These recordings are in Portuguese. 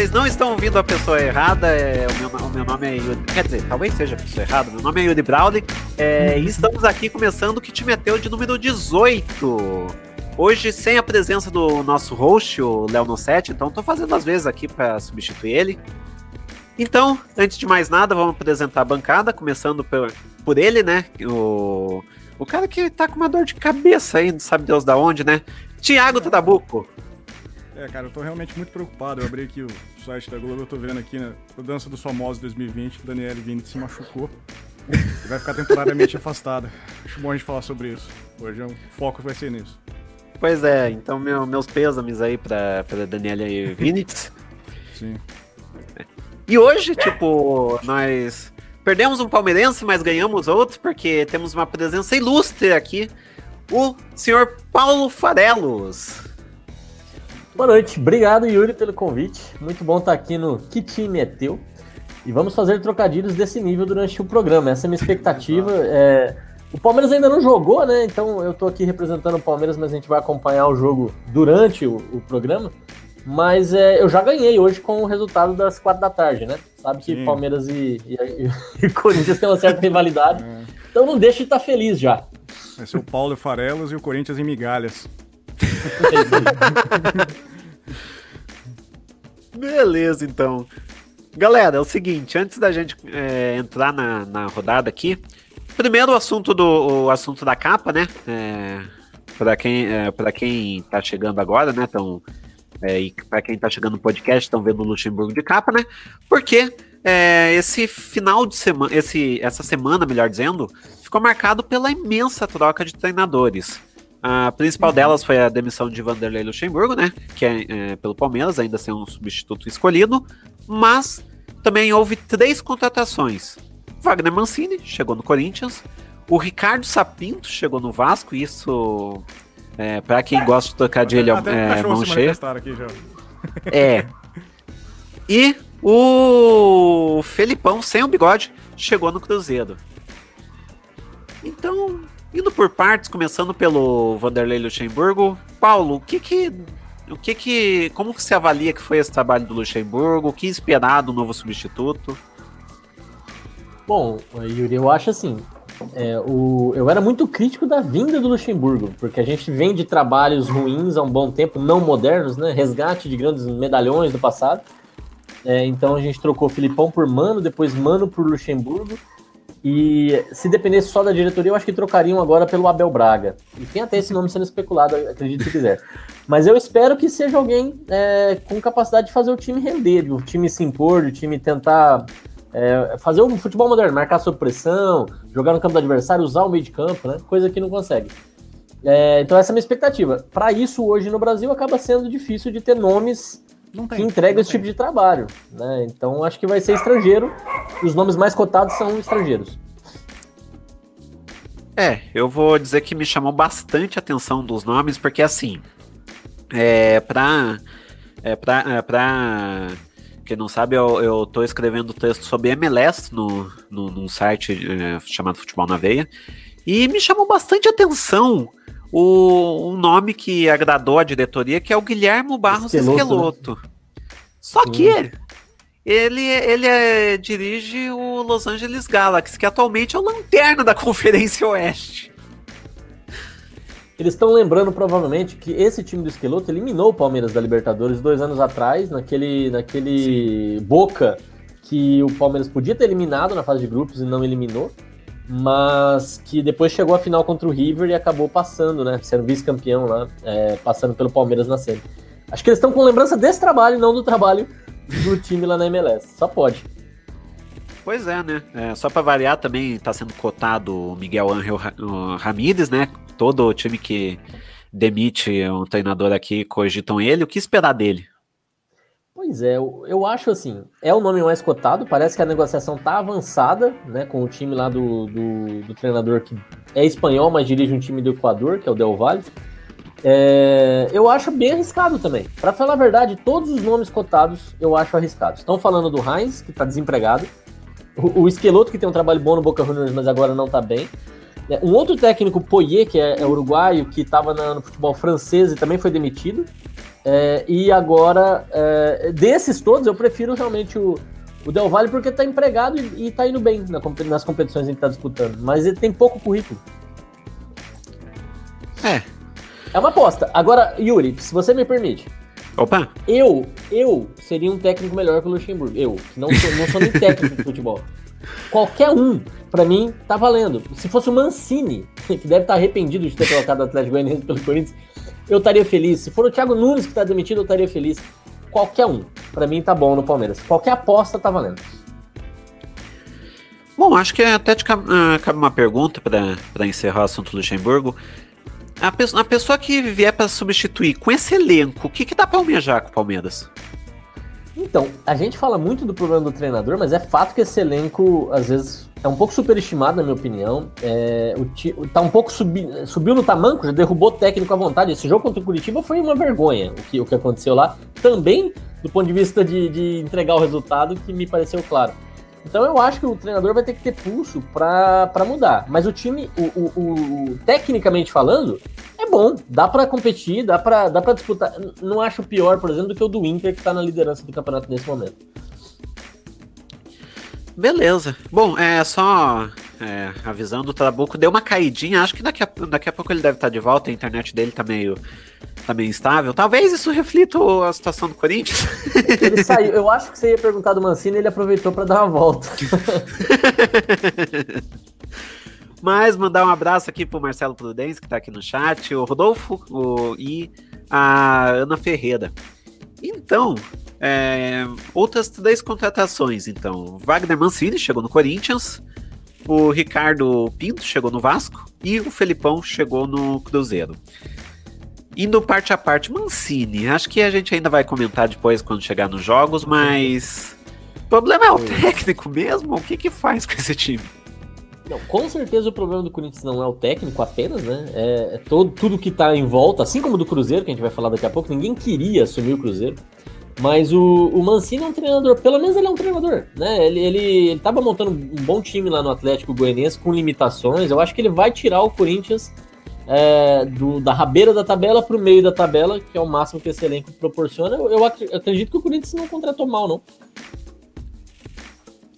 vocês não estão ouvindo a pessoa errada. É, o, meu, o, meu, nome é Yuri. Quer dizer, talvez seja a pessoa errada. Meu nome é Yuri Brawley. É, e estamos aqui começando o que te meteu de número 18. Hoje, sem a presença do nosso host, o Léo Nossetti, então estou fazendo as vezes aqui para substituir ele. Então, antes de mais nada, vamos apresentar a bancada, começando por, por ele, né? O, o cara que tá com uma dor de cabeça aí, não sabe Deus da onde, né? Tiago Tadabuco. É, cara, eu tô realmente muito preocupado. Eu abri aqui o site da Globo, eu tô vendo aqui, né? A dança dos famosos 2020, Daniel Vini se machucou. E vai ficar temporariamente afastada. Acho bom a gente falar sobre isso. Hoje o foco vai ser nisso. Pois é, então meu, meus pêsames aí pra, pra Daniela Vinitz. Sim. E hoje, tipo, nós perdemos um palmeirense, mas ganhamos outro, porque temos uma presença ilustre aqui o senhor Paulo Farelos. Boa noite, obrigado Yuri pelo convite. Muito bom estar aqui no Que Time é Teu. E vamos fazer trocadilhos desse nível durante o programa. Essa é a minha expectativa. É... O Palmeiras ainda não jogou, né? Então eu tô aqui representando o Palmeiras, mas a gente vai acompanhar o jogo durante o, o programa. Mas é, eu já ganhei hoje com o resultado das quatro da tarde, né? Sabe que Sim. Palmeiras e, e, e, Corinthians têm uma certa rivalidade. É. Então não deixe de estar feliz já. Vai ser o Paulo Farelos e o Corinthians em migalhas. Beleza, então. Galera, é o seguinte, antes da gente é, entrar na, na rodada aqui, primeiro o assunto do o assunto da capa, né? É, para quem é, para quem tá chegando agora, né? Então, é, e para quem tá chegando no podcast, estão vendo o Luxemburgo de capa, né? Porque é, esse final de semana, esse, essa semana, melhor dizendo, ficou marcado pela imensa troca de treinadores. A principal uhum. delas foi a demissão de Vanderlei Luxemburgo, né? Que é, é, pelo Palmeiras, ainda sem um substituto escolhido. Mas também houve três contratações. Wagner Mancini chegou no Corinthians. O Ricardo Sapinto chegou no Vasco. Isso, é, para quem gosta de tocar de ele, é, mão cheia. É. E o Felipão, sem o bigode, chegou no Cruzeiro. Então, indo por partes, começando pelo Vanderlei Luxemburgo, Paulo, o que que o que que como que você avalia que foi esse trabalho do Luxemburgo? O que esperar do novo substituto? Bom, Yuri, eu acho assim, é, o, eu era muito crítico da vinda do Luxemburgo, porque a gente vem de trabalhos ruins há um bom tempo, não modernos, né? Resgate de grandes medalhões do passado. É, então a gente trocou Filipão por Mano, depois Mano por Luxemburgo. E se dependesse só da diretoria, eu acho que trocariam agora pelo Abel Braga. E tem até esse nome sendo especulado, acredito se quiser. Mas eu espero que seja alguém é, com capacidade de fazer o time render, o time se impor, o time tentar é, fazer um futebol moderno, marcar sob pressão, jogar no campo do adversário, usar o meio de campo, né? Coisa que não consegue. É, então essa é a minha expectativa. Para isso, hoje no Brasil, acaba sendo difícil de ter nomes não tem, que entrega esse tem. tipo de trabalho. Né? Então acho que vai ser estrangeiro. Os nomes mais cotados são estrangeiros. É, eu vou dizer que me chamou bastante a atenção dos nomes, porque assim, é, pra, é, pra, é, pra quem não sabe, eu, eu tô escrevendo texto sobre MLS no, no, num site é, chamado Futebol na Veia, e me chamou bastante atenção o, um nome que agradou a diretoria, que é o Guilhermo Barros Esqueloto. Né? Esqueloto. Só que ele, ele é, dirige o Los Angeles Galaxy, que atualmente é o lanterna da Conferência Oeste. Eles estão lembrando provavelmente que esse time do Esqueloto eliminou o Palmeiras da Libertadores dois anos atrás, naquele, naquele Boca que o Palmeiras podia ter eliminado na fase de grupos e não eliminou mas que depois chegou à final contra o River e acabou passando, né? Sendo vice-campeão lá, é, passando pelo Palmeiras na série. Acho que eles estão com lembrança desse trabalho, não do trabalho do time lá na MLS. Só pode. Pois é, né? É, só para variar também está sendo cotado o Miguel Ángel Ramírez, né? Todo time que demite um treinador aqui cogitam ele. O que esperar dele? Pois é, eu, acho assim, é o nome mais cotado, parece que a negociação tá avançada, né, com o time lá do, do, do treinador que é espanhol, mas dirige um time do Equador, que é o Del Valle. É, eu acho bem arriscado também. Para falar a verdade, todos os nomes cotados eu acho arriscados. Estão falando do Heinz, que tá desempregado, o, o Esqueloto, que tem um trabalho bom no Boca Juniors, mas agora não tá bem. É, um outro técnico, Poyer, que é, é uruguaio, que estava no futebol francês e também foi demitido. É, e agora, é, desses todos, eu prefiro realmente o, o Del Valle porque está empregado e, está indo bem na, nas competições que está disputando. Mas ele tem pouco currículo. É. É uma aposta. Agora, Yuri, se você me permite. Opa! Eu, eu seria um técnico melhor que o Luxemburgo. Eu, que não sou, não sou nem técnico de futebol. Qualquer um, para mim, tá valendo. Se fosse o Mancini, que deve estar tá arrependido de ter colocado o Atlético Goianiense pelo Corinthians, eu estaria feliz. Se for o Thiago Nunes que tá demitido, eu estaria feliz. Qualquer um, para mim tá bom no Palmeiras. Qualquer aposta tá valendo. Bom, acho que até te uh, cabe uma pergunta para encerrar o assunto do Luxemburgo. A, pe a pessoa que vier para substituir com esse elenco, o que, que dá para almejar com o Palmeiras? Então, a gente fala muito do problema do treinador, mas é fato que esse elenco, às vezes, é um pouco superestimado, na minha opinião. É, o, tá um pouco subi, subiu no tamanco, já derrubou o técnico à vontade. Esse jogo contra o Curitiba foi uma vergonha, o que, o que aconteceu lá. Também, do ponto de vista de, de entregar o resultado, que me pareceu claro. Então eu acho que o treinador vai ter que ter pulso para mudar. Mas o time, o, o, o, tecnicamente falando, é bom. Dá para competir, dá para dá pra disputar. Não acho pior, por exemplo, do que o do Inter, que tá na liderança do campeonato nesse momento. Beleza. Bom, é só é, avisando, o Trabuco deu uma caidinha. Acho que daqui a, daqui a pouco ele deve estar de volta. A internet dele tá meio, tá meio instável. Talvez isso reflita a situação do Corinthians. Ele saiu. Eu acho que você ia perguntar do Mancini ele aproveitou para dar uma volta. Mas mandar um abraço aqui pro Marcelo Prudence, que tá aqui no chat, o Rodolfo o, e a Ana Ferreira. Então, é, outras três contratações, então. Wagner Mancini chegou no Corinthians, o Ricardo Pinto chegou no Vasco e o Felipão chegou no Cruzeiro. Indo parte a parte, Mancini, acho que a gente ainda vai comentar depois quando chegar nos jogos, mas o problema é o técnico mesmo? O que que faz com esse time? Não, com certeza o problema do Corinthians não é o técnico apenas, né? É, é todo, tudo que tá em volta, assim como do Cruzeiro, que a gente vai falar daqui a pouco, ninguém queria assumir o Cruzeiro. Mas o, o Mancini é um treinador, pelo menos ele é um treinador, né? Ele, ele, ele tava montando um bom time lá no Atlético Goianiense com limitações. Eu acho que ele vai tirar o Corinthians é, do, da rabeira da tabela para o meio da tabela, que é o máximo que esse elenco proporciona. Eu, eu acredito que o Corinthians não contratou mal, não.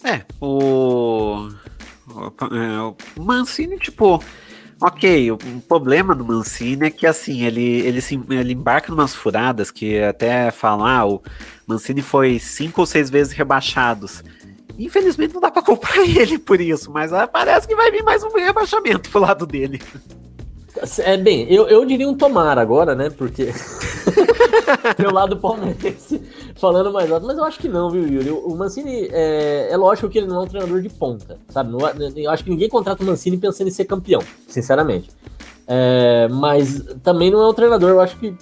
É, o, o, é, Mancini, tipo, Ok, o, problema do Mancini é que assim, ele, ele, se, ele embarca em umas furadas que até falam, ah, o Mancini foi cinco ou seis vezes rebaixados. Infelizmente não dá para culpar ele por isso, mas ah, parece que vai vir mais um rebaixamento pro lado dele. É bem, eu, eu diria um tomar agora, né? Porque meu lado palmeirense falando mais alto, mas eu acho que não, viu, Yuri? O Mancini é, é lógico que ele não é um treinador de ponta, sabe? Não, é, eu acho que ninguém contrata o Mancini pensando em ser campeão, sinceramente. É, mas também não é um treinador, eu acho que,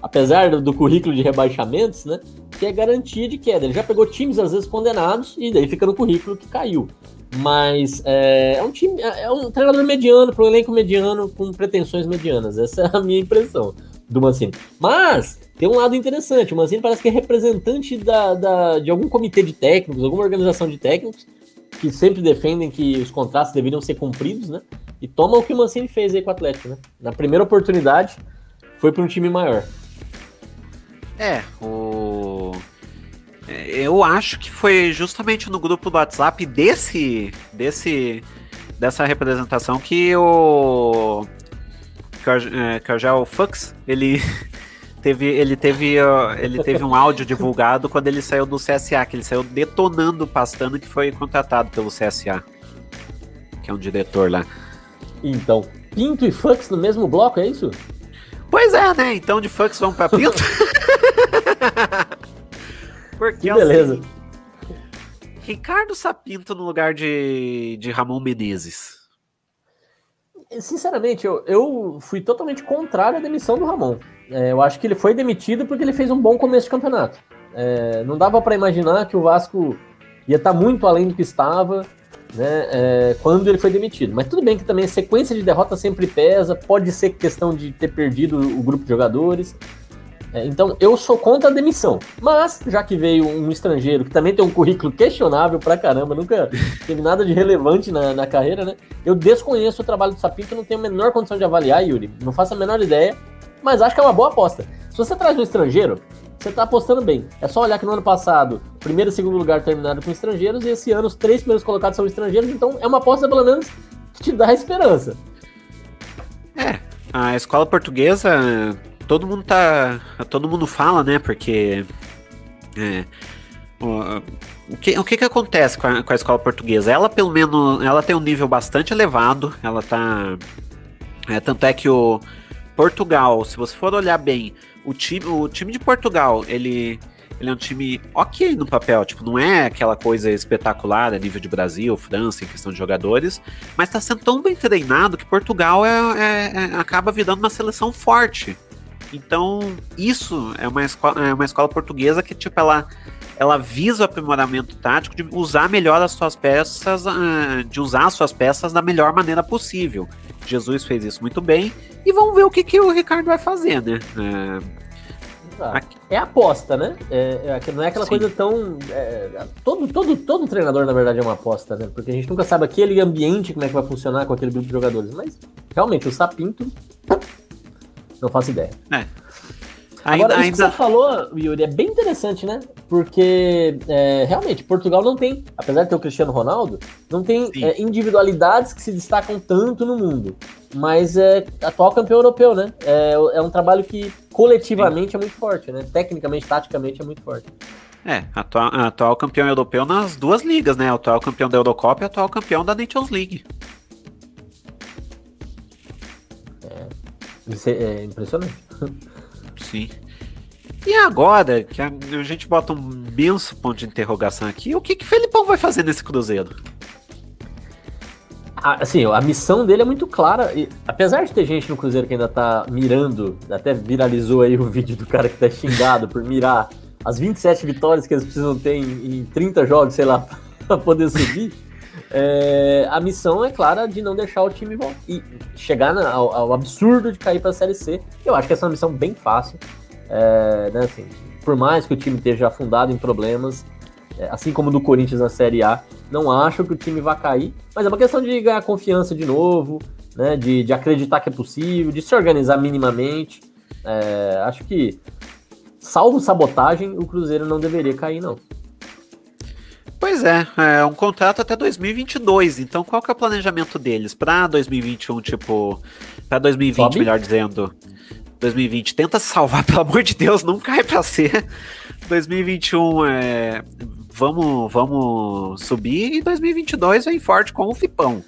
apesar do, do, currículo de rebaixamentos, né? Que é garantia de queda. Ele já pegou times às vezes condenados e daí fica no currículo que caiu. Mas é, é, um time, é, é um treinador mediano, para um elenco mediano, com pretensões medianas. Essa é a minha impressão do Mancini. Mas tem um lado interessante. O Mancini parece que é representante da, da, de algum comitê de técnicos, alguma organização de técnicos, que sempre defendem que os contratos deveriam ser cumpridos, né? E toma o que o Mancini fez aí com o Atlético, né? Na primeira oportunidade, foi para um time maior. É, o eu acho que foi justamente no grupo do WhatsApp desse, desse dessa representação que o que o, é, que o Fux, ele teve ele teve ele teve um áudio divulgado quando ele saiu do CSA, que ele saiu detonando o Pastano que foi contratado pelo CSA, que é um diretor lá. Então, Pinto e Fux no mesmo bloco, é isso? Pois é, né? Então de Fux vão para Pinto. Porque que beleza. Assim, Ricardo Sapinto no lugar de, de Ramon Menezes. Sinceramente, eu, eu fui totalmente contrário à demissão do Ramon. É, eu acho que ele foi demitido porque ele fez um bom começo de campeonato. É, não dava para imaginar que o Vasco ia estar tá muito além do que estava né, é, quando ele foi demitido. Mas tudo bem que também a sequência de derrota sempre pesa, pode ser questão de ter perdido o grupo de jogadores. É, então, eu sou contra a demissão. Mas, já que veio um estrangeiro que também tem um currículo questionável pra caramba, nunca teve nada de relevante na, na carreira, né? Eu desconheço o trabalho do Sapinto, não tenho a menor condição de avaliar, Yuri. Não faço a menor ideia, mas acho que é uma boa aposta. Se você traz um estrangeiro, você tá apostando bem. É só olhar que no ano passado, primeiro e segundo lugar terminaram com estrangeiros, e esse ano os três primeiros colocados são estrangeiros, então é uma aposta, pelo menos, que te dá esperança. É, a escola portuguesa todo mundo tá. Todo mundo fala, né? Porque. É, o, o, que, o que que acontece com a, com a escola portuguesa? Ela, pelo menos, ela tem um nível bastante elevado. Ela tá. É, tanto é que o Portugal, se você for olhar bem, o time, o time de Portugal, ele. Ele é um time ok no papel, tipo, não é aquela coisa espetacular a nível de Brasil, França, em questão de jogadores, mas tá sendo tão bem treinado que Portugal é, é, é acaba virando uma seleção forte. Então, isso é uma escola, é uma escola portuguesa que, tipo, ela, ela visa o aprimoramento tático de usar melhor as suas peças, uh, de usar as suas peças da melhor maneira possível. Jesus fez isso muito bem, e vamos ver o que, que o Ricardo vai fazer, né? Uh, é aposta, né? É, é, não é aquela Sim. coisa tão. É, todo, todo, todo treinador, na verdade, é uma aposta, né? Porque a gente nunca sabe aquele ambiente, como é que vai funcionar com aquele grupo de jogadores. Mas, realmente, o Sapinto não faço ideia. É. Ainda, Agora, isso ainda... que você falou, Yuri, é bem interessante, né? Porque é, realmente Portugal não tem, apesar de ter o Cristiano Ronaldo, não tem é, individualidades que se destacam tanto no mundo. Mas é atual campeão europeu, né? É, é um trabalho que coletivamente Sim. é muito forte, né? Tecnicamente, taticamente é muito forte. É, atual, atual campeão europeu nas duas ligas, né? Atual campeão da Eurocopa e atual campeão da Nations League. É impressionante. Sim. E agora, que a, gente bota um imenso ponto de interrogação aqui, o que que Felipão vai fazer nesse Cruzeiro? Assim, a missão dele é muito clara. E, apesar de ter gente no Cruzeiro que ainda tá mirando, até viralizou aí o vídeo do cara que tá xingado por mirar as 27 vitórias que eles precisam ter em, em 30 jogos, sei lá, pra poder subir. É, a missão é clara de não deixar o time e chegar na, ao, ao, absurdo de cair para a Série C. Eu acho que essa é uma missão bem fácil. É, né, assim, por mais que o time esteja afundado em problemas, é, assim como do Corinthians na Série A, não acho que o time vá cair, mas é uma questão de ganhar confiança de novo, né, de, de acreditar que é possível, de se organizar minimamente. É, acho que, salvo sabotagem, o Cruzeiro não deveria cair, não. Pois é, é um contrato até 2022. Então, qual que é o planejamento deles para 2021, tipo, para 2020, Sobe? melhor dizendo? 2020 tenta salvar, pelo amor de Deus, não cai para ser. 2021 é vamos vamos subir e 2022 vem forte com o Fipão.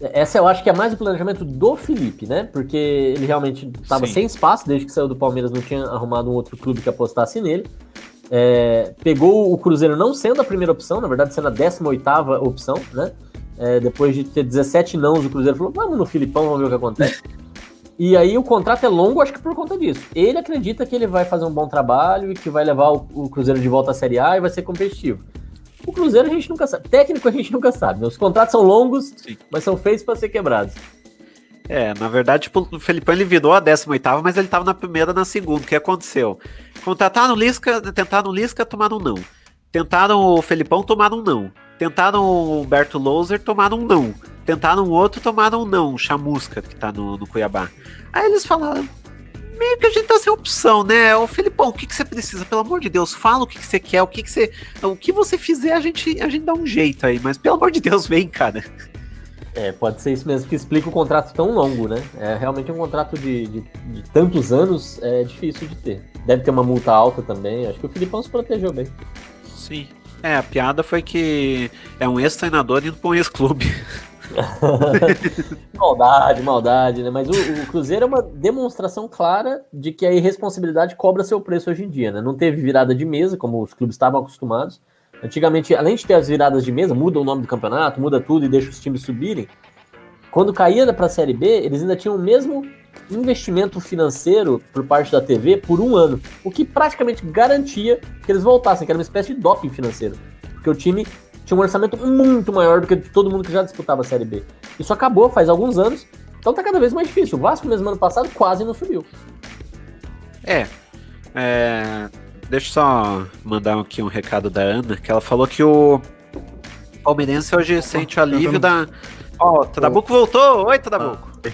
Essa eu acho que é mais o planejamento do Felipe, né? Porque ele realmente estava sem espaço desde que saiu do Palmeiras, não tinha arrumado um outro clube que apostasse nele. É, pegou o Cruzeiro não sendo a primeira opção, na verdade sendo a 18 opção, né? É, depois de ter 17 nãos, o Cruzeiro falou: vamos no Filipão, vamos ver o que acontece. E aí o contrato é longo, acho que por conta disso. Ele acredita que ele vai fazer um bom trabalho e que vai levar o, o Cruzeiro de volta à Série A e vai ser competitivo. O Cruzeiro a gente nunca sabe. Técnico a gente nunca sabe. Né? Os contratos são longos, Sim. mas são feitos para ser quebrados. É, na verdade, tipo, o Felipão ele virou a 18 mas ele tava na primeira na segunda. O que aconteceu? Contrataram o Lisca, tentaram o Lisca, tomaram um não. Tentaram o Felipão, tomaram um não. Tentaram o Humberto Louser, tomaram um não. Tentaram outro, tomaram um não. Chamusca, que tá no, no Cuiabá. Aí eles falaram, meio que a gente tá sem opção, né? O Felipão, o que, que você precisa? Pelo amor de Deus, fala o que, que você quer, o que, que você. O que você fizer, a gente, a gente dá um jeito aí, mas pelo amor de Deus, vem, cara. É, pode ser isso mesmo que explica o contrato tão longo, né? É realmente um contrato de, de, de, tantos anos é difícil de ter. Deve ter uma multa alta também. Acho que o Filipão se protegeu bem. Sim. É, a piada foi que é um ex-treinador indo para um ex-clube. maldade, maldade, né? Mas o, o, Cruzeiro é uma demonstração clara de que a irresponsabilidade cobra seu preço hoje em dia, né? Não teve virada de mesa, como os clubes estavam acostumados. Antigamente, além de ter as viradas de mesa, muda o nome do campeonato, muda tudo e deixa os times subirem. Quando caía para a Série B, eles ainda tinham o mesmo investimento financeiro por parte da TV por um ano, o que praticamente garantia que eles voltassem, que era uma espécie de doping financeiro, porque o time tinha um orçamento muito maior do que todo mundo que já disputava a Série B. Isso acabou faz alguns anos, então tá cada vez mais difícil. O Vasco, mesmo ano passado, quase não subiu. É. é deixa eu só mandar aqui um recado da Ana, que ela falou que o Palmeirense hoje sente o alívio da. Ó, oh, Tadabuco voltou! Oi, Tadabuco! Ah.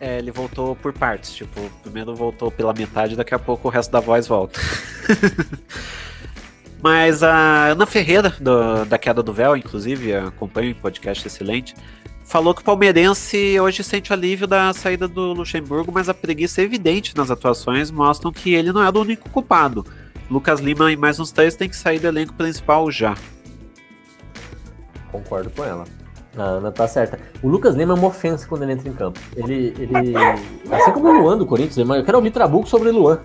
É, ele voltou por partes, tipo, primeiro voltou pela metade, daqui a pouco o resto da voz volta. Mas a Ana Ferreira, do, da Queda do Véu, inclusive, acompanha um podcast excelente, falou que o palmeirense hoje sente alívio da saída do Luxemburgo, mas a preguiça é evidente nas atuações mostram que ele não é o único culpado. Lucas Lima e mais uns três têm que sair do elenco principal já. Concordo com ela. A Ana tá certa. O Lucas Lima é uma ofensa quando ele entra em campo. Ele. ele assim como o Luan do Corinthians, eu quero ouvir Trabuco sobre o Luan.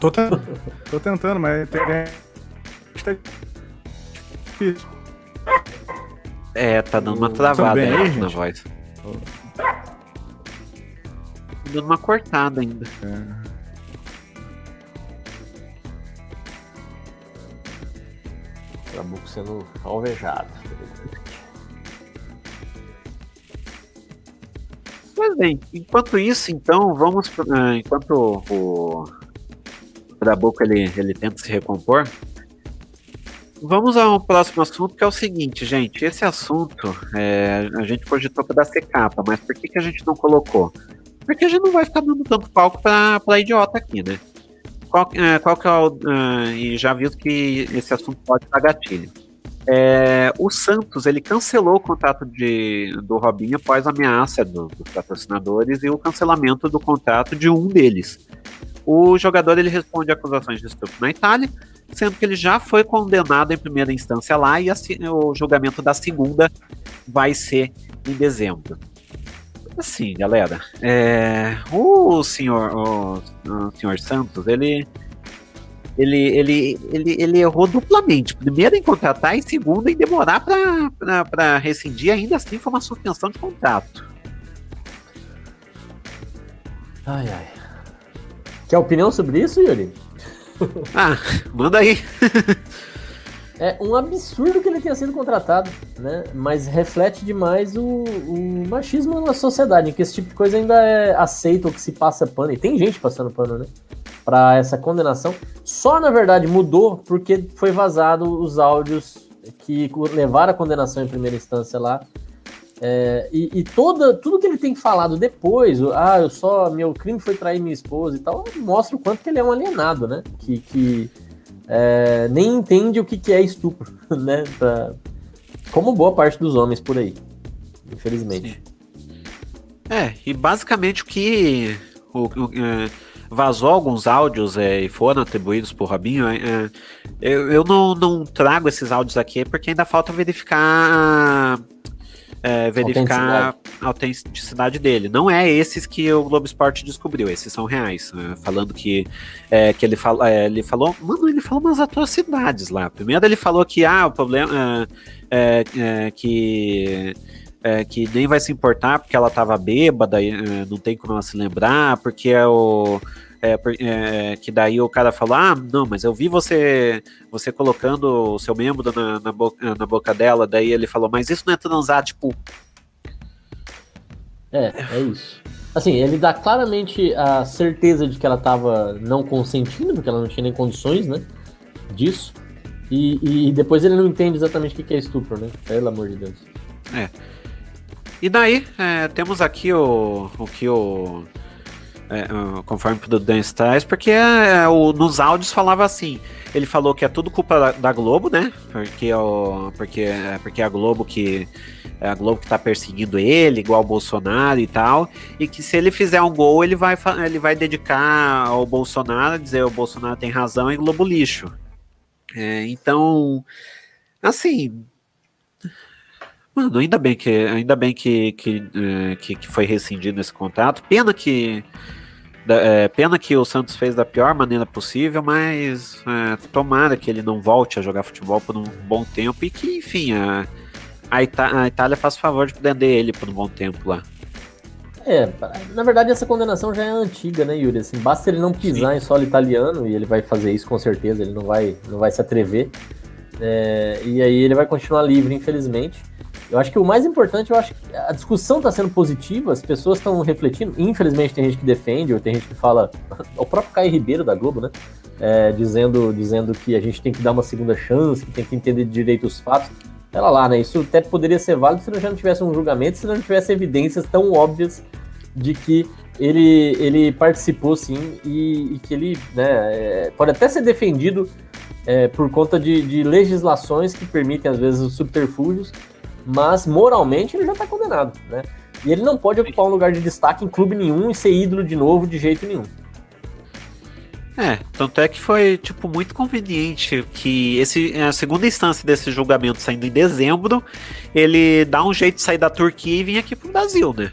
Tô, tô tentando, mas tem. É, tá dando uma travada bem, aí, na voz. Dando uma cortada ainda. É. Trabuco sendo alvejado. Pois bem, enquanto isso, então, vamos. Uh, enquanto o Trabuco ele, ele tenta se recompor, Vamos ao próximo assunto, que é o seguinte, gente. Esse assunto, é, a gente cogitou para ser capa, mas por que, que a gente não colocou? Porque a gente não vai ficar dando tanto palco para idiota aqui, né? Qual, é, qual que é o. Uh, e já viu que esse assunto pode dar gatilho. É, o Santos ele cancelou o contrato de, do Robinho após a ameaça do, dos patrocinadores e o cancelamento do contrato de um deles. O jogador ele responde a acusações de estupro na Itália, sendo que ele já foi condenado em primeira instância lá e a, o julgamento da segunda vai ser em dezembro. Assim, galera, é, o senhor, o, o senhor Santos, ele ele, ele, ele, ele errou duplamente. Primeiro em contratar e segundo em demorar para rescindir, ainda assim foi uma suspensão de contrato. Ai, ai. Quer opinião sobre isso, Yuri? ah, manda aí. é um absurdo que ele tenha sido contratado, né? Mas reflete demais o, o, machismo na sociedade, que esse tipo de coisa ainda é aceito ou que se passa pano. E tem gente passando pano, né? Para essa condenação. Só, na verdade, mudou porque foi vazado os áudios que levaram a condenação em primeira instância lá é, e, e toda, tudo que ele tem falado depois, ah, eu só, meu crime foi trair minha esposa e tal, mostra o quanto que ele é um alienado, né? Que, que é, nem entende o que, que é estupro, né? Pra, como boa parte dos homens por aí, infelizmente. Sim. É, e basicamente o que o, o é, vazou alguns áudios é, e foram atribuídos por Robinho. É, é, eu, eu não, não trago esses áudios aqui porque ainda falta verificar é, verificar a autenticidade dele. Não é esses que o Globo Esporte descobriu, esses são reais. Né? Falando que, é, que ele, fala, é, ele falou. Mano, ele falou umas atrocidades lá. Primeiro ele falou que ah, o problema é, é, é que. É, que nem vai se importar porque ela tava bêbada, não tem como ela se lembrar, porque é o é, é, que daí o cara falou, ah, não, mas eu vi você você colocando o seu membro na, na, boca, na boca dela, daí ele falou, mas isso não é transar, tipo... É, é isso. Assim, ele dá claramente a certeza de que ela tava não consentindo, porque ela não tinha nem condições, né, disso, e, e depois ele não entende exatamente o que é estupro, né, pelo amor de Deus. É. E daí, é, temos aqui o, o que o é, ah, conforme o Dan traz, porque é, o, nos áudios falava assim. Ele falou que é tudo culpa da, Globo, né? Porque, o, porque, porque é a Globo que. É a Globo que tá perseguindo ele, igual o Bolsonaro e tal. E que se ele fizer um gol, ele vai, ele vai dedicar ao Bolsonaro, dizer o Bolsonaro tem razão e Globo lixo. É, então, assim, Mano, ainda bem que ainda bem que, que, é, que, que, foi rescindido esse contrato. Pena que é, pena que o Santos fez da pior maneira possível, mas é, tomara que ele não volte a jogar futebol por um bom tempo e que, enfim, a, a, Ita a Itália faça favor de prender ele por um bom tempo lá. É, na verdade essa condenação já é antiga, né, Yuri? Assim, basta ele não pisar Sim. em solo italiano e ele vai fazer isso com certeza, ele não vai, não vai se atrever. É, e aí ele vai continuar livre, infelizmente. Eu acho que o mais importante, eu acho que a discussão está sendo positiva, as pessoas estão refletindo. Infelizmente tem gente que defende, ou tem gente que fala, o próprio Caio Ribeiro da Globo, né? É, dizendo, dizendo que a gente tem que dar uma segunda chance, que tem que entender direito os fatos. Ela lá, né? Isso até poderia ser válido se não já não tivesse um julgamento, se não tivesse evidências tão óbvias de que ele, ele participou sim e, e que ele né, é, pode até ser defendido é, por conta de, de, legislações que permitem, às vezes, os subterfúgios, mas moralmente ele já está condenado, né? E ele não pode ocupar um lugar de destaque em clube nenhum e ser ídolo de novo de jeito nenhum. É, tanto é que foi, tipo, muito conveniente que esse, a segunda instância desse julgamento saindo em dezembro, ele dá um jeito de sair da Turquia e vir aqui pro Brasil, né?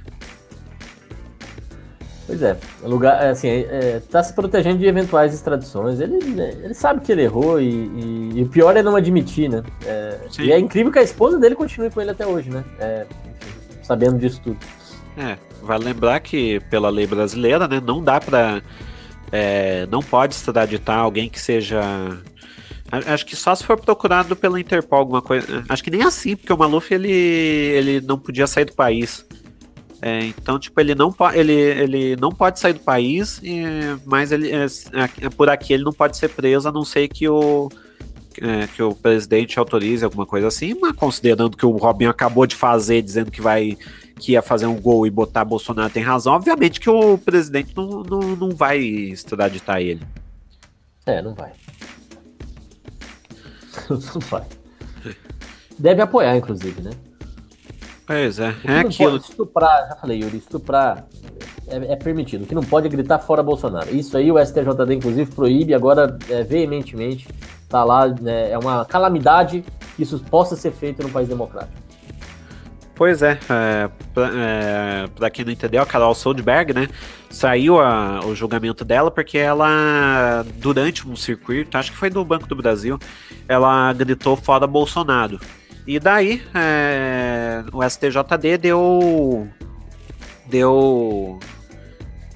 Pois é, lugar, é, assim, é, tá se protegendo de eventuais extradições. Ele, né, ele sabe que ele errou e, e, e, o pior é não admitir, né? É, e é incrível que a esposa dele continue com ele até hoje, né? É, enfim, sabendo disso tudo. É, vale lembrar que pela lei brasileira, né, não dá para é, não pode extraditar alguém que seja Acho que só se for procurado pela Interpol alguma coisa. Acho que nem assim, porque o Maluf ele, ele não podia sair do país. É, então, tipo, ele não, ele, ele não pode sair do país, e, mas ele, é, é, por aqui ele não pode ser preso, a não ser que o, é, que o presidente autorize alguma coisa assim, mas considerando que o Robinho acabou de fazer, dizendo que vai que ia fazer um gol e botar Bolsonaro tem razão, obviamente que o presidente não, não, não vai extraditar ele. É, não vai. não vai. Deve apoiar, inclusive, né? Pois é, é aquilo. Estuprar, já falei, Yuri, estuprar é, é, permitido. O que não pode é gritar fora Bolsonaro. Isso aí o STJD, inclusive, proíbe agora é, veementemente. Tá lá, né, é uma calamidade que isso possa ser feito num país democrático. Pois é, é, é para quem não entendeu, a Carol Soldberg, né, saiu a, o julgamento dela porque ela, durante um circuito, acho que foi no Banco do Brasil, ela gritou fora Bolsonaro. E daí, é, o STJD deu. Deu.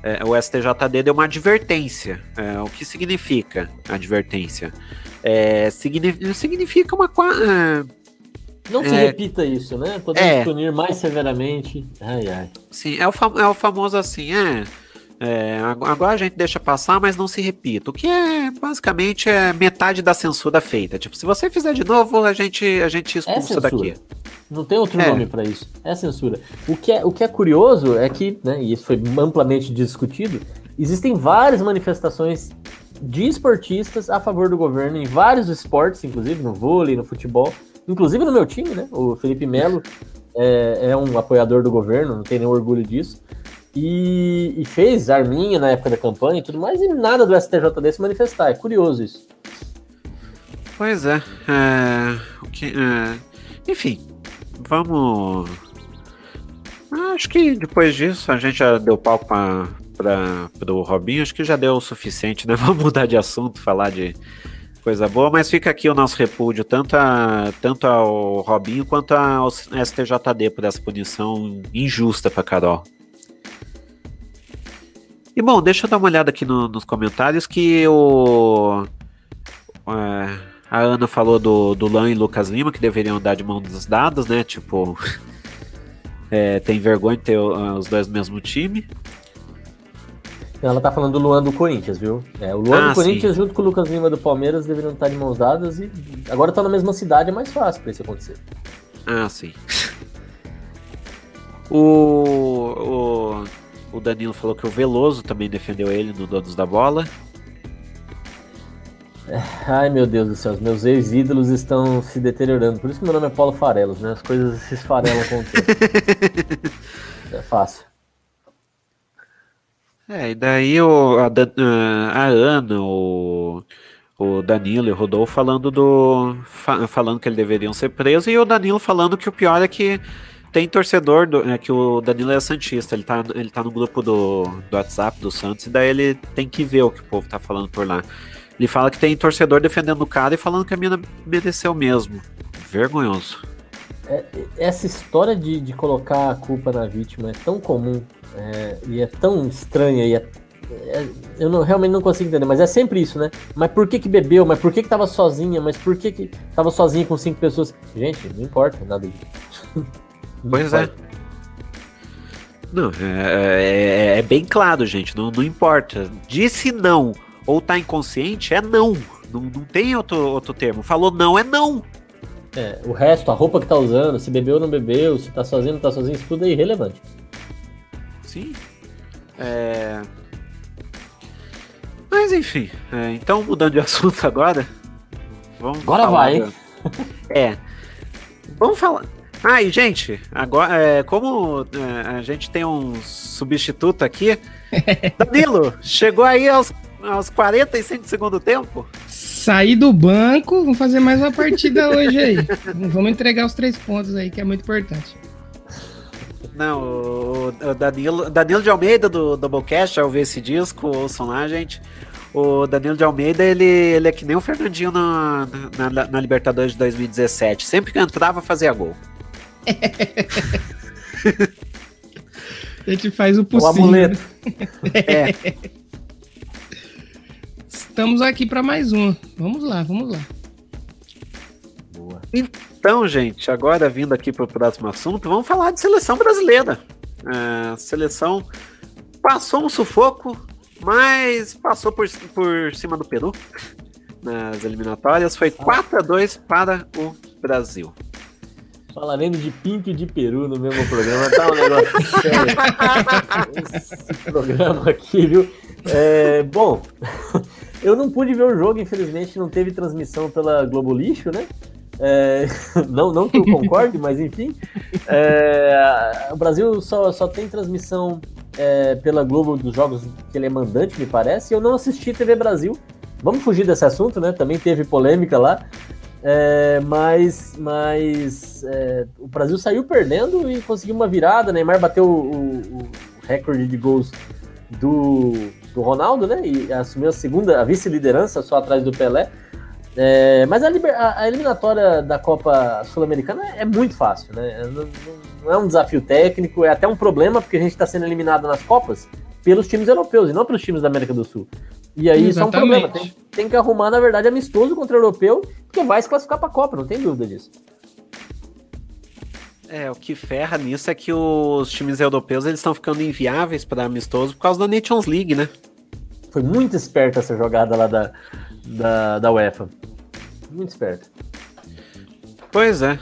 É, o STJD deu uma advertência. É, o que significa advertência? É, significa, significa uma. É, Não se é, repita isso, né? Podemos punir mais severamente. Ai, ai. Sim, é o, é o famoso assim, é. É, agora a gente deixa passar, mas não se repita. O que é basicamente é metade da censura feita. Tipo, se você fizer de novo, a gente, a gente expulsa é daqui. Não tem outro é. nome para isso. É censura. O que é, o que é curioso é que, né, e isso foi amplamente discutido, existem várias manifestações de esportistas a favor do governo em vários esportes, inclusive no vôlei, no futebol, inclusive no meu time, né? O Felipe Melo é, é um apoiador do governo, não tem nenhum orgulho disso. E, e, fez arminha na época da campanha e tudo mais, e nada do STJD se manifestar. É curioso isso. Pois é. é, que, é enfim, vamos. Acho que depois disso a gente já deu palco para o Robinho, acho que já deu o suficiente, né? Vamos mudar de assunto, falar de coisa boa, mas fica aqui o nosso repúdio, tanto, a, tanto ao Robinho quanto ao STJD por essa punição injusta para Carol. E bom, deixa eu dar uma olhada aqui no, nos comentários que o. É, a Ana falou do, do Lan e Lucas Lima, que deveriam dar de mão dos dados, né? Tipo. É, tem vergonha de ter os dois no mesmo time. Ela tá falando do Luan do Corinthians, viu? É, o Luan ah, do Corinthians sim. junto com o Lucas Lima do Palmeiras deveriam estar de mãos dadas e agora tá na mesma cidade, é mais fácil pra isso acontecer. Ah, sim. o, o o Danilo falou que o Veloso também defendeu ele no Donos da Bola. Ai meu Deus do céu, os meus ex-ídolos estão se deteriorando. Por isso que meu nome é Paulo Farelos, né? As coisas se esfarelam com o tempo. é fácil. É, e daí o, a, a Ana, o, o Danilo e o Rodolfo falando do. falando que eles deveriam ser presos, e o Danilo falando que o pior é que tem torcedor do, é, que o Danilo é Santista, ele tá, ele tá no grupo do, do WhatsApp do Santos, e daí ele tem que ver o que o povo tá falando por lá. Ele fala que tem torcedor defendendo o cara e falando que a mina mereceu mesmo. Vergonhoso. É, essa história de, de colocar a culpa na vítima é tão comum é, e é tão estranha e é é, eu não, realmente não consigo entender, mas é sempre isso, né? Mas por que que bebeu? Mas por que que tava sozinha? Mas por que que tava sozinha com cinco pessoas? Gente, não importa nada disso. pois é. Não, é, é, é, bem claro, gente. Não, não importa. Disse não ou tá inconsciente, é não. Não, não tem outro, outro termo. Falou não, é não. É, o resto, a roupa que tá usando, se bebeu ou não bebeu, se tá sozinho ou não tá sozinho, isso tudo é irrelevante. Sim. É... Mas enfim, é, então mudando de assunto agora. Vamos agora vai, hein? É. Vamos falar. Ah, e gente, agora, é, como é, a gente tem um substituto aqui, Danilo, chegou aí aos, aos 45 do segundo tempo? Saí do banco, vamos fazer mais uma partida hoje aí. Vamos entregar os três pontos aí, que é muito importante. Não, o, o Danilo, Danilo de Almeida do Doublecast, já ouvi esse disco, ouçam lá, gente. O Danilo de Almeida, ele, ele é que nem o Fernandinho na, na, na Libertadores de 2017. Sempre que entrava, fazia gol. A gente faz o possível. O amuleto. é. Estamos aqui para mais um. Vamos lá, vamos lá. Boa. Então, gente, agora vindo aqui para o próximo assunto, vamos falar de seleção brasileira. A seleção passou um sufoco, mas passou por, por cima do Peru nas eliminatórias. Foi 4 a 2 para o Brasil. Falaremos de Pinto e de Peru no mesmo programa, tá um negócio sério. Esse programa aqui, viu? É, bom, eu não pude ver o jogo, infelizmente não teve transmissão pela Globo Lixo, né? É, não, não que eu concorde, mas enfim. É, o Brasil só, só tem transmissão é, pela Globo dos jogos que ele é mandante, me parece. Eu não assisti TV Brasil. Vamos fugir desse assunto, né? Também teve polêmica lá. É, mas mas é, o Brasil saiu perdendo e conseguiu uma virada. Neymar bateu o, o, recorde de gols do, do Ronaldo, né? E assumiu a segunda, a vice-liderança só atrás do Pelé. É, mas a, a, a, eliminatória da Copa Sul-Americana é muito fácil, né? Não, não, é um desafio técnico, é até um problema porque a gente está sendo eliminado nas Copas pelos times europeus e não pelos times da América do Sul. E aí Exatamente. isso é um problema. Tem, tem, que arrumar, na verdade, amistoso contra o europeu, porque vai se classificar para a Copa, não tem dúvida disso. É, o que ferra nisso é que os times europeus eles estão ficando inviáveis para amistoso por causa da Nations League, né? Foi muito esperta essa jogada lá da, da, da UEFA. Muito esperta. Pois é.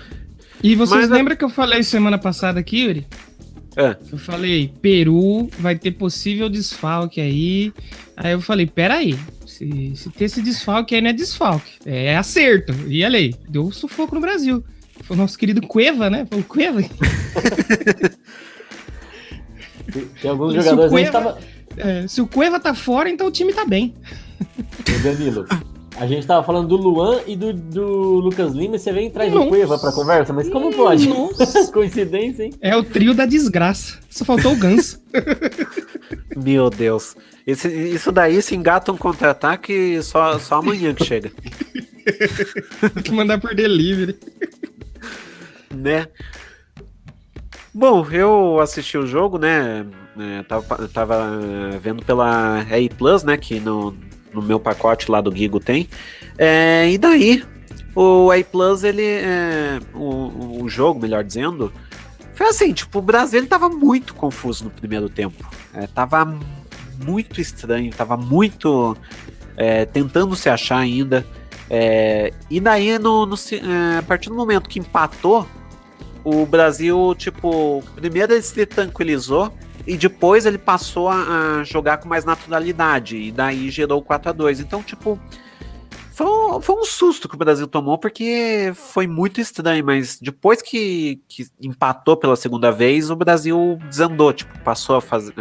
E vocês Mas, lembram que eu falei semana passada aqui, Yuri? É. Eu falei, Peru vai ter possível desfalque aí. Aí eu falei, peraí, se, se ter esse desfalque aí não é desfalque, é acerto. E olha aí, deu sufoco no Brasil. Foi o nosso querido Cueva, né? Foi o Cueva. Tem alguns jogadores Cueva, tava... é, se o Cueva tá fora, então o time tá bem. Danilo, a gente tava falando do Luan e do, do Lucas Lima e você vem e traz Nossa. o Cueva pra conversa, mas como pode? Coincidência, hein? É o trio da desgraça. Só faltou o Ganso. Meu Deus. Esse, isso daí se engata um contra-ataque só, só amanhã que chega. Tem que mandar por delivery. Né? Bom, eu assisti o jogo, né? É, tava, tava vendo pela EA Plus, né? Que no, no meu pacote lá do Gigo tem. É, e daí, o A Plus, ele. É, o, o jogo, melhor dizendo, foi assim, tipo, o Brasil ele tava muito confuso no primeiro tempo. É, tava muito estranho, tava muito é, tentando se achar ainda. É, e daí, no, no é, a partir do momento que empatou, o Brasil, tipo, primeiro ele se tranquilizou e depois ele passou a, a jogar com mais naturalidade. E daí gerou o 4 a 2 Então, tipo, foi um, foi um susto que o Brasil tomou, porque foi muito estranho, mas depois que, que empatou pela segunda vez, o Brasil desandou, tipo, passou a, fazer,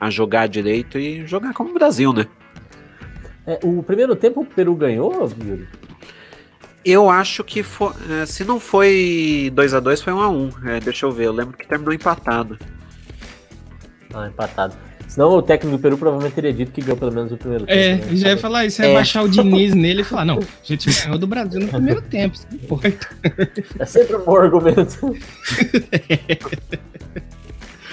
a jogar direito e jogar como o Brasil, né? É, o primeiro tempo o Peru ganhou, Yuri? Eu acho que foi, é, se não foi 2 a 2 foi 1 a 1 é, Deixa eu ver, eu lembro que terminou empatado. Ah, empatado. Senão o técnico do Peru provavelmente teria dito que ganhou pelo menos o primeiro tempo. É, né? já ia falar isso, ia é. baixar o Diniz nele e falar, não, a gente ganhou do Brasil no primeiro tempo, isso não importa. É sempre um bom argumento.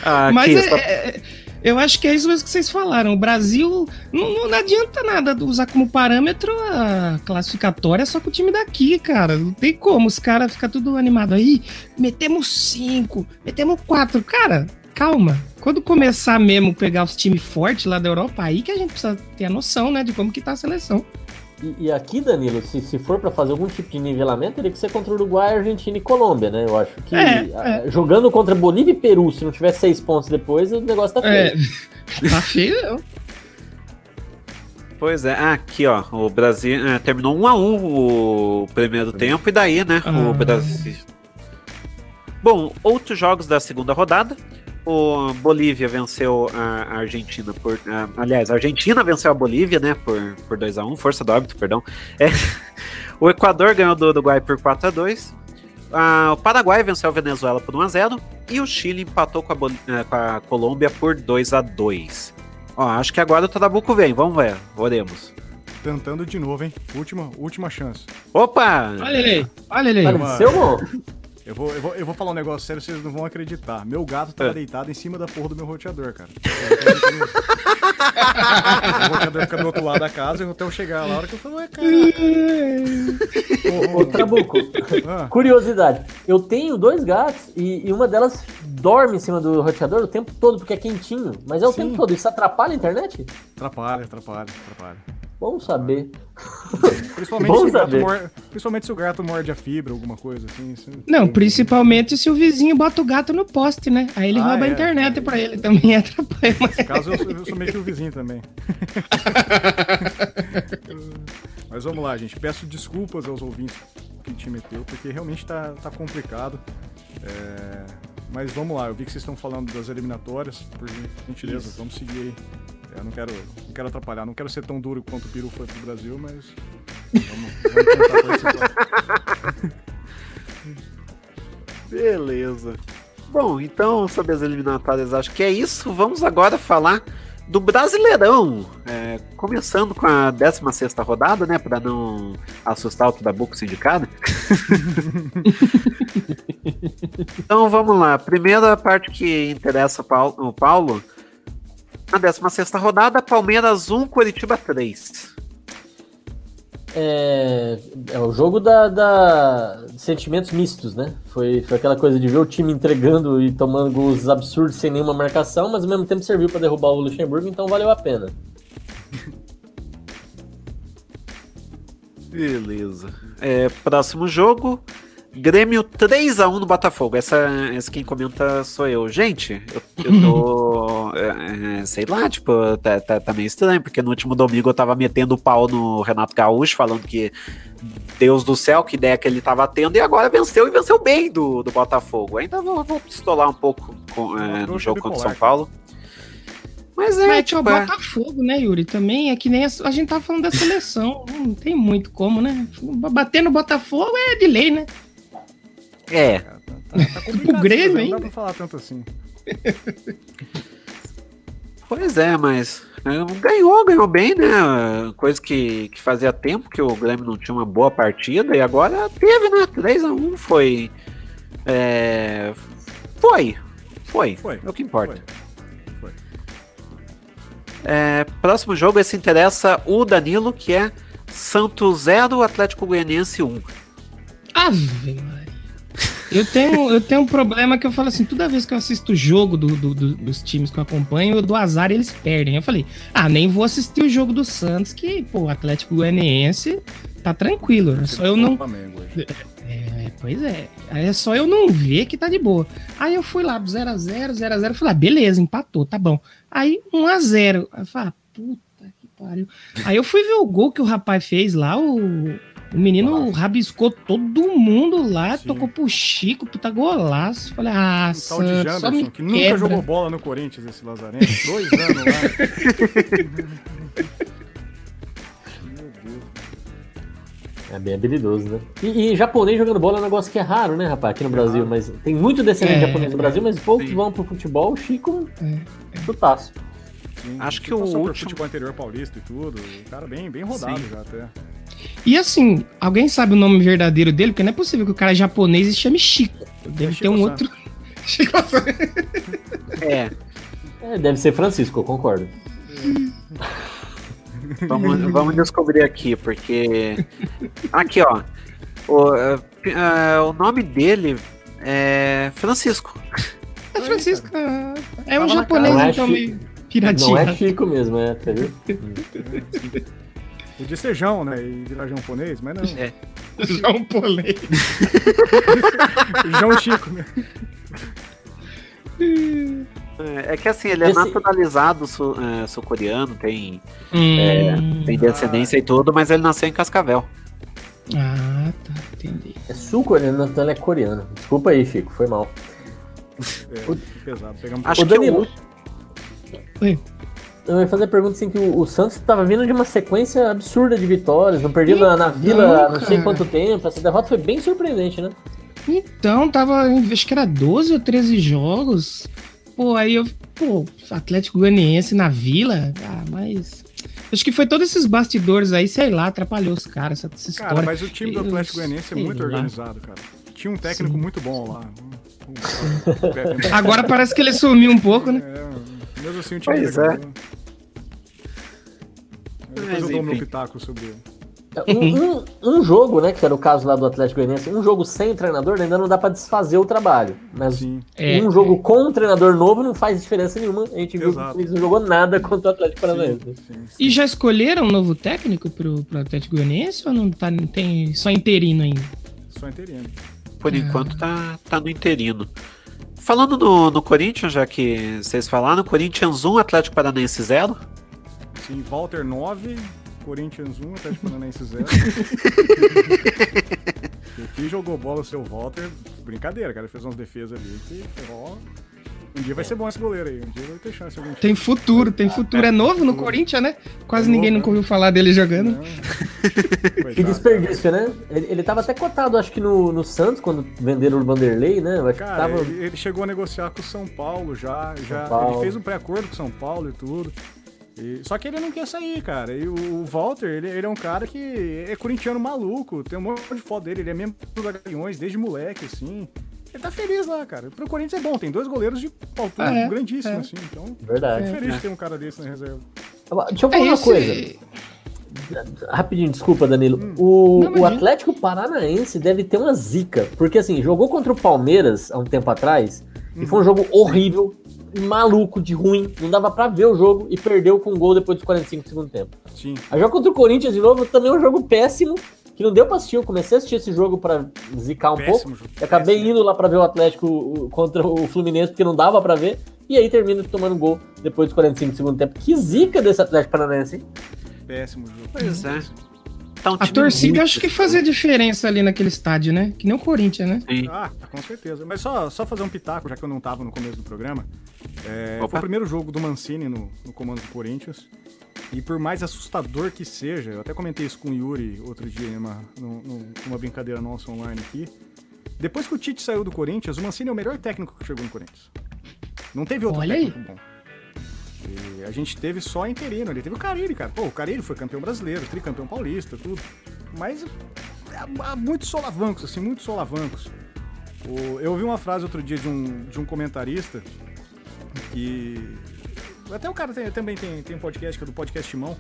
ah, Mas é, é, Eu acho que é isso mesmo que vocês falaram. O Brasil não, não adianta nada usar como parâmetro a classificatória só com o time daqui, cara. Não tem como. Os caras ficam tudo animado aí. Metemos cinco, metemos quatro. Cara, calma. Quando começar mesmo pegar os times fortes lá da Europa, aí que a gente precisa ter a noção, né, de como que tá a seleção. E, e aqui, Danilo, se, se for para fazer algum tipo de nivelamento, teria que ser contra o Uruguai, Argentina e Colômbia, né? Eu acho que é, é. jogando contra Bolívia e Peru, se não tiver seis pontos depois, o negócio tá feio. É. tá feio, não. Pois é, aqui ó, o Brasil é, terminou 1 um a 1 um o primeiro tempo e daí, né, ah. o Brasil. Bom, outros jogos da segunda rodada. O Bolívia venceu a Argentina por. Uh, aliás, a Argentina venceu a Bolívia, né? Por, por 2x1, força do óbito, perdão. É, o Equador ganhou do Uruguai por 4x2. Uh, o Paraguai venceu a Venezuela por 1x0. E o Chile empatou com a, uh, com a Colômbia por 2x2. Ó, acho que agora o Tadabuco vem, vamos ver, oremos. Tentando de novo, hein? Última, última chance. Opa! Olha ele, olha ele. Apareceu, eu vou, eu, vou, eu vou falar um negócio sério, vocês não vão acreditar. Meu gato tava é. deitado em cima da porra do meu roteador, cara. o roteador fica do outro lado da casa e até eu chegar lá, a hora que eu falo, ué, cara. Ô, Trabuco, ah. curiosidade. Eu tenho dois gatos e, e, uma delas dorme em cima do roteador o tempo todo, porque é quentinho. Mas é o Sim. tempo todo. Isso atrapalha a internet? Atrapalha, atrapalha, atrapalha. Bom saber. Principalmente, Bom se saber. Morde, principalmente se o gato morde a fibra, alguma coisa assim. Não, principalmente se o vizinho bota o gato no poste, né? Aí ele ah, rouba é, a internet é. pra ele também atrapalha. Nesse caso, eu, eu sou meio que o vizinho também. Mas vamos lá, gente. Peço desculpas aos ouvintes que te meteu, porque realmente tá, tá complicado. É... Mas vamos lá, eu vi que vocês estão falando das eliminatórias, por gentileza, Isso. vamos seguir aí. Eu não quero, não quero atrapalhar, não quero ser tão duro quanto o Peru foi pro Brasil, mas vamos, vamos tentar Beleza. Bom, então sobre as eliminatórias acho que é isso. Vamos agora falar do Brasileirão. É, começando com a 16 rodada, né? Para não assustar o Tudabuco Sindicato. então vamos lá. Primeira parte que interessa o Paulo na 16 rodada, Palmeiras 1, Curitiba 3. É, é o jogo da, da, sentimentos mistos, né? Foi, foi aquela coisa de ver o time entregando e tomando gols absurdos sem nenhuma marcação, mas ao mesmo tempo serviu para derrubar o Luxemburgo, então valeu a pena. Beleza. É, próximo jogo, Grêmio 3x1 no Botafogo. Essa, essa quem comenta sou eu. Gente, eu, eu tô. é, sei lá, tipo, tá, tá, tá, meio estranho, porque no último domingo eu tava metendo o pau no Renato Gaúcho, falando que Deus do céu, que ideia que ele tava tendo, e agora venceu e venceu bem do, do Botafogo. Ainda vou, vou pistolar um pouco com, é, no jogo contra o São Paulo. Mas é, Mas, tipo, o é. Botafogo, né, Yuri? Também é que nem a, a gente tava falando da seleção. não tem muito como, né? Bater no Botafogo é de lei, né? É. Tá, tá, tá o Grêmio, hein? Não dá pra falar tanto assim. pois é, mas é, ganhou, ganhou bem, né? Coisa que, que fazia tempo que o Grêmio não tinha uma boa partida e agora teve, né? 3x1 foi. É, foi. Foi. Foi. É o que importa. Foi. foi. É, próximo jogo, esse interessa o Danilo, que é Santos 0, Atlético Goianiense 1. Ave eu tenho, eu tenho um problema que eu falo assim, toda vez que eu assisto o jogo do, do, do, dos times que eu acompanho, eu dou azar e eles perdem. Eu falei, ah, nem vou assistir o jogo do Santos, que, pô, o Atlético Goianiense tá tranquilo. É só eu não. É, pois é. Aí é só eu não ver que tá de boa. Aí eu fui lá, 0x0, 0x0, falei, ah, beleza, empatou, tá bom. Aí 1x0. Aí eu falei, ah, puta que pariu. Aí eu fui ver o gol que o rapaz fez lá, o o menino Nossa. rabiscou todo mundo lá, Sim. tocou pro Chico, puta golaço. Falei, ah, o tal de Janderson, que nunca jogou bola no Corinthians, esse Lazarento. Dois anos lá. É bem habilidoso, né? E, e, japonês jogando bola é um negócio que é raro, né, rapaz, aqui no Brasil. Mas tem muito descendente é, japonês no Brasil, mas poucos sim. vão pro futebol. O Chico, é. chutaço. Sim, Acho que o último... futebol anterior paulista e tudo. O cara bem, bem rodado sim. já até. E assim, alguém sabe o nome verdadeiro dele? Porque não é possível que o cara é japonês e chame Chico. Deve é ter um outro. é. É, deve ser Francisco, eu concordo. vamos, vamos descobrir aqui, porque. Aqui, ó. O, uh, o nome dele é Francisco. É Francisco. É um japonês, é então, meio piratinho. Não é Chico mesmo, é, tá vendo? Podia ser João, né? E virar japonês, mas não. É. Japonês. João Chico, né? É, é que assim, ele é Esse... naturalizado é, sul-coreano, tem, hum, é, tem descendência ah. e tudo, mas ele nasceu em Cascavel. Ah, tá, entendi. É sul-coreano, então ele é coreano. Desculpa aí, Chico, foi mal. É, o... pesado. Pegamos Acho o Danilo. Que eu... Eu ia fazer a pergunta assim que o, o Santos estava vindo de uma sequência absurda de vitórias, não perdia na, na Vila não sei quanto tempo. Essa derrota foi bem surpreendente, né? Então, tava, acho que era 12 ou 13 jogos. Pô, aí eu, pô, Atlético Goianiense na Vila, ah, mas Acho que foi todos esses bastidores aí, sei lá, atrapalhou os caras, essa, essa cara, mas o time do Atlético Goianiense é muito lá. organizado, cara. Tinha um técnico Sim. muito bom lá. Agora parece que ele sumiu um pouco, né? É, mesmo assim o time pois é. Depois eu dou meu pitaco sobre ele. Um, um, um, jogo, né, que era o caso lá do Atlético Goianiense, um jogo sem treinador ainda não dá para desfazer o trabalho. Mas é, um jogo é. com um treinador novo não faz diferença nenhuma. A gente viu Exato. que eles não jogou nada contra o Atlético Paranaense. E já escolheram um novo técnico pro, pro Atlético Goianiense ou não tá, tem só interino ainda? Só interino. Por enquanto tá, tá no interino. Falando no, no Corinthians, já que vocês falaram, Corinthians 1, Atlético Paranaense 0. Sim, Walter 9, Corinthians 1, Atlético Paranaense 0. Quem jogou bola o seu Walter, brincadeira, cara. Ele fez umas defesas ali que, ó, um dia vai ser bom esse goleiro aí. Um dia vai ter chance. Algum tem futuro, tem futuro. É novo no Corinthians, né? Quase é ninguém novo, nunca ouviu falar dele jogando. que desperdício, né? Ele, ele tava até cotado, acho que no, no Santos, quando venderam o Vanderlei, né? Acho Cara, tava... ele, ele, chegou a negociar com o São Paulo já. já Paulo. Ele fez um pré-acordo com o São Paulo e tudo. E, só que ele não quer sair, cara. E o, o Walter, ele, ele, é um cara que é corintiano maluco. Tem um monte de foto dele. Ele é membro da Gaviões desde moleque, assim. Ele tá feliz lá, cara. Pro Corinthians é bom. Tem dois goleiros de altura é, grandíssimo, é. assim. Então, Verdade. Fico feliz de ter um cara desse na reserva. Deixa eu falar uma coisa. Rapidinho, desculpa, Danilo. Hum. O, não, o Atlético Paranaense deve ter uma zica. Porque, assim, jogou contra o Palmeiras há um tempo atrás. Hum. E foi um jogo horrível maluco, de ruim. Não dava pra ver o jogo e perdeu com um gol depois dos 45 do segundo tempo. Sim. A jogo contra o Corinthians de novo também é um jogo péssimo. Que não deu pra assistir. Eu comecei a assistir esse jogo pra zicar um péssimo, pouco. E acabei péssimo. indo lá pra ver o Atlético contra o Fluminense, porque não dava pra ver. E aí termina tomando gol depois dos 45 do segundo tempo. Que zica desse Atlético Paranaense, hein? Péssimo jogo. Pois é. Tá um a torcida acho que fazia diferença ali naquele estádio, né? Que nem o Corinthians, né? Sim. Ah, com certeza. Mas só, só fazer um pitaco, já que eu não tava no começo do programa. É, foi o primeiro jogo do Mancini no, no comando do Corinthians. E por mais assustador que seja, eu até comentei isso com o Yuri outro dia numa, numa brincadeira nossa online aqui. Depois que o Tite saiu do Corinthians, o Mancini é o melhor técnico que chegou no Corinthians. Não teve outro Olha técnico aí. bom. E a gente teve só interino ali. Teve o Carilli, cara. Pô, o Carilli foi campeão brasileiro, tricampeão paulista, tudo. Mas há muitos solavancos, assim, muitos solavancos. O, eu ouvi uma frase outro dia de um, de um comentarista que. Até o cara tem, também tem, tem um podcast, que é do Podcast Timão,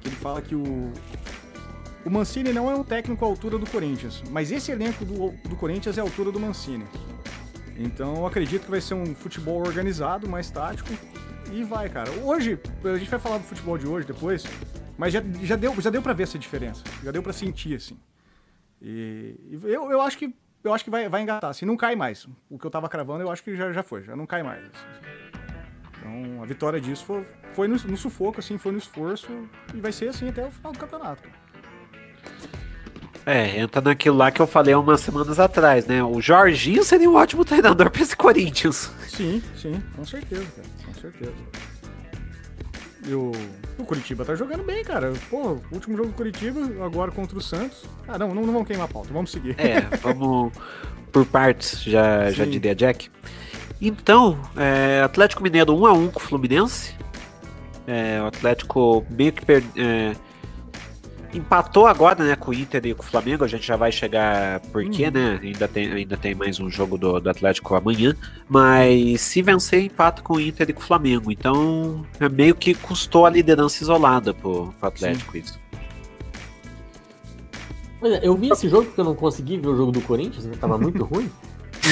que ele fala que o. O Mancini não é um técnico à altura do Corinthians, mas esse elenco do, do Corinthians é a altura do Mancini. Então eu acredito que vai ser um futebol organizado, mais tático, e vai, cara. Hoje, a gente vai falar do futebol de hoje depois, mas já, já, deu, já deu pra ver essa diferença. Já deu pra sentir, assim. E, eu, eu acho que eu acho que vai, vai engatar. Se assim, não cai mais. O que eu tava cravando, eu acho que já, já foi, já não cai mais. Assim. Então, a vitória disso foi, foi no, no, sufoco, assim, foi no esforço, e vai ser assim até o final do campeonato. É, entra naquilo lá que eu falei há umas semanas atrás, né? O Jorginho seria um ótimo treinador para esse Corinthians. Sim, sim, com certeza, cara certeza. E o, o Curitiba tá jogando bem, cara. Pô, último jogo do Curitiba, agora contra o Santos. Ah, não, não, não vamos queimar a pauta, vamos seguir. É, vamos por partes, já, já diria Jack. Então, é, Atlético Mineiro 1x1 com o Fluminense. É, o Atlético meio que perdeu. É, empatou agora, né, com o Inter e com o Flamengo. A gente já vai chegar por quê, uhum. né? Ainda tem, ainda tem mais um jogo do, do Atlético amanhã. Mas se vencer, empata com o Inter e com o Flamengo. Então, é meio que custou a liderança isolada pro, pro Atlético Sim. isso. Eu vi esse jogo porque eu não consegui ver o jogo do Corinthians, né? Tava muito ruim.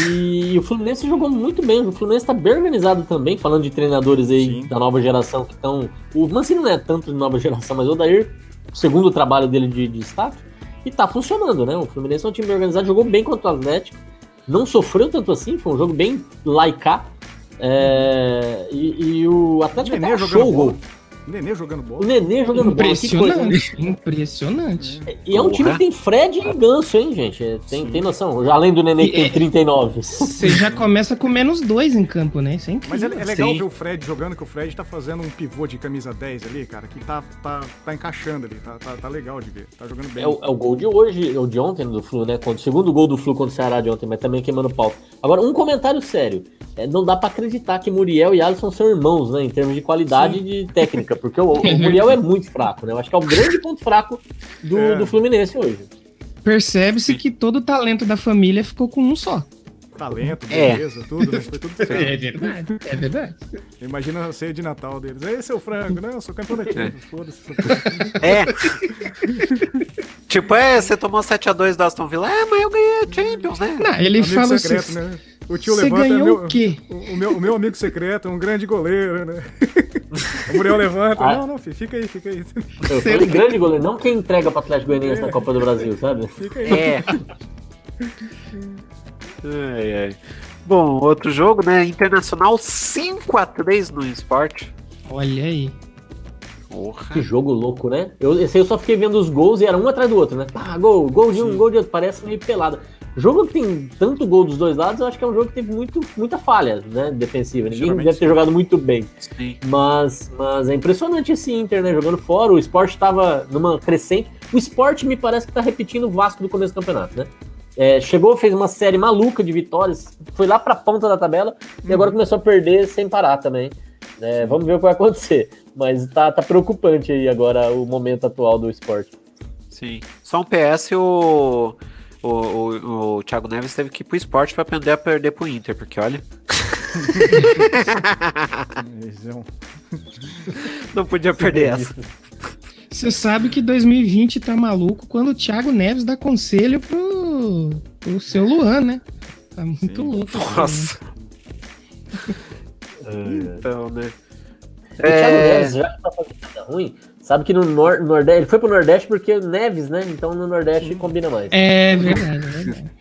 E o Fluminense jogou muito bem. O Fluminense está bem organizado também, falando de treinadores aí Sim. da nova geração que estão. O Mancini não é tanto de nova geração, mas o Dair, o segundo trabalho dele de, de destaque, e tá funcionando, né? O Fluminense é um time organizado, jogou bem contra o Atlético, não sofreu tanto assim, foi um jogo bem laicá. É, e, e, o Atlético até achou o gol. Nenê jogando bola. O Nenê jogando impressionante, bola. Impressionante. É, e é um time que tem Fred e Ganso, hein, gente? É, tem, tem noção. Além do Nenê que tem 39. Você já começa com menos dois em campo, né? Isso é Mas é, é legal Sim. ver o Fred jogando, que o Fred tá fazendo um pivô de camisa 10 ali, cara, que tá, tá, tá encaixando ali. Tá, tá, tá legal de ver. Tá jogando bem. É o, é o gol de hoje, o de ontem do Flu, né? Quando, o segundo gol do Flu contra o Ceará de ontem, mas também queimando pau. Agora, um comentário sério. É, não dá pra acreditar que Muriel e Alisson são irmãos, né? Em termos de qualidade Sim. de técnica, porque o, o Muriel é muito fraco, né? Eu acho que é o grande ponto fraco do, é. do Fluminense hoje. Percebe-se que todo o talento da família ficou com um só. Talento, é. beleza, é. tudo, né? Foi tudo certo. É verdade, é verdade. Imagina a ceia de Natal deles. Ei, seu frango, não, eu sou campeão da Champions, é. foda-se. É. tipo, é, você tomou 7x2 do Aston Villa. É, mas eu ganhei a Champions, né? Não, ele Amigo fala secreto, assim, né? O tio Você levanta. Ganhou meu, o quê? O, o, meu, o meu amigo secreto, um grande goleiro, né? o Muriel levanta. Ah. Não, não, filho, fica aí, fica aí. Eu falei grande goleiro, não quem entrega para Atlético Goianiense é. na Copa do Brasil, sabe? Fica aí. É. ai, ai. Bom, outro jogo, né? Internacional 5x3 no esporte. Olha aí. Porra. Que jogo louco, né? Eu, esse aí eu só fiquei vendo os gols e era um atrás do outro, né? Ah, gol, gol de um, Sim. gol de outro. Parece meio pelado. Jogo que tem tanto gol dos dois lados, eu acho que é um jogo que teve muito, muita falha né, defensiva. Ninguém Geralmente deve ter sim. jogado muito bem. Mas, mas é impressionante esse Inter, né? Jogando fora. O esporte estava numa crescente. O esporte me parece que está repetindo o Vasco do começo do campeonato, né? É, chegou, fez uma série maluca de vitórias, foi lá para a ponta da tabela uhum. e agora uhum. começou a perder sem parar também. É, vamos ver o que vai acontecer. Mas tá, tá preocupante aí agora o momento atual do esporte. Sim. Só um PS, o. O, o, o Thiago Neves teve que ir pro esporte para aprender a perder pro Inter, porque olha. Não podia perder essa. Você sabe que 2020 tá maluco quando o Thiago Neves dá conselho pro, pro seu Luan, né? Tá muito Sim. louco. Nossa. então, né? O Thiago é... Neves já tá fazendo nada ruim. Sabe que no Nor Nordeste. Ele foi pro Nordeste porque Neves, né? Então no Nordeste Sim. combina mais. É verdade, é verdade.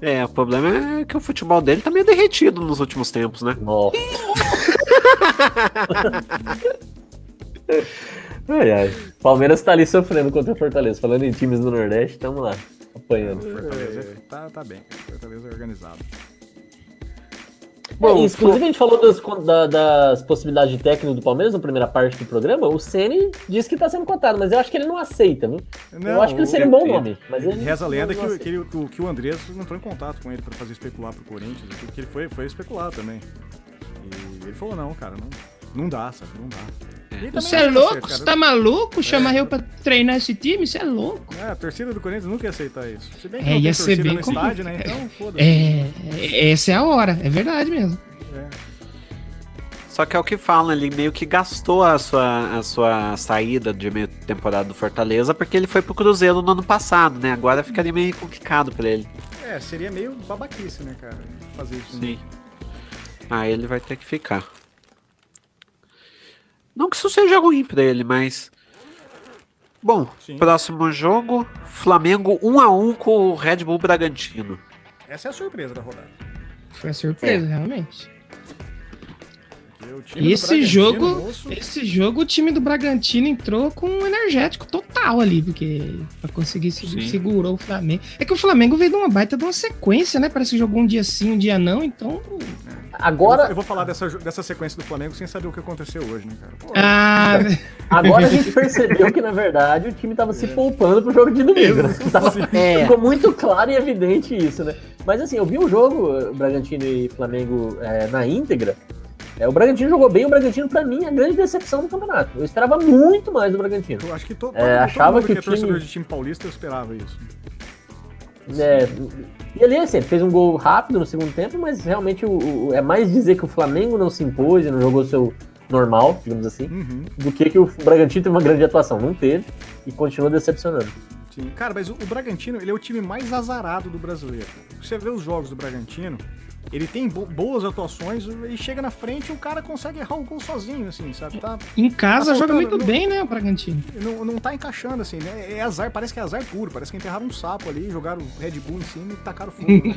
É, o problema é que o futebol dele tá meio derretido nos últimos tempos, né? Nossa. ai, ai. Palmeiras tá ali sofrendo contra o Fortaleza. Falando em times do Nordeste, tamo lá, apanhando. Fortaleza é, tá, tá bem. Fortaleza é organizado. Bom, é, inclusive a gente falou das, da, das possibilidades de técnico do Palmeiras na primeira parte do programa. O Ceni disse que está sendo cotado, mas eu acho que ele não aceita, viu? Não, eu acho que ele seria um bom nome. Mas ele reza a lenda que, que, ele, que, que, o Andrés não entrou em contato com ele para fazer especular pro Corinthians, porque ele foi, foi especular também. E ele falou, não, cara, não, não dá, sabe? Não dá. Você é louco? Você tá maluco? Chama é. eu pra treinar esse time? Você é louco? É, a torcida do Corinthians nunca ia aceitar isso. Se bem que é, ia ser bem no estádio, né? Então, foda-se. É, é, essa é a hora, é verdade mesmo. É. Só que é o que falam, ele meio que gastou a sua, a sua saída de meio temporada do Fortaleza porque ele foi pro Cruzeiro no ano passado, né? Agora ficaria meio complicado pra ele. É, seria meio babaquice, né, cara? Fazer isso. Sim. Aí ah, ele vai ter que ficar. Não que isso seja ruim pra ele, mas. Bom, Sim. próximo jogo: Flamengo 1 a 1 com o Red Bull Bragantino. Essa é a surpresa da rodada. Foi a surpresa, é. realmente. Esse jogo, moço... esse jogo, o time do Bragantino entrou com um energético total ali, porque pra conseguir se, segurar o Flamengo. É que o Flamengo veio de uma baita de uma sequência, né? Parece que jogou um dia sim, um dia não, então. Agora. Eu vou, eu vou falar dessa, dessa sequência do Flamengo sem saber o que aconteceu hoje, né, cara? Pô, ah, agora a gente percebeu que, na verdade, o time tava se é. poupando pro jogo de domingo. Né? Tava, é. Ficou muito claro e evidente isso, né? Mas assim, eu vi o jogo, Bragantino e Flamengo, é, na íntegra. É, o Bragantino jogou bem, o Bragantino, pra mim, é a grande decepção do campeonato. Eu esperava muito mais do Bragantino. Eu acho que to, é, todo, achava todo que, que é time... torcedor de time paulista eu esperava isso. É, e ali, assim, ele fez um gol rápido no segundo tempo, mas realmente o, o, é mais dizer que o Flamengo não se impôs e não jogou seu normal, digamos assim, uhum. do que que o Bragantino teve uma grande atuação. Não teve e continua decepcionando. Sim. Cara, mas o, o Bragantino, ele é o time mais azarado do brasileiro. Você vê os jogos do Bragantino, ele tem bo boas atuações e chega na frente e o cara consegue errar o gol sozinho, assim, sabe? Tá, em casa tá joga muito não, bem, né, o Bragantino? Não, não tá encaixando, assim, né? É azar, parece que é azar puro, parece que enterraram um sapo ali, jogaram Red Bull em cima e tacaram fogo. Né?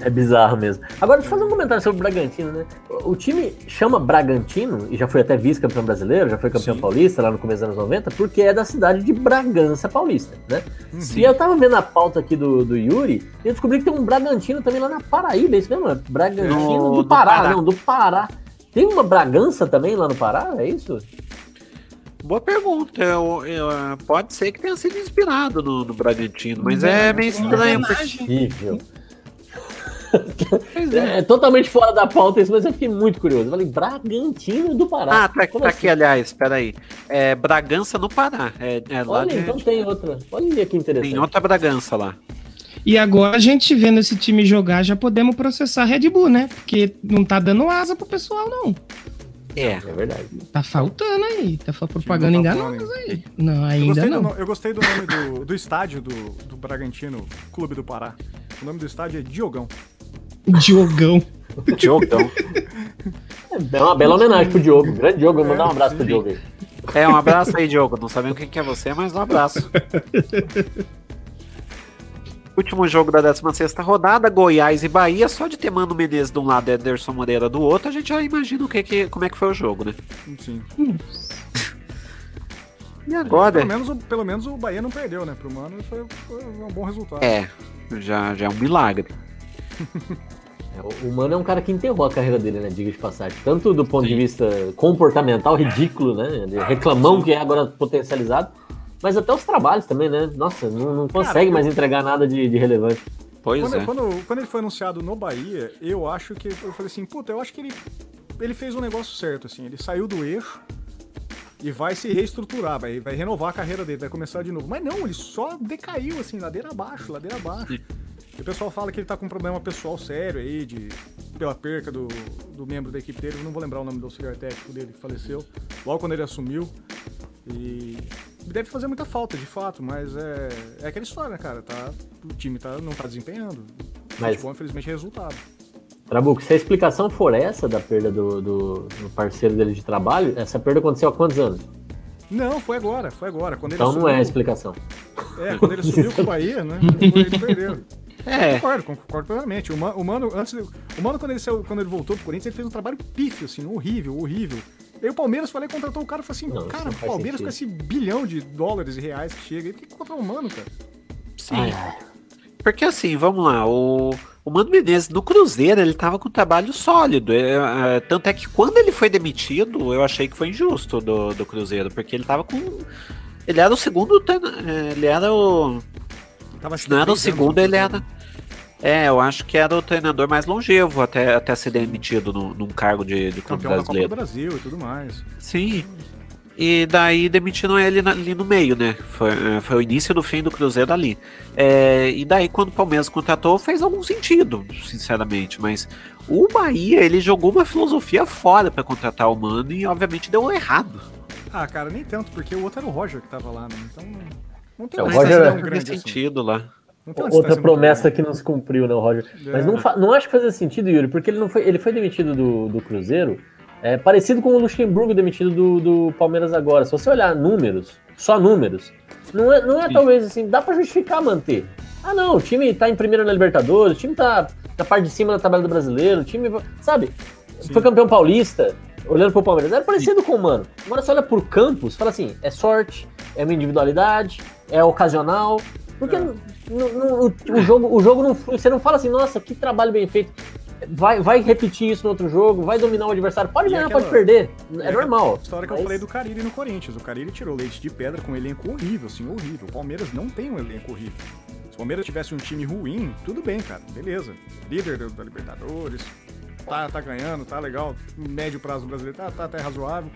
é bizarro mesmo. Agora, deixa eu fazer um comentário sobre o Bragantino, né? O time chama Bragantino, e já foi até vice-campeão brasileiro, já foi campeão Sim. paulista lá no começo dos anos 90, porque é da cidade de Bragança Paulista, né? Sim. E eu tava vendo a pauta aqui do, do Yuri, e eu descobri que tem um Bragantino também lá na Paraíba, é isso mesmo? Bragantino no, do, Pará, Pará, não, do Pará. Tem uma Bragança também lá no Pará, é isso? Boa pergunta. Eu, eu, pode ser que tenha sido inspirado no, no Bragantino, mas é, é meio estranho. Possível. É. é. totalmente fora da pauta isso, mas eu fiquei muito curioso. Eu falei, Bragantino do Pará. Ah, tá, tá aqui, assim? aliás, peraí. É Bragança no Pará. É, é lá Olha, de... então tem outra. Olha que interessante. Tem outra Bragança lá. E agora a gente vendo esse time jogar, já podemos processar Red Bull, né? Porque não tá dando asa pro pessoal, não. É, é verdade. Tá faltando aí, tá propaganda enganosa aí. Não, ainda eu não. Do, eu gostei do nome do, do estádio do, do Bragantino, Clube do Pará. O nome do estádio é Diogão. Diogão. Diogão. É uma bela homenagem pro Diogo. Grande Diogo, vou mandar um abraço pro Diogo aí. É, um abraço aí, Diogo. Não sabemos quem que é você, mas um abraço. Último jogo da 16 rodada, Goiás e Bahia. Só de ter Mano Menezes de um lado e Ederson Moreira do outro, a gente já imagina o que, que, como é que foi o jogo, né? Sim. e agora? Pelo menos, pelo menos o Bahia não perdeu, né? Pro Mano foi, foi um bom resultado. É, já, já é um milagre. O Mano é um cara que enterrou a carreira dele, né? Diga de passagem. Tanto do ponto Sim. de vista comportamental, ridículo, né? De reclamão que é agora potencializado, mas até os trabalhos também, né? Nossa, não, não consegue Cara, mais eu... entregar nada de, de relevante. Pois quando, é. Quando, quando ele foi anunciado no Bahia, eu acho que. Eu falei assim, puta, eu acho que ele, ele fez um negócio certo, assim. Ele saiu do eixo e vai se reestruturar, vai, vai renovar a carreira dele, vai começar de novo. Mas não, ele só decaiu, assim, ladeira abaixo, ladeira abaixo. E o pessoal fala que ele tá com um problema pessoal sério aí, de, pela perca do, do membro da equipe dele. Não vou lembrar o nome do auxiliar técnico dele que faleceu, logo quando ele assumiu. E deve fazer muita falta, de fato, mas é, é aquela história, né, cara? Tá, o time tá, não tá desempenhando. Mas... Futebol, infelizmente, é resultado. Trabuco, se a explicação for essa da perda do, do, do, parceiro dele de trabalho, essa perda aconteceu há quantos anos? Não, foi agora, foi agora. Quando então ele não é a explicação. É, quando ele subiu pro Bahia, né? Ele perdeu. É. Concordo, concordo plenamente. O Mano, antes, o Mano quando, ele saiu, quando ele voltou pro Corinthians, ele fez um trabalho pífio, assim, horrível, horrível. E o Palmeiras falei, contratou o cara e falou assim: não, cara, o Palmeiras com esse bilhão de dólares e reais que chega, ele tem que contratar um mano, cara. Sim. Ai, Porque assim, vamos lá, o, o Mano Menezes no Cruzeiro ele tava com um trabalho sólido. É, é, tanto é que quando ele foi demitido, eu achei que foi injusto do, do Cruzeiro, porque ele tava com. Ele era o segundo. É, ele era o. Tava não era o segundo, ele era. É, eu acho que era o treinador mais longevo até, até ser demitido no, num cargo de, de campeão brasileiro. da Copa do Brasil e tudo mais. Sim. E daí demitiram ele ali no meio, né? Foi, é, foi o início do fim do Cruzeiro ali. É, e daí, quando o Palmeiras contratou, fez algum sentido, sinceramente. Mas o Bahia, ele jogou uma filosofia fora para contratar o Mano e, obviamente, deu errado. Ah, cara, nem tanto, porque o outro era o Roger que tava lá, né? Então não tem é, mais o Roger não grande assim. sentido assim. lá. Outra promessa que não se cumpriu, né, Roger? É. Mas não, não acho que fazia sentido, Yuri, porque ele não foi, ele foi demitido do, do Cruzeiro, é parecido com o Luxemburgo demitido do, do Palmeiras agora. Se você olhar números, só números, não é, não é talvez assim, dá para justificar manter. Ah, não, o time tá em primeira na Libertadores, o time tá na parte de cima da tabela do brasileiro, o time, sabe, Sim. foi campeão paulista, olhando pro Palmeiras. Era parecido Sim. com o Mano. Agora você olha por campos, fala assim, é sorte, é uma individualidade, é ocasional. Porque é. no, no, o, jogo, o jogo não Você não fala assim, nossa, que trabalho bem feito. Vai, vai repetir isso no outro jogo, vai dominar o adversário. Pode ganhar, aquela, pode perder. É normal. História que mas... eu falei do Carille no Corinthians. O Carille tirou leite de pedra com um elenco horrível, assim, horrível. O Palmeiras não tem um elenco horrível. Se o Palmeiras tivesse um time ruim, tudo bem, cara, beleza. Líder da Libertadores, tá, tá ganhando, tá legal. Médio prazo brasileiro tá, tá até razoável.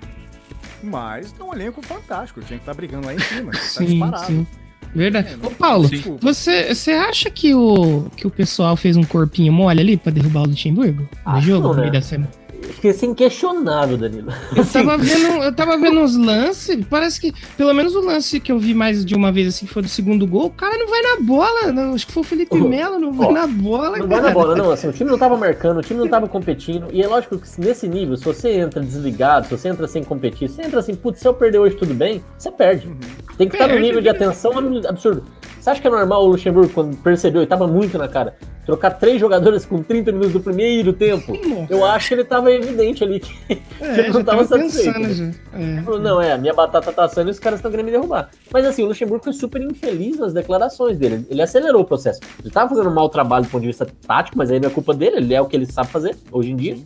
Mas é um elenco fantástico. Tinha que estar tá brigando lá em cima. Tá sim, tá disparado. Sim. Verdade. É, Ô, Paulo, você, você acha que o, que o pessoal fez um corpinho mole ali pra derrubar o Luxemburgo? No jogo, no meio da semana? Acho que é inquestionável, Danilo. Eu tava vendo, eu tava vendo uns lances, parece que, pelo menos o lance que eu vi mais de uma vez, assim, que foi do segundo gol, o cara não vai na bola. Não, acho que foi o Felipe Melo, não vai na bola, Não cara. vai na bola, não. Assim, o time não tava marcando, o time não tava competindo. E é lógico que nesse nível, se você entra desligado, se você entra sem competir, se você entra assim, putz, se eu perder hoje tudo bem, você perde. Tem que estar no nível de atenção absurdo. Você acha que é normal o Luxemburgo, quando percebeu, e tava muito na cara, trocar três jogadores com 30 minutos do primeiro tempo? Nossa. Eu acho que ele tava evidente ali que, é, que ele não tava satisfeito. Né? É. Não, é, a minha batata tá assando e os caras estão querendo me derrubar. Mas assim, o Luxemburgo foi super infeliz nas declarações dele. Ele acelerou o processo. Ele tava fazendo um mau trabalho do ponto de vista tático, mas aí não é culpa dele, ele é o que ele sabe fazer hoje em dia.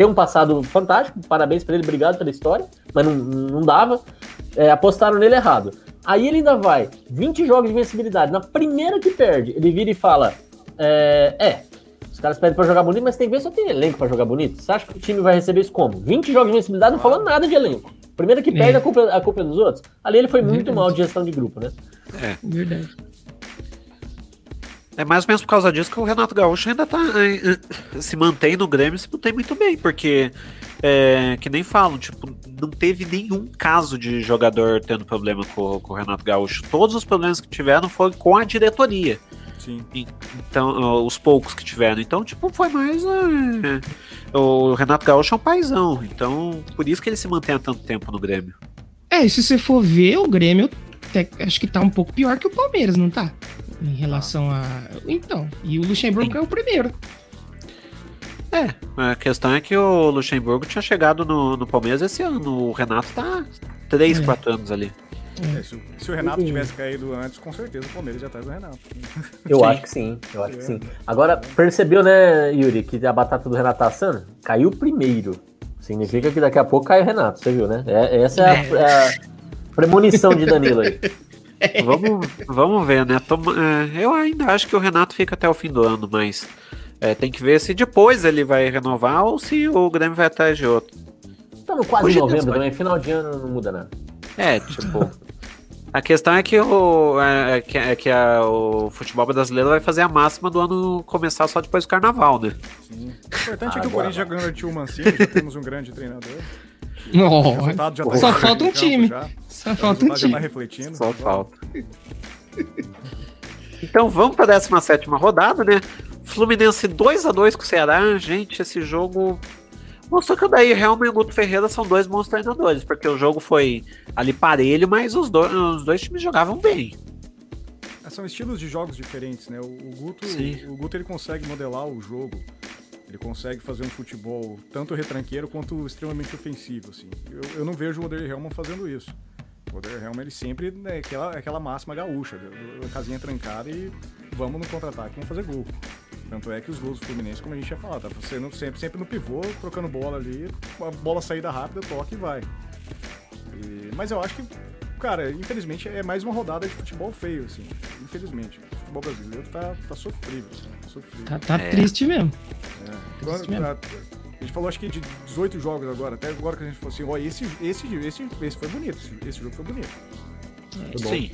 Tem um passado fantástico, parabéns para ele, obrigado pela história, mas não, não dava. É, apostaram nele errado. Aí ele ainda vai, 20 jogos de vencibilidade. Na primeira que perde, ele vira e fala: É, é os caras pedem pra jogar bonito, mas tem vezes só tem elenco pra jogar bonito. Você acha que o time vai receber isso como? 20 jogos de vencibilidade, não falou nada de elenco. Primeira que perde, é. a, culpa, a culpa é dos outros. Ali ele foi muito mal de gestão de grupo, né? É. Verdade. É mais ou menos por causa disso que o Renato Gaúcho ainda tá se mantém no Grêmio se mantém muito bem, porque é, que nem falam, tipo, não teve nenhum caso de jogador tendo problema com, com o Renato Gaúcho. Todos os problemas que tiveram foram com a diretoria. Sim. Então, os poucos que tiveram. Então, tipo, foi mais. É, o Renato Gaúcho é um paizão. Então, por isso que ele se mantém há tanto tempo no Grêmio. É, e se você for ver, o Grêmio acho que tá um pouco pior que o Palmeiras, não tá? Em relação a. Então, e o Luxemburgo Sim. é o primeiro. É, a questão é que o Luxemburgo tinha chegado no, no Palmeiras esse ano. O Renato tá 3, é. 4 anos ali. É, se, se, o Renato tivesse caído antes, com certeza o Palmeiras já tá do Renato. Eu sim. acho que sim, eu acho que sim. Agora, percebeu, né, Yuri, que a batata do Renato tá assando? Caiu primeiro. Significa que daqui a pouco cai o Renato, você viu, né? É, essa é a, é. é a premonição de Danilo aí. vamos, vamos ver, né? Toma, é, eu ainda acho que o Renato fica até o fim do ano, mas é, tem que ver se depois ele vai renovar ou se o Grêmio vai atrás de outro. Estamos quase Hoje novembro também, final de ano não muda nada. É, tipo. A questão é que, o, é, é que, é que a, o futebol brasileiro vai fazer a máxima do ano começar só depois do carnaval, né? Sim. O importante ah, é que o Corinthians já garantiu o Mancini, já temos um grande treinador. Oh, tá só falta um time. Já. Só falta um time. Tá refletindo. Só falta. Então vamos para a 17 rodada, né? Fluminense 2 a 2 com o Ceará. Gente, esse jogo mostrou que o daí Helma e o Guto Ferreira são dois bons treinadores, porque o jogo foi ali parelho, mas os, dois, os dois times jogavam bem. É, são estilos de jogos diferentes, né? O, o Guto, o Guto ele consegue modelar o jogo ele consegue fazer um futebol tanto retranqueiro quanto extremamente ofensivo. Assim. Eu, eu não vejo o Oder Helman fazendo isso. O Oder Helman ele sempre é aquela, aquela máxima gaúcha, a casinha trancada e vamos no contra-ataque, vamos fazer gol. Tanto é que os gols do Fluminense, como a gente ia falar, tá sendo sempre, sempre no pivô, trocando bola ali, a bola saída rápida, toque e vai. E, mas eu acho que, cara, infelizmente é mais uma rodada de futebol feio, assim. Infelizmente. O futebol brasileiro tá, tá sofrível, assim, tá sofrível. Tá, tá é. triste mesmo. É. Triste mesmo. A, a gente falou acho que de 18 jogos agora, até agora que a gente falou assim, ó, esse, esse, esse, esse foi bonito, esse, esse jogo foi bonito. Sim.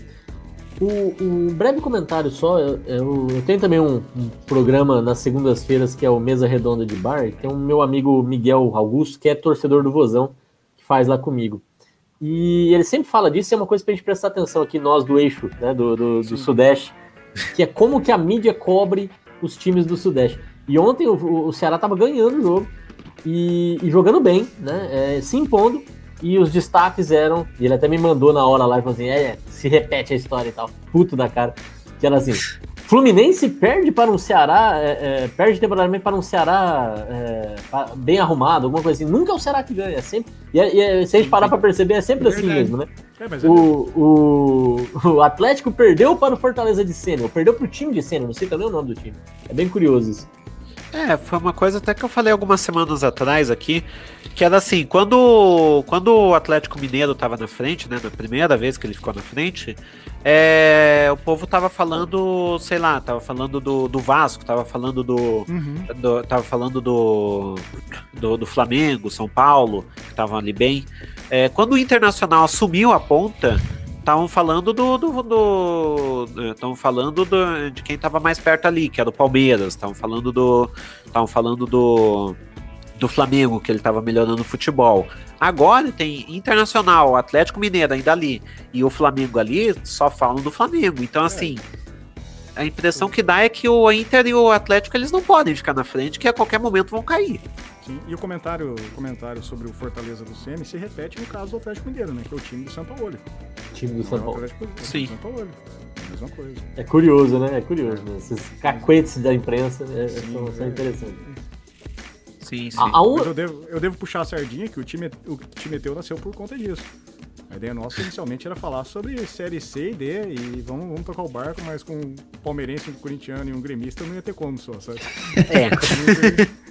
Um, um, breve comentário só, eu, eu, eu tenho também um, um, programa nas segundas-feiras que é o Mesa Redonda de Bar, tem um meu amigo Miguel Augusto, que é torcedor do Vozão, que faz lá comigo. E ele sempre fala disso, é uma coisa pra gente prestar atenção aqui, nós do eixo, né, do, do, do Sudeste, que é como que a mídia cobre os times do Sudeste. E ontem o, o Ceará tava ganhando o jogo e, e jogando bem, né, é, se impondo, e os destaques eram, e ele até me mandou na hora lá e falou assim: é, se repete a história e tal, puto da cara. Que era assim: Fluminense perde para um Ceará, é, é, perde temporariamente para um Ceará é, bem arrumado, alguma coisa assim. Nunca é o Ceará que ganha, é sempre. E, é, e é, se a gente parar para perceber, é sempre assim mesmo, né? O, o, o, Atlético perdeu para o Fortaleza de Sênior, perdeu para o time de Sênior, não sei também o nome do time. É bem curioso isso. É, foi uma coisa até que eu falei algumas semanas atrás aqui, que era assim, quando, quando o Atlético Mineiro estava na frente, né, na primeira vez que ele ficou na frente, é, o povo tava falando, sei lá, tava falando do, do Vasco, tava falando do, uhum. do tava falando do, do, do, Flamengo, São Paulo, que estavam ali bem. É, quando o Internacional assumiu a ponta, estavam falando do, do, estavam falando do, de quem estava mais perto ali, que era o Palmeiras, estavam falando do, estavam falando do do Flamengo, que ele estava melhorando o futebol. Agora tem Internacional, Atlético Mineiro ainda ali, e o Flamengo ali só falam do Flamengo. Então, é. assim, a impressão que dá é que o Inter e o Atlético eles não podem ficar na frente, que a qualquer momento vão cair. Sim, e o comentário, o comentário sobre o Fortaleza do CM se repete no caso do Atlético Mineiro, né? Que é o time do São Paulo. Time do São Paulo. Sim. São Paulo. Mesma coisa. É curioso, né? É curioso. Né? Esses cacuetes da imprensa é, Sim, são, são é. interessantes. Sim, sim. A, a Mas eu devo, eu devo puxar a sardinha que o time, o time teu nasceu por conta disso. A ideia nossa inicialmente era falar sobre série C e D e vamos, vamos tocar o barco, mas com um palmeirense, um corintiano e um gremista não ia ter como só, sabe? É.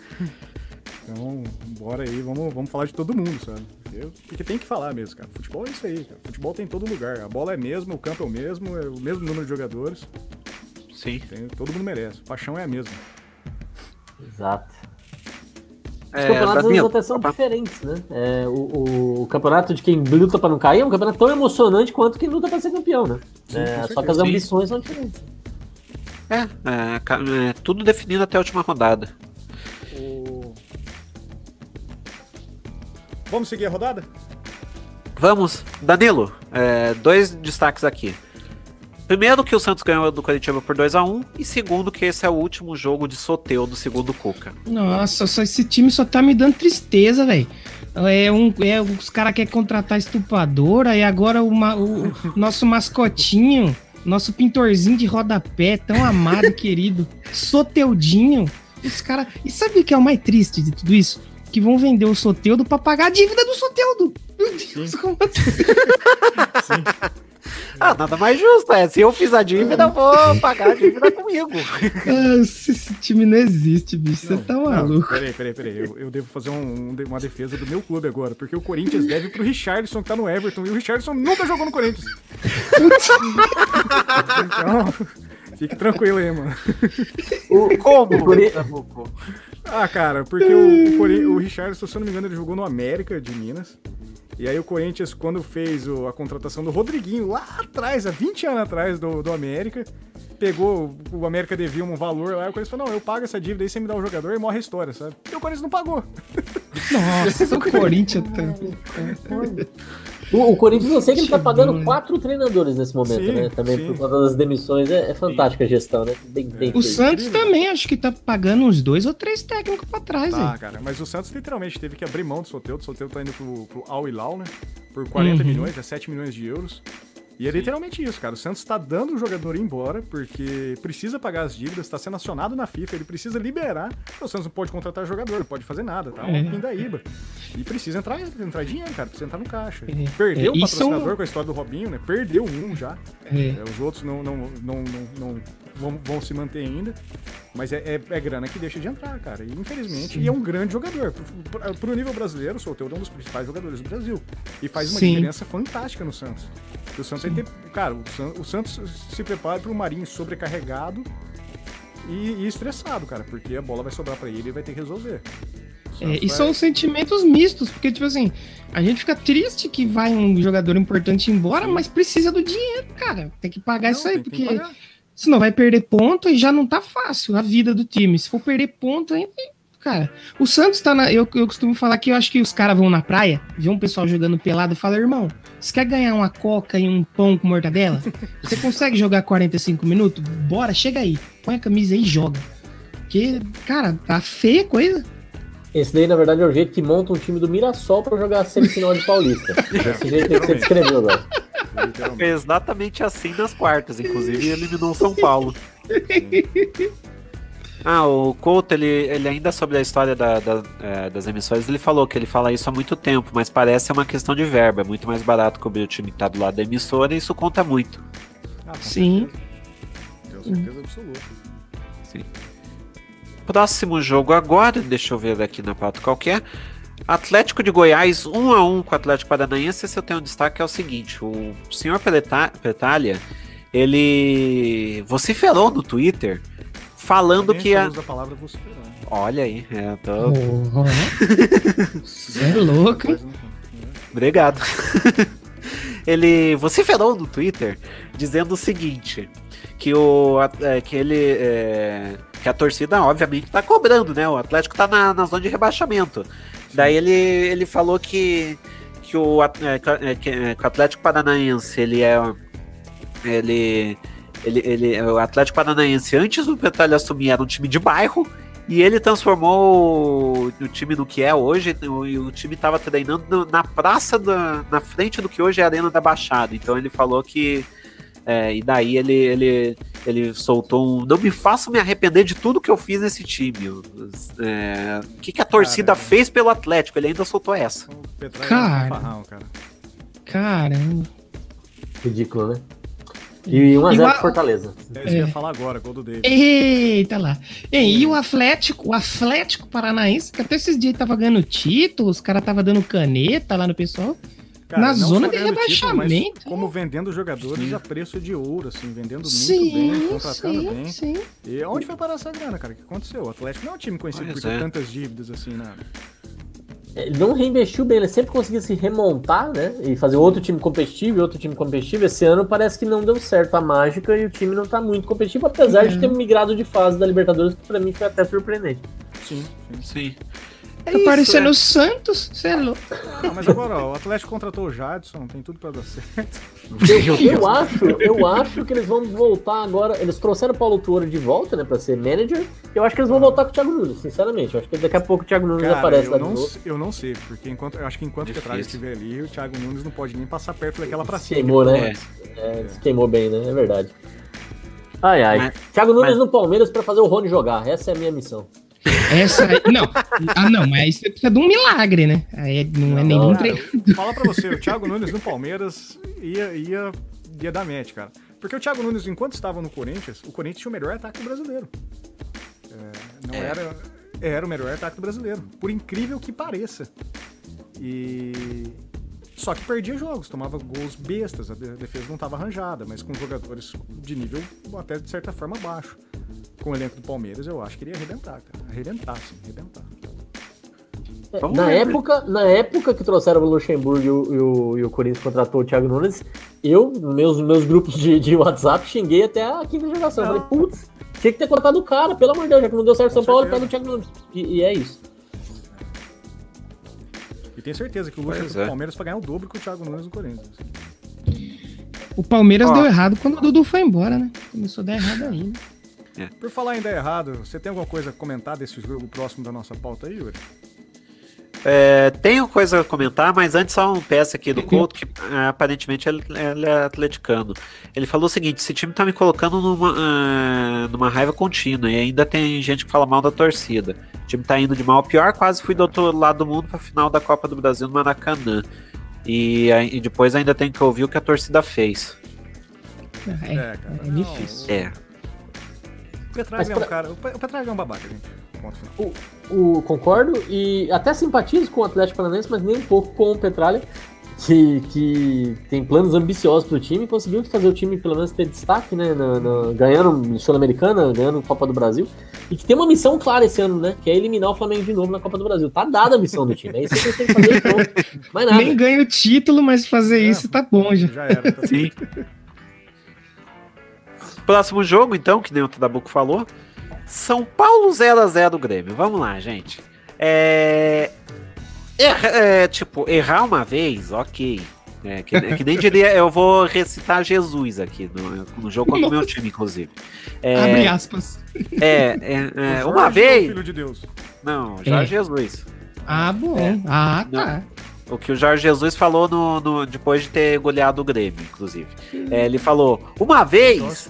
Então, bora aí, vamos, vamos falar de todo mundo, sabe? Porque, porque tem que falar mesmo, cara. Futebol é isso aí, cara. Futebol tem em todo lugar. A bola é mesmo, o campo é o mesmo, é o mesmo número de jogadores. Sim. Tem, todo mundo merece. Paixão é a mesma. Exato. Os é, campeonatos até são diferentes, né? É, o, o, campeonato de quem luta para não cair é um campeonato tão emocionante quanto quem luta para ser campeão, né? Sim, é, só que as ambições são diferentes. É, é, é, tudo definido até a última rodada. O... Vamos seguir a rodada? Vamos. Danilo, é, dois destaques aqui. Primeiro que o Santos ganhou do Curitiba por 2 a 1 e segundo que esse é o último jogo de sorteio do segundo Cuca. Nossa, só esse time só tá me dando tristeza, velho. É um, é, os caras querem contratar estupradora e agora o, o nosso mascotinho, nosso pintorzinho de rodapé, tão amado e querido, Soteudinho. Os caras. E sabe o que é o mais triste de tudo isso? Que vão vender o Soteudo pra pagar a dívida do Soteudo. Meu Deus, Sim. como assim? Sim. Ah, nada mais justo, é. Se eu fiz a dívida, eu vou pagar a dívida comigo. Ah, esse time não existe, bicho. Você tá maluco. Não, peraí, peraí, peraí. Eu, eu devo fazer um, uma defesa do meu clube agora, porque o Corinthians deve pro Richardson que tá no Everton e o Richardson nunca jogou no Corinthians. então, fique tranquilo aí, mano. O, como? Ah, cara, porque o, o, o Richardson, se eu não me engano, ele jogou no América de Minas. E aí o Corinthians, quando fez o, a contratação do Rodriguinho, lá atrás, há 20 anos atrás do, do América, pegou, o América devia um valor lá, e o Corinthians falou, não, eu pago essa dívida aí, você me dá o jogador e morre a história, sabe? E o Corinthians não pagou. Nossa, o Corinthians... O, o, Corinthians, eu sei que ele tá pagando quatro treinadores nesse momento, sim, né? Também sim. por conta das demissões. É, é fantástica a gestão, né? Bem, bem o feito. Santos também acho que tá pagando uns dois ou três técnicos pra trás, Ah, cara, mas o Santos literalmente teve que abrir mão do Soteldo. O Soteldo tá indo pro, pro Al Hilal, né? Por 40 uhum. milhões, é 7 milhões de euros. E é Sim. literalmente isso, cara. O Santos está dando o jogador embora porque precisa pagar as dívidas, está sendo acionado na FIFA, ele precisa liberar. O Santos não pode contratar jogador, não pode fazer nada, tá? É. Um pindaíba. E precisa entrar, entrar dinheiro, cara, precisa entrar no caixa. É. Perdeu é. o patrocinador são... com a história do Robinho, né? Perdeu um já. É. é os outros não, não, não, não, não vão, vão se manter ainda. Mas é, é, é, grana que deixa de entrar, cara. E, infelizmente, e é um grande jogador. Pro, pro, pro nível brasileiro, o Solteiro é um dos principais jogadores do Brasil. E faz uma Sim. diferença fantástica no Santos. o Santos ter. Cara, o, San, o Santos se prepara para um Marinho sobrecarregado e, e, estressado, cara. Porque a bola vai sobrar para ele e vai ter que resolver. É, e são sentimentos mistos, porque, tipo assim, a gente fica triste que vai um jogador importante embora, mas precisa do dinheiro, cara. Tem que pagar não, isso aí, porque senão vai perder ponto e já não tá fácil a vida do time. Se for perder ponto, ainda. Cara, o Santos tá na. Eu, eu costumo falar que eu acho que os caras vão na praia, vê um pessoal jogando pelado e fala: irmão, você quer ganhar uma coca e um pão com mortadela? Você consegue jogar 45 minutos? Bora, chega aí. Põe a camisa aí e joga. Porque, cara, tá feia a coisa. Esse daí, na verdade, é o jeito que monta um time do Mirassol pra jogar a semifinal de Paulista. Esse jeito que você descreveu agora. É exatamente assim nas quartas, inclusive eliminou o São Paulo. Ah, o Couto, ele, ele ainda sobre a história da, da, é, das emissões, ele falou que ele fala isso há muito tempo, mas parece uma questão de verba. É muito mais barato cobrir o time que tá do lado da emissora e isso conta muito. Ah, Sim. Tenho certeza absoluta. Sim. Próximo jogo agora, deixa eu ver aqui na pauta qualquer. Atlético de Goiás 1 a 1 com o Atlético Paranaense. Esse eu tenho um destaque é o seguinte: o senhor Petalha ele vociferou no Twitter falando que a. Palavra. Olha aí, é, tô... Você é louco. Obrigado. ele vociferou no Twitter dizendo o seguinte: que o é, que ele é, que a torcida obviamente tá cobrando, né? O Atlético tá na, na zona de rebaixamento. Sim. Daí ele, ele falou que que o, é, é, que, é, que o Atlético Paranaense ele é ele ele, ele o Atlético Paranaense antes do Petróleo assumir era um time de bairro e ele transformou o, o time no que é hoje. O, o time estava treinando na praça da, na frente do que hoje é a Arena da Baixada. Então ele falou que. É, e daí ele, ele, ele soltou um. Não me faço me arrepender de tudo que eu fiz nesse time. É, o que, que a torcida Caramba. fez pelo Atlético? Ele ainda soltou essa. Cara. Caramba. Ridículo, né? E 1x0 pro Fortaleza. É isso que eu ia falar agora, gol do David. Eita lá. E, e, o Atlético, o Atlético Paranaense, que até esses dias tava ganhando título, os caras tava dando caneta lá no pessoal. Cara, na zona de rebaixamento. Título, como vendendo jogadores sim. a preço de ouro, assim, vendendo muito sim, bem, contratando sim, bem. Sim. E onde foi parar essa grana, cara? O que aconteceu? O Atlético não é um time conhecido por ter é. tantas dívidas assim. Né? ele não reinvestiu bem, ele sempre conseguia se remontar, né? E fazer outro time competitivo e outro time competitivo. Esse ano parece que não deu certo a mágica e o time não tá muito competitivo, apesar uhum. de ter migrado de fase da Libertadores, que pra mim foi até surpreendente. Sim, sim. sim. É tá parecendo é. o Santos, você é louco. Não, mas agora, ó, o Atlético contratou o Jadson, tem tudo pra dar certo. Eu, eu, acho, eu acho que eles vão voltar agora. Eles trouxeram o Paulo Tuoro de volta, né, pra ser manager. Eu acho que eles vão voltar com o Thiago Nunes, sinceramente. Eu acho que daqui a pouco o Thiago Nunes Cara, aparece eu lá não, Eu não sei, porque enquanto, eu acho que enquanto o Petralha estiver ali, o Thiago Nunes não pode nem passar perto daquela pra cima. Queimou, né? É, é. Queimou bem, né? É verdade. Ai, ai. Mas, Thiago Nunes mas... no Palmeiras pra fazer o Rony jogar. Essa é a minha missão. Essa não, ah, não, mas você precisa de um milagre, né? Aí não, não é nenhum treino. Fala pra você, o Thiago Nunes no Palmeiras ia, ia, ia dar match, cara. Porque o Thiago Nunes, enquanto estava no Corinthians, o Corinthians tinha o melhor ataque do brasileiro. É, não é. era. Era o melhor ataque do brasileiro. Por incrível que pareça. E. Só que perdia jogos, tomava gols bestas, a defesa não estava arranjada, mas com jogadores de nível até de certa forma baixo com o elenco do Palmeiras, eu acho que ele ia arrebentar, cara. Arrebentar, sim, arrebentar. É, na, época, na época que trouxeram o Luxemburgo e o, e o, e o Corinthians contratou o Thiago Nunes, eu, meus, meus grupos de, de WhatsApp, xinguei até a quinta geração. Não. Falei, putz, tinha que ter contratado o cara, pelo amor de Deus, já que não deu certo São Paulo, pega o Thiago Nunes. E, e, é isso. Tenho certeza que o Luxemburgo é. Palmeiras para ganhar o dobro que o Thiago Nunes do Corinthians. O Palmeiras Ó. deu errado quando o Dudu foi embora, né? Começou a dar errado aí, né? É. Por falar em dar errado, você tem alguma coisa a comentar desse jogo próximo da nossa pauta aí, Yuri? É, tenho coisa a comentar, mas antes só um peça aqui do Couto, que é, aparentemente ele, ele, é atleticano. Ele falou o seguinte: esse time tá me colocando numa, uh, numa raiva contínua, e ainda tem gente que fala mal da torcida. O time tá indo de mal a pior, quase fui do outro lado do mundo pra final da Copa do Brasil no Maracanã. E, e depois ainda tem que ouvir o que a torcida fez. É, é, cara, é difícil. É. Petralha é um cara. O Petralha é um babaca, gente. O, o, concordo e até simpatizo com o Atlético Paranaense, mas nem um pouco com o Petralha, que, que tem planos ambiciosos para o time conseguiu fazer o time pelo menos ter destaque, né? Na, na, ganhando Sul-Americana, ganhando Copa do Brasil. E que tem uma missão clara esse ano, né? Que é eliminar o Flamengo de novo na Copa do Brasil. Tá dada a missão do time. É isso que eles têm que fazer pronto. Mais nada. Nem ganha o título, mas fazer é, isso tá bom já. Já era. Tá Sim. Próximo jogo, então, que nem o Tadabuco falou. São Paulo 0x0 Grêmio. Vamos lá, gente. É... Erra, é, tipo, errar uma vez, ok. É, que, que, nem diria, eu vou recitar Jesus aqui no, no jogo contra o meu time, inclusive. É, Abre aspas. É, é, é uma vez. Filho de Deus. Não, é. Jesus. Ah, bom. É. Ah, tá. O que o Jorge Jesus falou no, no depois de ter goleado o Grêmio, inclusive. É, ele falou: uma vez,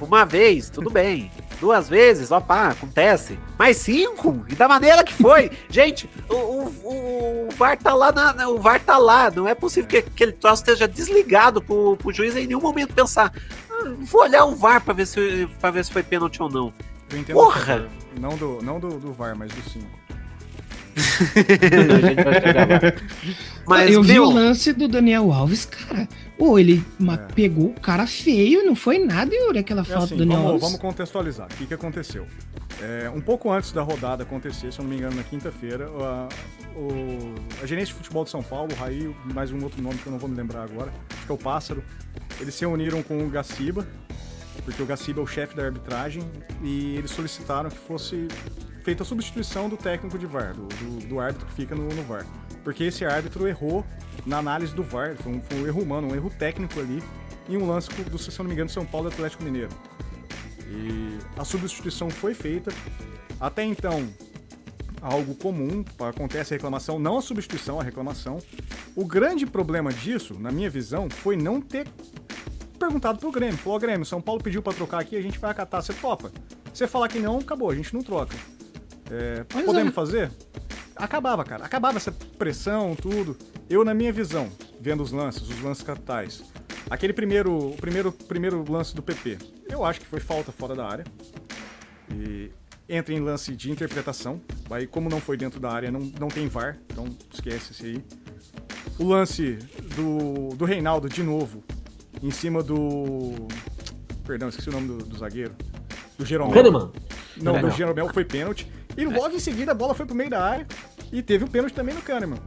uma vez, tudo bem. Duas vezes, pá, acontece. Mais cinco? E da maneira que foi. Gente, o, o, o, VAR tá lá, na, o VAR tá lá. Não é possível que aquele troço esteja desligado pro, pro juiz em nenhum momento pensar. Ah, vou olhar o VAR pra ver se, pra ver se foi pênalti ou não. Porra! Não do, não do, do VAR, mas do 5. Mas, eu vi o lance do Daniel Alves, cara. Ou ele é. pegou o cara feio, não foi nada, Yuri, aquela é falta assim, do Daniel vamos, Alves. Vamos contextualizar. O que, que aconteceu? É, um pouco antes da rodada acontecer, se eu não me engano, na quinta-feira, a, a gerência de futebol de São Paulo, o Raí, mais um outro nome que eu não vou me lembrar agora, acho que é o Pássaro, eles se uniram com o Gaciba, porque o Gaciba é o chefe da arbitragem, e eles solicitaram que fosse feita a substituição do técnico de VAR, do, do, do árbitro que fica no, no, VAR. Porque esse árbitro errou na análise do VAR, foi um, foi um erro humano, um erro técnico ali, em um lance do, se não me engano, São Paulo Atlético Mineiro. E a substituição foi feita. Até então, algo comum, acontece a reclamação, não a substituição, a reclamação. O grande problema disso, na minha visão, foi não ter perguntado pro Grêmio. Falou, Grêmio, São Paulo pediu para trocar aqui, a gente vai acatar, você topa. Você falar que não, acabou, a gente não troca. É, podemos é. fazer? Acabava, cara. Acabava essa pressão, tudo. Eu, na minha visão, vendo os lances, os lances capitais, aquele primeiro, o primeiro, primeiro lance do PP, eu acho que foi falta fora da área. E entra em lance de interpretação. Aí, como não foi dentro da área, não, não tem VAR, então esquece esse aí. O lance do, do Reinaldo, de novo, em cima do. Perdão, esqueci o nome do, do zagueiro. Do Jeromel. Kahneman. Não, não, do Jeromel foi pênalti. E logo em seguida a bola foi pro meio da área e teve o um pênalti também no Kahneman.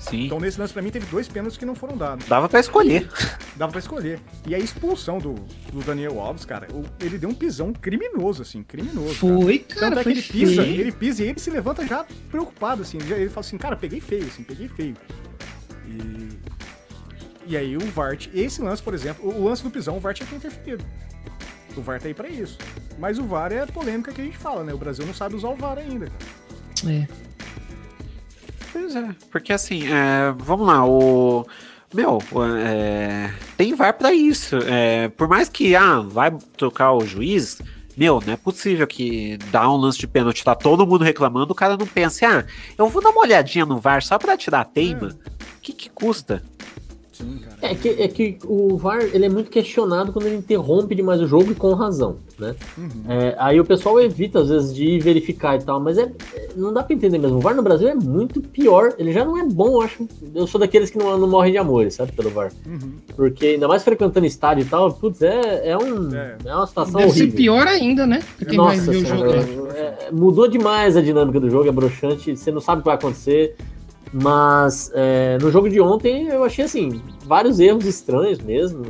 Sim. Então nesse lance pra mim teve dois pênaltis que não foram dados. Dava para escolher. Dava para escolher. E a expulsão do, do Daniel Alves, cara, ele deu um pisão criminoso, assim, criminoso. Foi, cara. cara Tanto é que ele pisa, feio. ele pisa e ele se levanta já preocupado, assim. Ele fala assim, cara, peguei feio, assim, peguei feio. E. E aí o Vart, esse lance, por exemplo, o lance do pisão, o Vart tinha que interferido. O VAR tá aí pra isso. Mas o VAR é a polêmica que a gente fala, né? O Brasil não sabe usar o VAR ainda, cara. É. Pois é, porque assim, é, vamos lá, o. Meu, é, tem VAR para isso. É, por mais que, ah, vai trocar o juiz, meu, não é possível que dá um lance de pênalti, tá todo mundo reclamando, o cara não pense, ah, eu vou dar uma olhadinha no VAR só pra tirar a teima. O é. que, que custa? Sim, cara. É que, é que o VAR ele é muito questionado quando ele interrompe demais o jogo e com razão, né? Uhum. É, aí o pessoal evita às vezes de verificar e tal, mas é, é, não dá pra entender mesmo. O VAR no Brasil é muito pior. Ele já não é bom, eu acho. Eu sou daqueles que não, não morrem de amor, sabe, pelo VAR. Uhum. Porque ainda mais frequentando estádio e tal, putz, é, é, um, é. é uma situação Deve horrível. ser pior ainda, né? Pra quem Nossa, vai ver o jogo. É, mudou demais a dinâmica do jogo, é broxante, você não sabe o que vai acontecer. Mas é, no jogo de ontem eu achei assim, vários erros estranhos mesmo.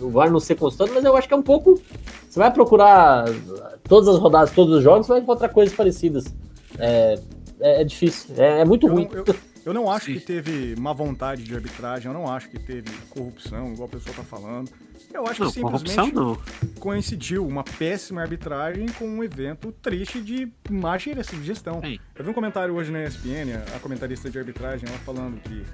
O VAR não ser constante, mas eu acho que é um pouco. Você vai procurar todas as rodadas, todos os jogos, vai encontrar coisas parecidas. É, é, é difícil, é, é muito eu ruim. Não, eu, eu, não acho Sim. que teve má vontade de arbitragem, eu não acho que teve corrupção, igual a pessoa tá falando. Eu acho não, que simplesmente coincidiu uma péssima arbitragem com um evento triste de má gestão. Eu vi um comentário hoje na ESPN, a comentarista de arbitragem, ela falando que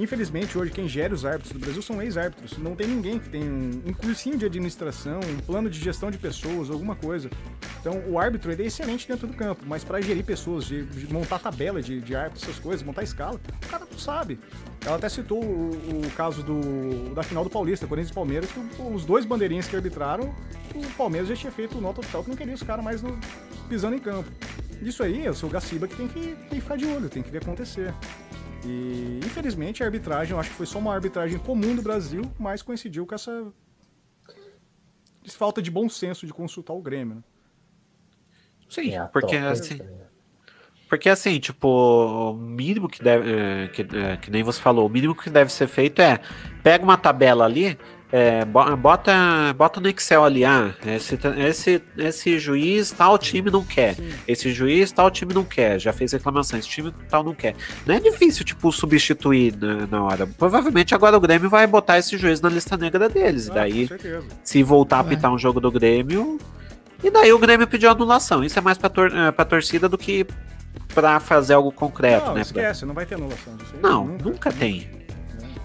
Infelizmente, hoje, quem gera os árbitros do Brasil são ex-árbitros. Não tem ninguém que tem um, um, cursinho de administração, um plano de gestão de pessoas, alguma coisa. Então, o árbitro ele é excelente dentro do campo, mas para gerir pessoas, de, de, montar tabela de, de árbitros, essas coisas, montar escala, o cara não sabe. Ela até citou o, o caso do, da final do Paulista, Corinthians e Palmeiras, que os dois bandeirinhas que arbitraram, o Palmeiras já tinha feito nota oficial que não queria os caras mais no, pisando em campo. Isso aí, eu sou o Gaciba que tem que, tem que ficar de olho, tem que ver acontecer. E infelizmente a arbitragem, eu acho que foi só uma arbitragem comum do Brasil, mas coincidiu com essa falta de bom senso de consultar o Grêmio. Né? Sim, é porque assim. Porque assim, tipo, o mínimo que deve. É, que, é, que nem você falou, o mínimo que deve ser feito é pega uma tabela ali, é, bota, bota no Excel ali, ah, esse, esse, esse juiz tal time não quer, Sim. esse juiz tal time não quer, já fez reclamação, esse time tal não quer. Não é difícil, tipo, substituir na, na hora. Provavelmente agora o Grêmio vai botar esse juiz na lista negra deles. Ah, e daí, se voltar a apitar um jogo do Grêmio, e daí o Grêmio pediu anulação. Isso é mais pra, tor é, pra torcida do que pra fazer algo concreto, não, né? Esquece, pra... não vai ter anulação. Não, nunca, nunca tem.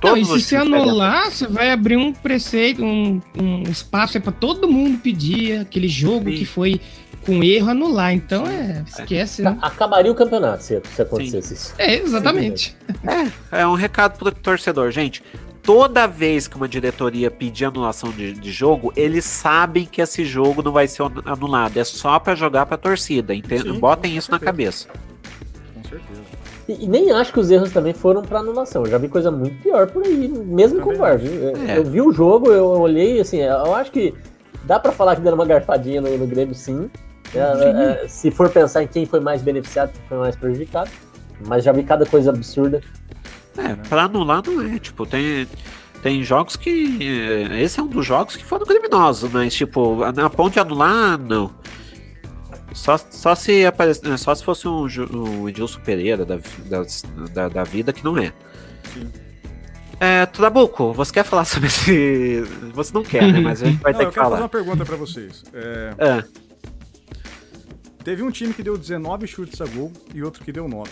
Não, e se você anular, você vai abrir um preceito, um, um espaço para todo mundo pedir aquele jogo Sim. que foi com erro anular. Então é, esquece. Né? Acabaria o campeonato se, se acontecesse Sim. isso. É, exatamente. É, é um recado pro torcedor, gente. Toda vez que uma diretoria pedir anulação de, de jogo, eles sabem que esse jogo não vai ser anulado. É só para jogar pra torcida. Sim, Botem isso certeza. na cabeça. Com certeza. E, e, nem acho que os erros também foram para anulação. Eu já vi coisa muito pior por aí, mesmo com o VAR. É. Eu vi o jogo, eu olhei, assim, eu acho que dá para falar que deram uma garfadinha no, no Grêmio, sim. É, é, se for pensar em quem foi mais beneficiado, quem foi mais prejudicado. Mas já vi cada coisa absurda. É, pra anular não é. Tipo, tem, tem jogos que. Esse é um dos jogos que foram criminosos, mas, tipo, na ponte de anular, não. Só, só, se aparece, só se fosse um, um Edilson Pereira da, da, da, vida, que não é. Sim. É, Trabuco, você quer falar sobre esse. Você não quer, né? Mas a gente vai não, ter que falar. Eu quero fazer uma pergunta pra vocês. É... é. Teve um time que deu 19 chutes a gol e outro que deu 9.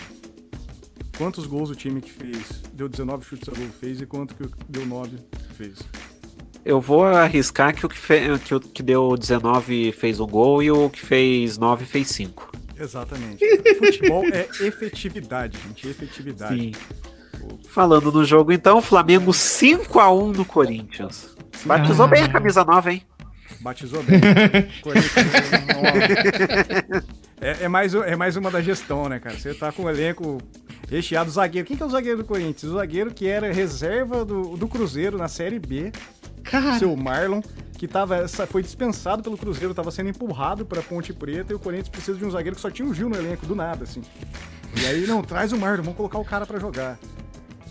Quantos gols o time que fez deu 19 chutes a gol fez e quanto que deu 9 fez? Eu vou arriscar que o que, fe... que o que deu 19 fez um gol e o que fez 9 fez 5. Exatamente. Futebol é efetividade, gente. Efetividade. Sim. Falando no jogo, então, Flamengo 5 a 1 no Corinthians. Batizou ah. bem a camisa nova, hein? Batizou bem. é, é, mais, é mais uma da gestão, né, cara? Você tá com o elenco recheado zagueiro. Quem que é o zagueiro do Corinthians? O zagueiro que era reserva do, do Cruzeiro na Série B. Cara. Seu Marlon, que tava, foi dispensado pelo Cruzeiro, estava sendo empurrado para Ponte Preta e o Corinthians precisa de um zagueiro que só tinha o Gil no elenco, do nada, assim. E aí, não, traz o Marlon, vamos colocar o cara para jogar.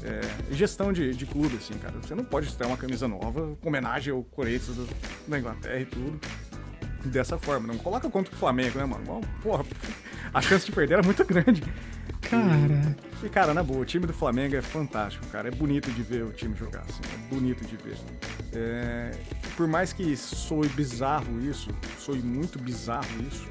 É, gestão de, de clube, assim, cara. Você não pode estrear uma camisa nova homenagem ao Corinthians do, da Inglaterra e tudo. Dessa forma. Não coloca contra o Flamengo, né, mano? Porra, a chance de perder era muito grande. Cara. E, cara, na boa, o time do Flamengo é fantástico, cara. É bonito de ver o time jogar, assim. É bonito de ver. É... Por mais que soe bizarro isso, soe muito bizarro isso.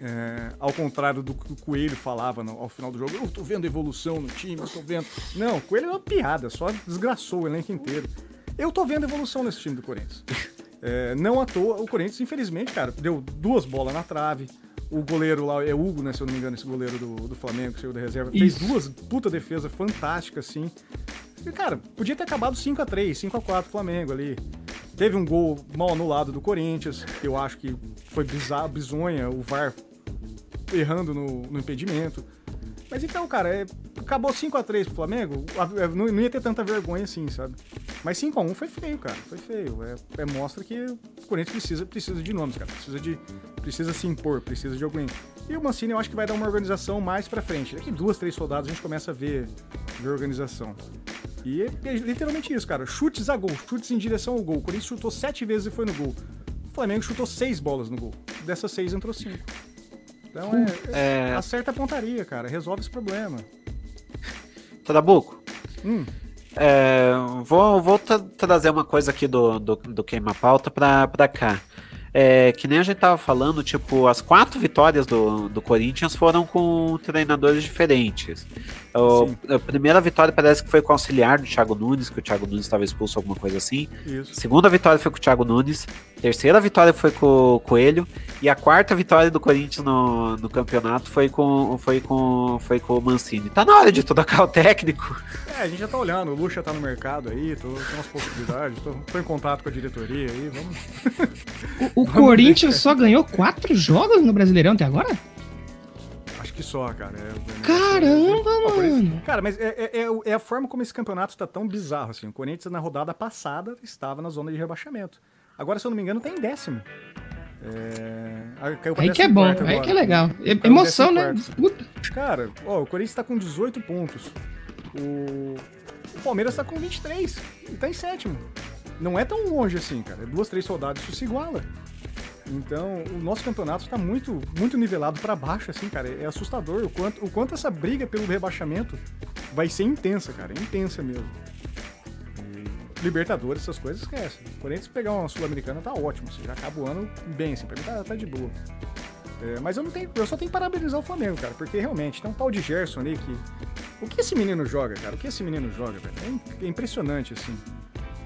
É... Ao contrário do que o Coelho falava no, ao final do jogo, eu tô vendo evolução no time, eu tô vendo. Não, o Coelho é uma piada, só desgraçou o elenco inteiro. Eu tô vendo evolução nesse time do Corinthians. É, não à toa, o Corinthians, infelizmente, cara, deu duas bolas na trave o goleiro lá, é Hugo, né? Se eu não me engano, esse goleiro do, do Flamengo, que saiu da reserva, Isso. fez duas puta defesa fantástica, assim. E, cara, podia ter acabado 5 a 3 5 a 4 Flamengo ali. Teve um gol mal anulado do Corinthians, que eu acho que foi bizarro, bizonha, o VAR errando no, no impedimento. Mas então, cara, é, acabou 5x3 pro Flamengo, não, não, ia ter tanta vergonha assim, sabe? Mas 5x1 foi feio, cara. Foi feio. É, é, mostra que o Corinthians precisa, precisa de nomes, cara. Precisa, de, precisa se impor, precisa de alguém. E o Mancini eu acho que vai dar uma organização mais pra frente. Daqui duas, três soldados a gente começa a ver, ver organização. E é, é literalmente isso, cara. Chutes a gol, chutes em direção ao gol. O Corinthians chutou sete vezes e foi no gol. O Flamengo chutou seis bolas no gol. Dessas seis entrou cinco. Então é, é... acerta a pontaria, cara. Resolve esse problema. Trabuco. Hum. É, vou, vou trazer uma coisa aqui do, do, do Queima Pauta pra, pra cá. É, que nem a gente tava falando, tipo, as quatro vitórias do, do Corinthians foram com treinadores diferentes. O, a primeira vitória parece que foi com o auxiliar do Thiago Nunes, que o Thiago Nunes estava expulso, alguma coisa assim. Isso. Segunda vitória foi com o Thiago Nunes. Terceira vitória foi com o Coelho. E a quarta vitória do Corinthians no, no campeonato foi com, foi, com, foi com o Mancini. Tá na hora de trocar o técnico. É, a gente já tá olhando. O Lucha tá no mercado aí, tô, tem umas possibilidades. Tô, tô em contato com a diretoria aí, vamos. O, o vamos Corinthians ver. só ganhou quatro jogos no Brasileirão até agora? Que só, cara. É, é Caramba, mano! Cara, mas é, é, é, a forma como esse campeonato está tão bizarro, assim. O Corinthians, na rodada passada, estava na zona de rebaixamento. Agora, se eu não me engano, tem tá décimo. É... Aí que é bom, agora. aí que é legal. É emoção, né? Puta. Cara, ó, o Corinthians está com 18 pontos. O, o Palmeiras está com 23 e tá em sétimo. Não é tão longe assim, cara. Duas, três soldados, isso se iguala. Então, o nosso campeonato está muito, muito nivelado para baixo, assim, cara. É assustador o quanto, o quanto essa briga pelo rebaixamento vai ser intensa, cara. É intensa mesmo. E Libertadores, essas coisas, esquece. O Corinthians pegar uma Sul-Americana tá ótimo, assim, já acaba o ano bem, assim, pra mim tá, tá de boa. É, mas eu não tenho. Eu só tenho que parabenizar o Flamengo, cara, porque realmente tem um tal de Gerson ali que. O que esse menino joga, cara? O que esse menino joga, velho? É, é impressionante, assim.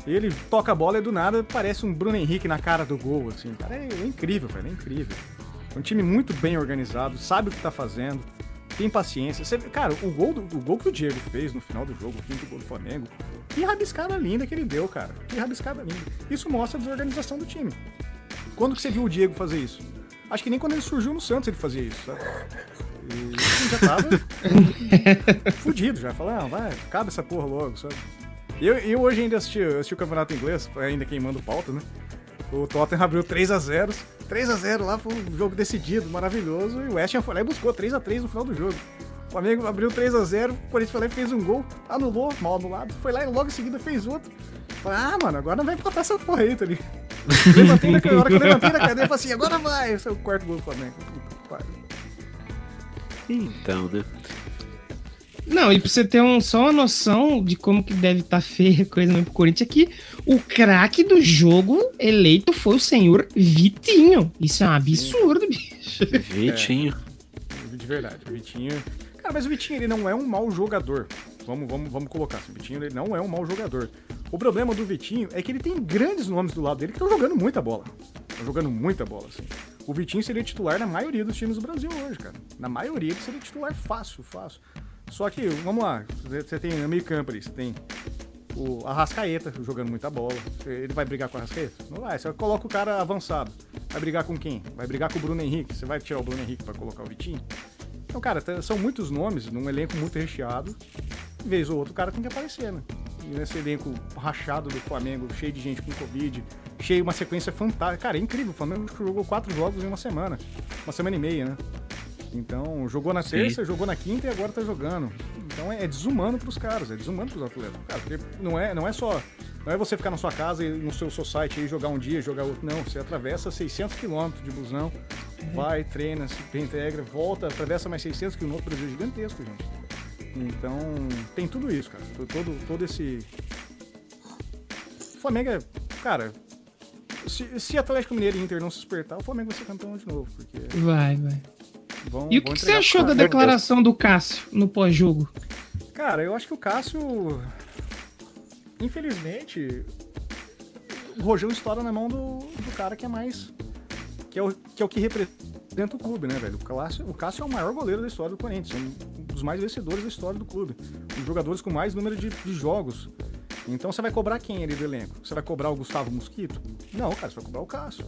Ele toca a bola e do nada parece um Bruno Henrique na cara do gol, assim. Cara, é, é incrível, velho, é incrível. É um time muito bem organizado, sabe o que tá fazendo, tem paciência. Você, cara, o gol, do, o gol que o Diego fez no final do jogo, o quinto gol do Flamengo, que rabiscada linda que ele deu, cara. Que rabiscada linda. Isso mostra a desorganização do time. Quando que você viu o Diego fazer isso? Acho que nem quando ele surgiu no Santos ele fazia isso, sabe? E a gente já tava fudido, já. Falando, ah, vai, acaba essa porra logo, sabe? E eu, eu hoje ainda assisti, assisti o campeonato inglês, ainda queimando pauta, né? O Tottenham abriu 3x0. 3x0 lá, foi um jogo decidido, maravilhoso. E o West Ham foi lá e buscou 3x3 no final do jogo. O Flamengo abriu 3x0, o Corinthians foi lá e fez um gol, anulou, mal anulado. Foi lá e logo em seguida fez outro. Falei, ah, mano, agora não vai empatar essa porra aí, tá ali. levantei na, hora que eu levantei na cadeira, falei assim, agora vai. Esse é o quarto gol do Flamengo. Então, né? Não, e pra você ter um, só uma noção de como que deve estar tá feia a coisa mesmo pro Corinthians, é que o craque do jogo eleito foi o senhor Vitinho. Isso é um absurdo, bicho. Vitinho. É, de verdade, o Vitinho. Cara, mas o Vitinho ele não é um mau jogador. Vamos, vamos, vamos colocar assim. O Vitinho ele não é um mau jogador. O problema do Vitinho é que ele tem grandes nomes do lado dele que estão jogando muita bola. Estão jogando muita bola, assim. O Vitinho seria titular na maioria dos times do Brasil hoje, cara. Na maioria ele seria titular fácil, fácil. Só que, vamos lá, você tem no meio campo ali, você tem o Arrascaeta jogando muita bola. Ele vai brigar com o Arrascaeta? Não vai, você coloca o cara avançado. Vai brigar com quem? Vai brigar com o Bruno Henrique. Você vai tirar o Bruno Henrique para colocar o Vitinho? Então, cara, são muitos nomes num elenco muito recheado. Vez ou outro, o cara tem que aparecer, né? E nesse elenco rachado do Flamengo, cheio de gente com Covid, cheio uma sequência fantástica. Cara, é incrível. O Flamengo jogou quatro jogos em uma semana. Uma semana e meia, né? Então, jogou na terça, Sim. jogou na quinta e agora tá jogando. Então é, é desumano pros caras, é desumano pros atletas. Cara, porque não é, não é só. Não é você ficar na sua casa e no seu, site aí jogar um dia, jogar outro. Não, você atravessa 600 quilômetros de busão, uhum. vai, treina, se reintegra, volta, atravessa mais 600 quilômetros. Brasil é gigantesco, gente. Então, tem tudo isso, cara. Todo, todo esse. O Flamengo é. Cara, se, se Atlético Mineiro e Inter não se despertar, o Flamengo vai ser campeão de novo. Porque... Vai, vai. Vão, e o que, que você achou da declaração do Cássio no pós-jogo? Cara, eu acho que o Cássio. Infelizmente. O Rogel estoura na mão do, do cara que é mais. Que é, o, que é o que representa o clube, né, velho? O Cássio, o Cássio é o maior goleiro da história do Corinthians. É um dos mais vencedores da história do clube. Um dos jogadores com mais número de, de jogos. Então você vai cobrar quem ali do elenco? Você vai cobrar o Gustavo Mosquito? Não, cara, você vai cobrar o Cássio.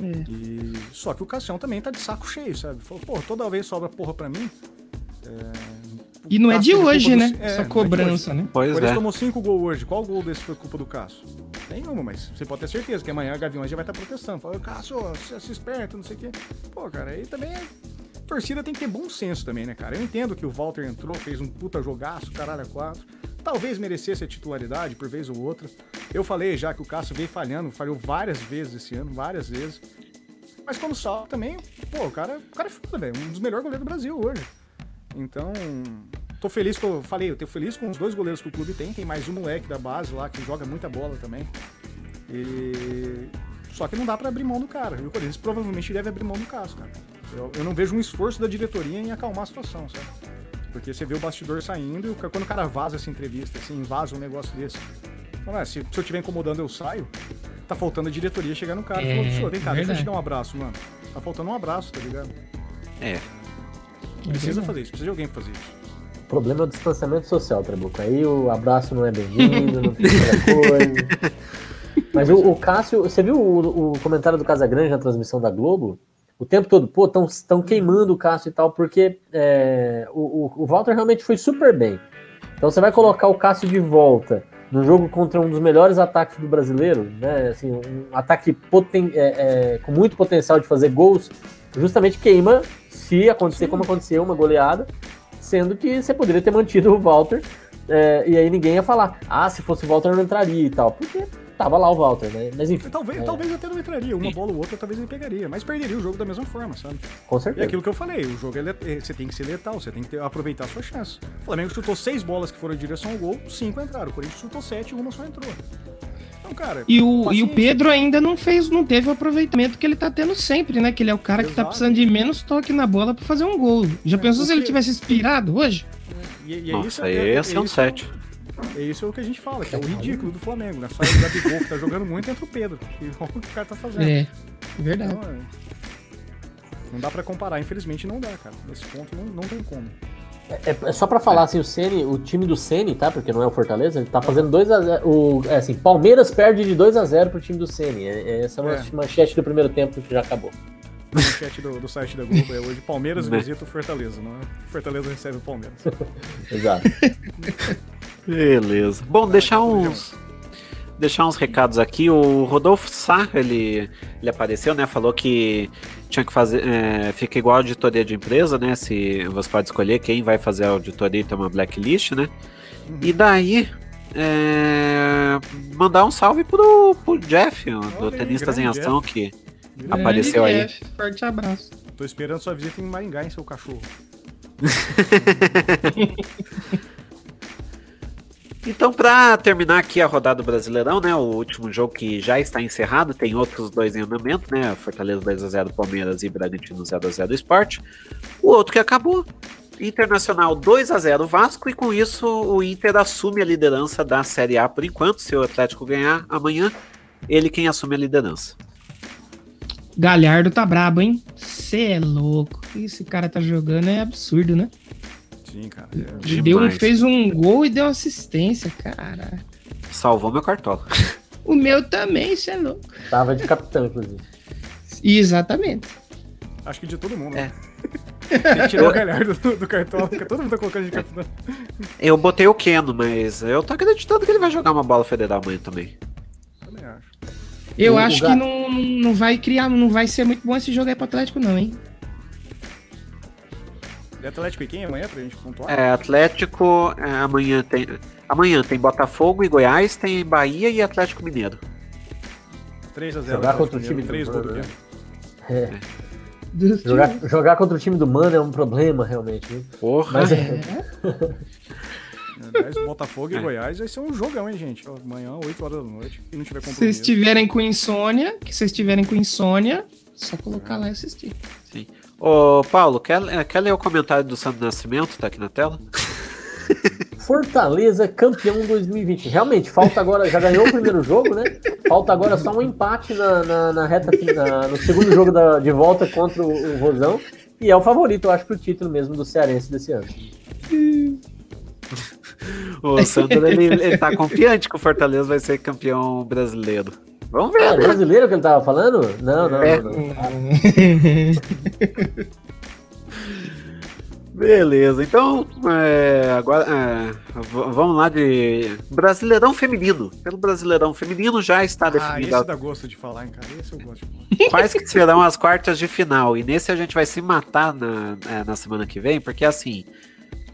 É. E... Só que o Cassião também tá de saco cheio, sabe? Falou, pô, toda vez sobra porra pra mim. É... E não é de hoje, né? Do... É, Essa cobrança, é né? Pois Ele é. tomou cinco gols hoje. Qual gol desse foi culpa do Cássio? Nenhuma, mas você pode ter certeza que amanhã a Gaviões já vai estar protestando. Fala, Cássio, se, se esperto, não sei o quê. Pô, cara, aí também é. A torcida tem que ter bom senso também, né, cara? Eu entendo que o Walter entrou, fez um puta jogaço, caralho, a quatro. Talvez merecesse a titularidade por vez ou outra. Eu falei já que o Cássio veio falhando, falhou várias vezes esse ano, várias vezes. Mas quando salta também, pô, o cara, o cara é foda, velho. Um dos melhores goleiros do Brasil hoje. Então, tô feliz com. Falei, eu tô feliz com os dois goleiros que o clube tem. Tem mais um moleque da base lá que joga muita bola também. E. Só que não dá para abrir mão do cara. E o Corinthians provavelmente deve abrir mão do Cássio, cara. Eu, eu não vejo um esforço da diretoria em acalmar a situação, sabe? Porque você vê o bastidor saindo e quando o cara vaza essa entrevista, assim, vaza um negócio desse. Fala, ah, se, se eu estiver incomodando, eu saio tá faltando a diretoria chegar no cara e é, falar, vem cá, deixa eu te dar um abraço, mano. Tá faltando um abraço, tá ligado? É. Precisa fazer isso, precisa de alguém pra fazer isso. O problema é o distanciamento social, Trabuco. Aí o abraço não é bem-vindo, não tem outra coisa. Mas o, o, Cássio, você viu o, o comentário do Casagrande na transmissão da Globo? O tempo todo, pô, estão queimando o Cássio e tal, porque é, o, o, o Walter realmente foi super bem. Então você vai colocar o Cássio de volta no jogo contra um dos melhores ataques do brasileiro, né? Assim, um ataque poten é, é, com muito potencial de fazer gols, justamente queima se acontecer Sim. como aconteceu, uma goleada, sendo que você poderia ter mantido o Walter é, e aí ninguém ia falar, ah, se fosse o Walter não entraria e tal, porque tava lá o Walter, né? Mas enfim. Talvez, é... talvez até não entraria. Uma bola ou outra talvez ele pegaria. Mas perderia o jogo da mesma forma, sabe? Com certeza. E aquilo que eu falei, o jogo é, é você tem que ser letal, você tem que ter, aproveitar a sua chance. O Flamengo chutou seis bolas que foram em direção ao gol, cinco entraram. O Corinthians chutou sete e uma só entrou. Então, cara, e o, e o Pedro ainda não fez, não teve o aproveitamento que ele tá tendo sempre, né? Que ele é o cara Exato. que tá precisando de menos toque na bola para fazer um gol. Já é, pensou porque... se ele tivesse inspirado hoje? E, e é Nossa, isso, aí é, é, é um 7. É isso que a gente fala, que é o ridículo do Flamengo. Na saída do Gabigol, que tá jogando muito, entra o Pedro. E olha o que o cara tá fazendo. É, verdade. Então, é... Não dá para comparar, infelizmente não dá, cara. Nesse ponto não, não tem como. É, é, é só para falar assim, o Ceni, o time do Ceni, tá? Porque não é o Fortaleza, ele tá fazendo 2 a 0, o é assim, Palmeiras perde de 2 a 0 pro time do Ceni. É, é essa é uma é. manchete do primeiro tempo que já acabou. Na chat do, do, site da Globo é hoje Palmeiras visita o Fortaleza, não é? Fortaleza recebe o Palmeiras. Exato. Beleza. Bom, deixar uns deixar uns recados aqui. O Rodolfo Sá, ele, ele apareceu, né? Falou que tinha que fazer. É, fica igual a auditoria de empresa, né? Se você pode escolher quem vai fazer a auditoria e ter uma blacklist, né? Uhum. E daí. É, mandar um salve pro, pro Jeff, Olha do Tenistas em Ação, Jeff. que grande apareceu Jeff. aí. Forte abraço. Tô esperando sua visita em Maringá em seu cachorro. Então, para terminar aqui a rodada do Brasileirão, né? O último jogo que já está encerrado, tem outros dois em andamento, né? Fortaleza 2x0 Palmeiras e Bragantino 0x0 Esporte. O outro que acabou, Internacional 2 a 0 Vasco, e com isso o Inter assume a liderança da Série A por enquanto. Se o Atlético ganhar amanhã, ele quem assume a liderança. Galhardo tá brabo, hein? Você é louco. Esse cara tá jogando é absurdo, né? Sim, cara. É deu, fez um gol e deu assistência, cara. Salvou meu cartola. O meu também, você é louco. Tava de capitão, inclusive. Exatamente. Acho que de todo mundo. É. Né? tirou o Galhardo do, do cartola, porque todo mundo tá colocando de capitão. Eu botei o Keno, mas eu tô acreditando que ele vai jogar uma bola federal amanhã também. Eu o, acho o que não, não vai criar, não vai ser muito bom esse jogo aí pro Atlético, não, hein? É Atlético e quem amanhã pra gente pontuar? É, Atlético, é, amanhã tem. Amanhã tem Botafogo e Goiás, tem Bahia e Atlético Mineiro. 3x0. Jogar contra o time 3 do Mano. É. Jogar, jogar, contra o time do Mano é um problema, realmente. Viu? Porra. Mas é. Aliás, Botafogo e é. Goiás vai ser um jogão, hein, gente? Amanhã, 8 horas da noite. E não tiver compromisso. Se vocês estiverem com insônia, que vocês estiverem com insônia, só colocar é. lá e assistir. Sim. Ô, Paulo, quer, eh, quer ler o comentário do Santo Nascimento? Tá aqui na tela? Fortaleza campeão 2020. Realmente, falta agora, já ganhou o primeiro jogo, né? Falta agora só um empate na, na, na reta na, no segundo jogo da, de volta contra o, o Rosão. E é o favorito, eu acho, pro título mesmo do Cearense desse ano. o Santos ele, ele tá confiante que o Fortaleza vai ser campeão brasileiro. Vamos ver. É brasileiro que ele tava falando? Não, não, é. não. não. Beleza, então é, agora é, vamos lá de Brasileirão Feminino. Pelo Brasileirão Feminino já está definido. Ah, esse dá gosto de falar, hein, cara? Esse eu gosto de falar. Quais que serão as quartas de final? E nesse a gente vai se matar na, é, na semana que vem, porque assim,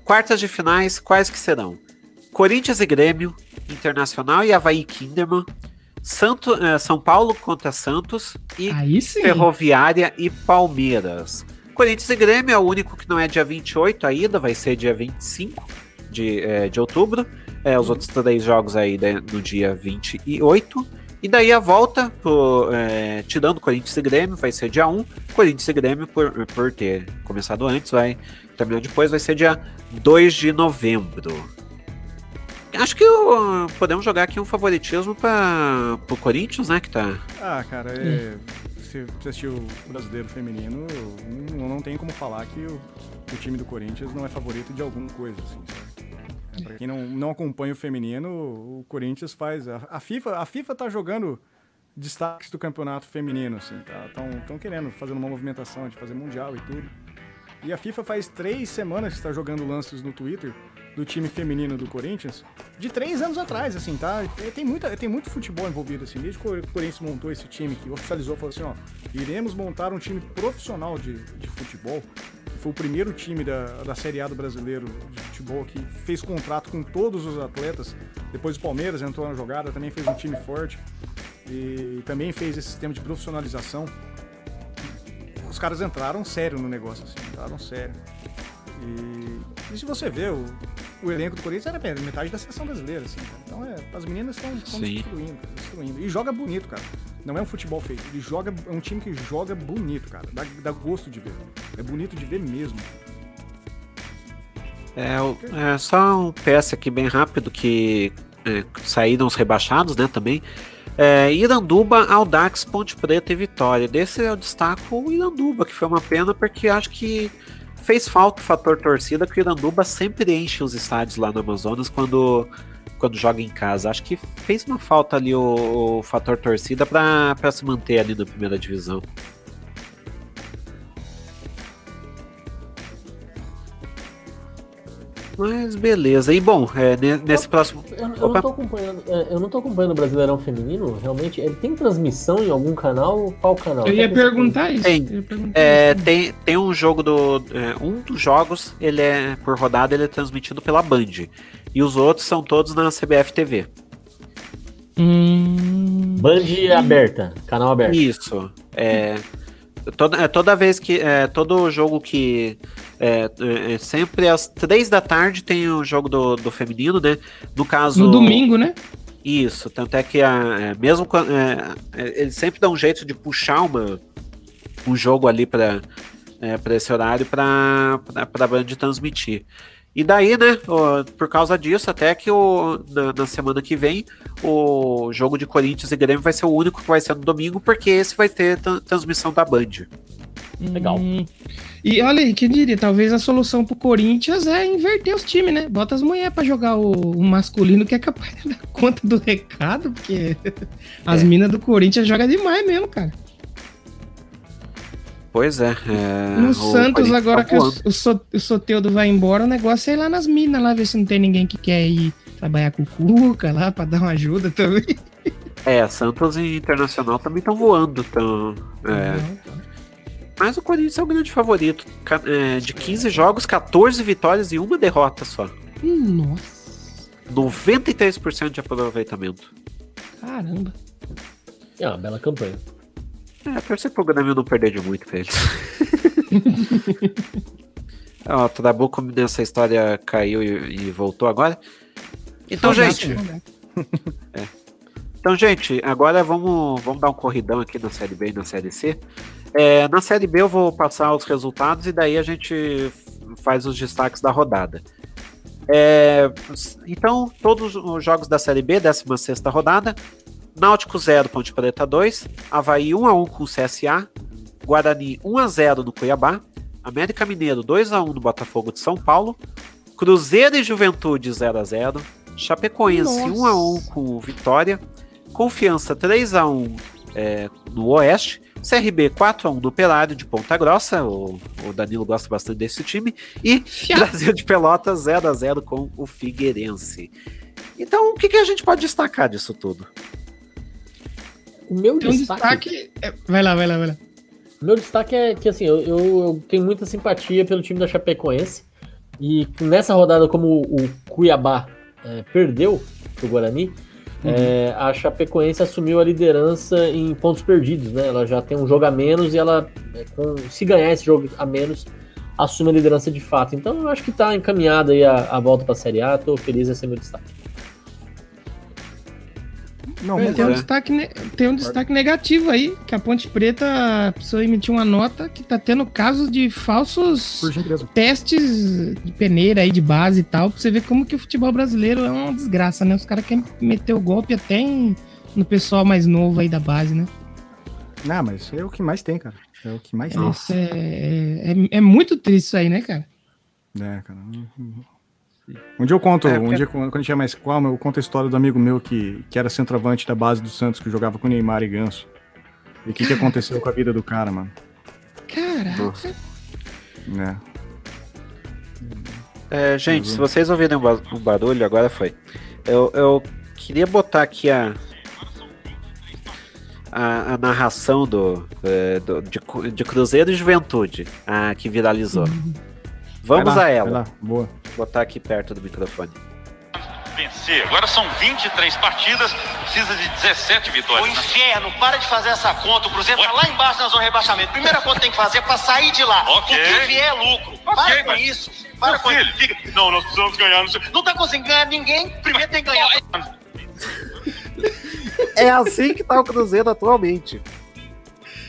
quartas de finais, quais que serão? Corinthians e Grêmio, Internacional e Havaí Kinderman, Santo, é, São Paulo contra Santos e Ferroviária e Palmeiras. Corinthians e Grêmio é o único que não é dia 28 ainda, vai ser dia 25 de, é, de outubro. É, os outros três jogos aí né, no dia 28. E daí a volta, pro, é, tirando Corinthians e Grêmio, vai ser dia 1. Corinthians e Grêmio, por, por ter começado antes, vai terminar depois, vai ser dia 2 de novembro. Acho que uh, podemos jogar aqui um favoritismo para o Corinthians, né? Que tá. Ah, cara, é, se você assistiu o brasileiro feminino, não, não tem como falar que o, o, time do Corinthians não é favorito de alguma coisa, assim, é, Pra quem não, não acompanha o feminino, o Corinthians faz. A, a, FIFA, a FIFA tá jogando destaques do campeonato feminino, assim, tá? Estão querendo, fazendo uma movimentação de fazer mundial e tudo. E a FIFA faz três semanas que está jogando lances no Twitter do time feminino do Corinthians de três anos atrás, assim, tá? Tem, muita, tem muito futebol envolvido, assim. Desde que o Corinthians montou esse time, que oficializou, falou assim, ó, iremos montar um time profissional de, de futebol. Foi o primeiro time da, da Série A do brasileiro de futebol que fez contrato com todos os atletas. Depois o Palmeiras entrou na jogada, também fez um time forte. E também fez esse sistema de profissionalização. Os caras entraram sério no negócio, assim, entraram sério. E, e se você vê, o, o elenco do Corinthians era metade da seleção brasileira, assim, cara. Então é, as meninas estão destruindo, destruindo. E joga bonito, cara. Não é um futebol feito. Ele joga, é um time que joga bonito, cara. Dá, dá gosto de ver. É bonito de ver mesmo. É, é só um PS aqui bem rápido que é, saíram os rebaixados, né, também. É, Iranduba, Aldax, Ponte Preta e Vitória. Desse eu destaco o Iranduba, que foi uma pena porque acho que fez falta o fator torcida, que o Iranduba sempre enche os estádios lá no Amazonas quando, quando joga em casa. Acho que fez uma falta ali o, o fator torcida para se manter ali na primeira divisão. Mas beleza. E bom, é, nesse eu, próximo. Eu, eu não tô acompanhando. É, eu não tô acompanhando o Brasileirão Feminino, realmente. Ele tem transmissão em algum canal? Qual canal? Eu ia perguntar isso. Tem, perguntar é, isso. tem, tem um jogo do. É, um dos jogos, ele é, por rodada, ele é transmitido pela Band. E os outros são todos na CBF TV. Hum... Band aberta, canal aberto. Isso. É. Toda, é, toda vez que. É, todo jogo que. É, é, sempre às três da tarde tem o jogo do, do feminino, né? No caso. No domingo, né? Isso, tanto é que a, é, mesmo quando. É, é, eles sempre dão um jeito de puxar uma, um jogo ali para é, esse horário para a Band transmitir. E daí, né, por causa disso, até que o, na, na, semana que vem, o jogo de Corinthians e Grêmio vai ser o único que vai ser no domingo, porque esse vai ter transmissão da Band. Legal. Hum. E olha aí, quem diria, talvez a solução pro Corinthians é inverter os times, né? Bota as mulheres pra jogar o, o, masculino que é capaz de dar conta do recado, porque as é. minas do Corinthians jogam demais mesmo, cara. Pois é. é no Santos, agora tá que o, o, o Soteudo vai embora, o negócio é ir lá nas minas, lá ver se não tem ninguém que quer ir trabalhar com o Cuca lá pra dar uma ajuda também. É, Santos e Internacional também estão voando. Tão, é. Mas o Corinthians é o grande favorito. É, de 15 jogos, 14 vitórias e uma derrota só. Nossa. 93% de aproveitamento. Caramba. É uma bela campanha. É, torcer pro Grêmio não perder de muito pra eles. Ó, o Trabuco nessa história caiu e, e voltou agora. Então, gente. é. Então, gente, agora vamos, vamos dar um corridão aqui na Série B e na Série C. É, na Série B eu vou passar os resultados e daí a gente faz os destaques da rodada. É, então, todos os jogos da Série B, 16 rodada, Náutico 0, Ponte Preta 2, Havaí 1x1 com o CSA, Guarani 1x0 no Cuiabá, América Mineiro 2x1 no Botafogo de São Paulo, Cruzeiro e Juventude 0x0, Chapecoense 1x1 com o Vitória, Confiança 3x1 é, no Oeste, CRB 4x1 no Operário de Ponta Grossa, o, o, Danilo gosta bastante desse time, e Brasil de Pelotas 0x0 com o Figueirense. Então, o que, que a gente pode destacar disso tudo? O meu Tem destaque. Um destaque... É... Vai lá, vai lá, vai lá. O meu destaque é que assim, eu, eu, eu, tenho muita simpatia pelo time da Chapecoense. E nessa rodada, como o Cuiabá é, perdeu pro Guarani, uhum. é, a Chapecoense assumiu a liderança em pontos perdidos, né? Ela já tem um jogo a menos e ela, é, com, se ganhar esse jogo a menos, assume a liderança de fato. Então eu acho que está encaminhada aí a, a volta para a Série A, tô feliz, esse é meu destaque. Não, tem, um é. destaque, tem um destaque negativo aí, que a Ponte Preta precisou emitir uma nota que tá tendo casos de falsos testes de peneira aí de base e tal, pra você ver como que o futebol brasileiro é uma desgraça, né? Os caras querem meter o golpe até em, no pessoal mais novo aí da base, né? Não, mas é o que mais tem, cara. É o que mais Nossa, tem. É, é, é, muito triste isso aí, né, cara? É, cara. Um dia eu conto, é, um dia quando a gente tiver mais calma, eu conto a história do amigo meu que, que era centroavante da base do Santos, que jogava com Neymar e Ganso. E o que, que aconteceu com a vida do cara, mano? Caraca. É. É, gente, se vocês ouvirem um barulho, agora foi. Eu, eu queria botar aqui a, a, a narração do, é, do de, de, Cruzeiro e Juventude, a, que viralizou. Uhum. Vamos lá, a ela. Boa. Vou botar aqui perto do microfone. Vencer. Agora são 23 partidas, precisa de 17 vitórias. O né? inferno, né? para de fazer essa conta. O Cruzeiro tá lá embaixo na zona de rebaixamento. Primeira conta tem que fazer é para sair de lá. Okay. O que vier é lucro. Okay, para com isso. Para com filho, fica... Não, nós precisamos ganhar. Não, não tá conseguindo ganhar ninguém. Primeiro tem que ganhar. É assim que tá o Cruzeiro atualmente.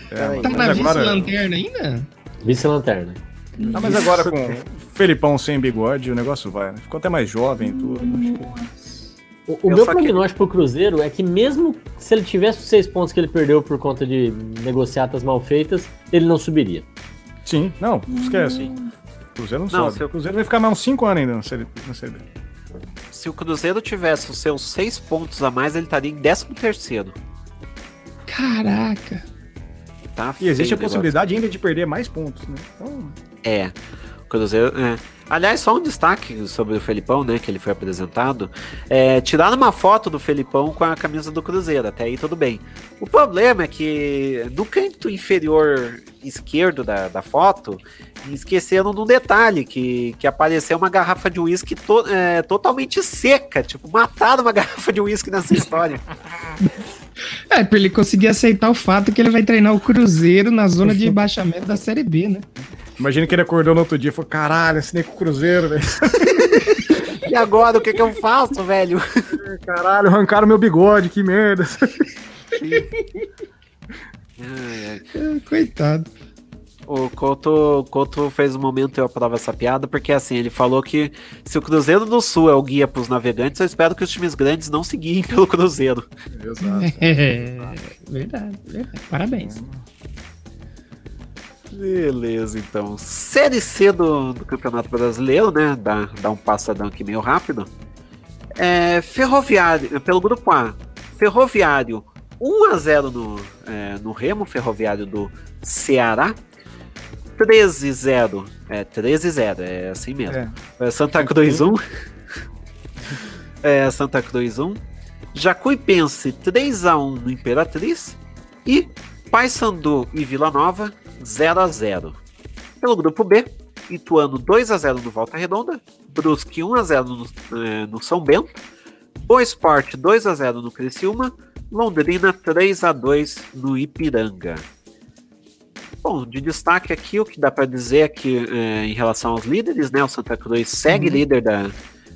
É, tá na vice-lanterna ainda? Vice-lanterna. Ah, mas agora com Felipão sem bigode, o negócio vai, né? Ficou até mais jovem e tudo. O, o meu prognóstico pro Cruzeiro é que mesmo se ele tivesse os seis pontos que ele perdeu por conta de negociatas mal feitas, ele não subiria. Sim, não, esquece. O Cruzeiro não, não sobe. O Cruzeiro vai ficar mais uns cinco anos ainda na série, série Se o Cruzeiro tivesse os seus seis pontos a mais, ele estaria em décimo terceiro. Caraca. Tá e existe a possibilidade ainda de perder mais pontos, né? Então... É. Cruzeiro. É. Aliás, só um destaque sobre o Felipão, né? Que ele foi apresentado. É, tiraram uma foto do Felipão com a camisa do Cruzeiro, até aí tudo bem. O problema é que no canto inferior esquerdo da, da foto, esqueceram de um detalhe: que, que apareceu uma garrafa de uísque to, é, totalmente seca. Tipo, mataram uma garrafa de uísque nessa história. É, pra ele conseguir aceitar o fato que ele vai treinar o Cruzeiro na zona de baixamento da Série B, né? Imagina que ele acordou no outro dia e falou: caralho, assinei com o Cruzeiro, velho. e agora, o que, que eu faço, velho? Caralho, arrancaram meu bigode, que merda. Coitado. O Couto, Couto fez um momento eu aprovo essa piada, porque assim, ele falou que se o Cruzeiro do Sul é o guia para os navegantes, eu espero que os times grandes não se guiem pelo Cruzeiro. Exato. É, verdade, verdade. Parabéns. Beleza, então. Série C do, do Campeonato Brasileiro, né? Dá, dá um passadão aqui meio rápido. É, Ferroviário, pelo grupo A. Ferroviário 1x0 no, é, no Remo, Ferroviário do Ceará. 13-0. É, 13-0, é assim mesmo. É. é Santa Cruz 1. é, Santa Cruz 1. Jacuipense 3x1 no Imperatriz. E Paysandu e Vila Nova 0 x 0 Pelo grupo B, Ituano 2 x 0 no Volta Redonda, Brusque 1 x 0 no, é, no São Bento, Boa Esporte 2 x 0 no Criciúma, Londrina 3 x 2 no Ipiranga. Bom, de destaque aqui, o que dá para dizer é que é, em relação aos líderes, né, o Santa Cruz segue uhum. líder da,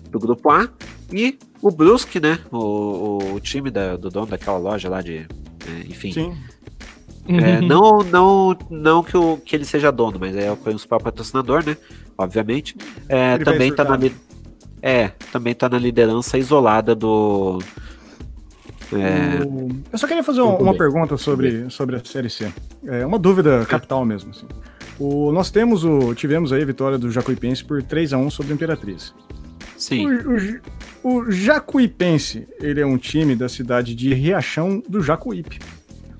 do grupo A e o Brusque, né, o, o time da, do dono daquela loja lá de, é, enfim, Sim é, uhum. não, não, não que, o, que ele seja dono, mas é o principal patrocinador, né? Obviamente. É, também tá na é, também tá na liderança isolada do. É, Eu só queria fazer uma, uma pergunta sobre, sobre a Série C. É uma dúvida capital mesmo. Assim. O, nós temos o, tivemos aí a vitória do Jacuipense por 3 a 1 sobre a Imperatriz. Sim. O, o, o Jacuipense, ele é um time da cidade de Riachão do Jacuípe.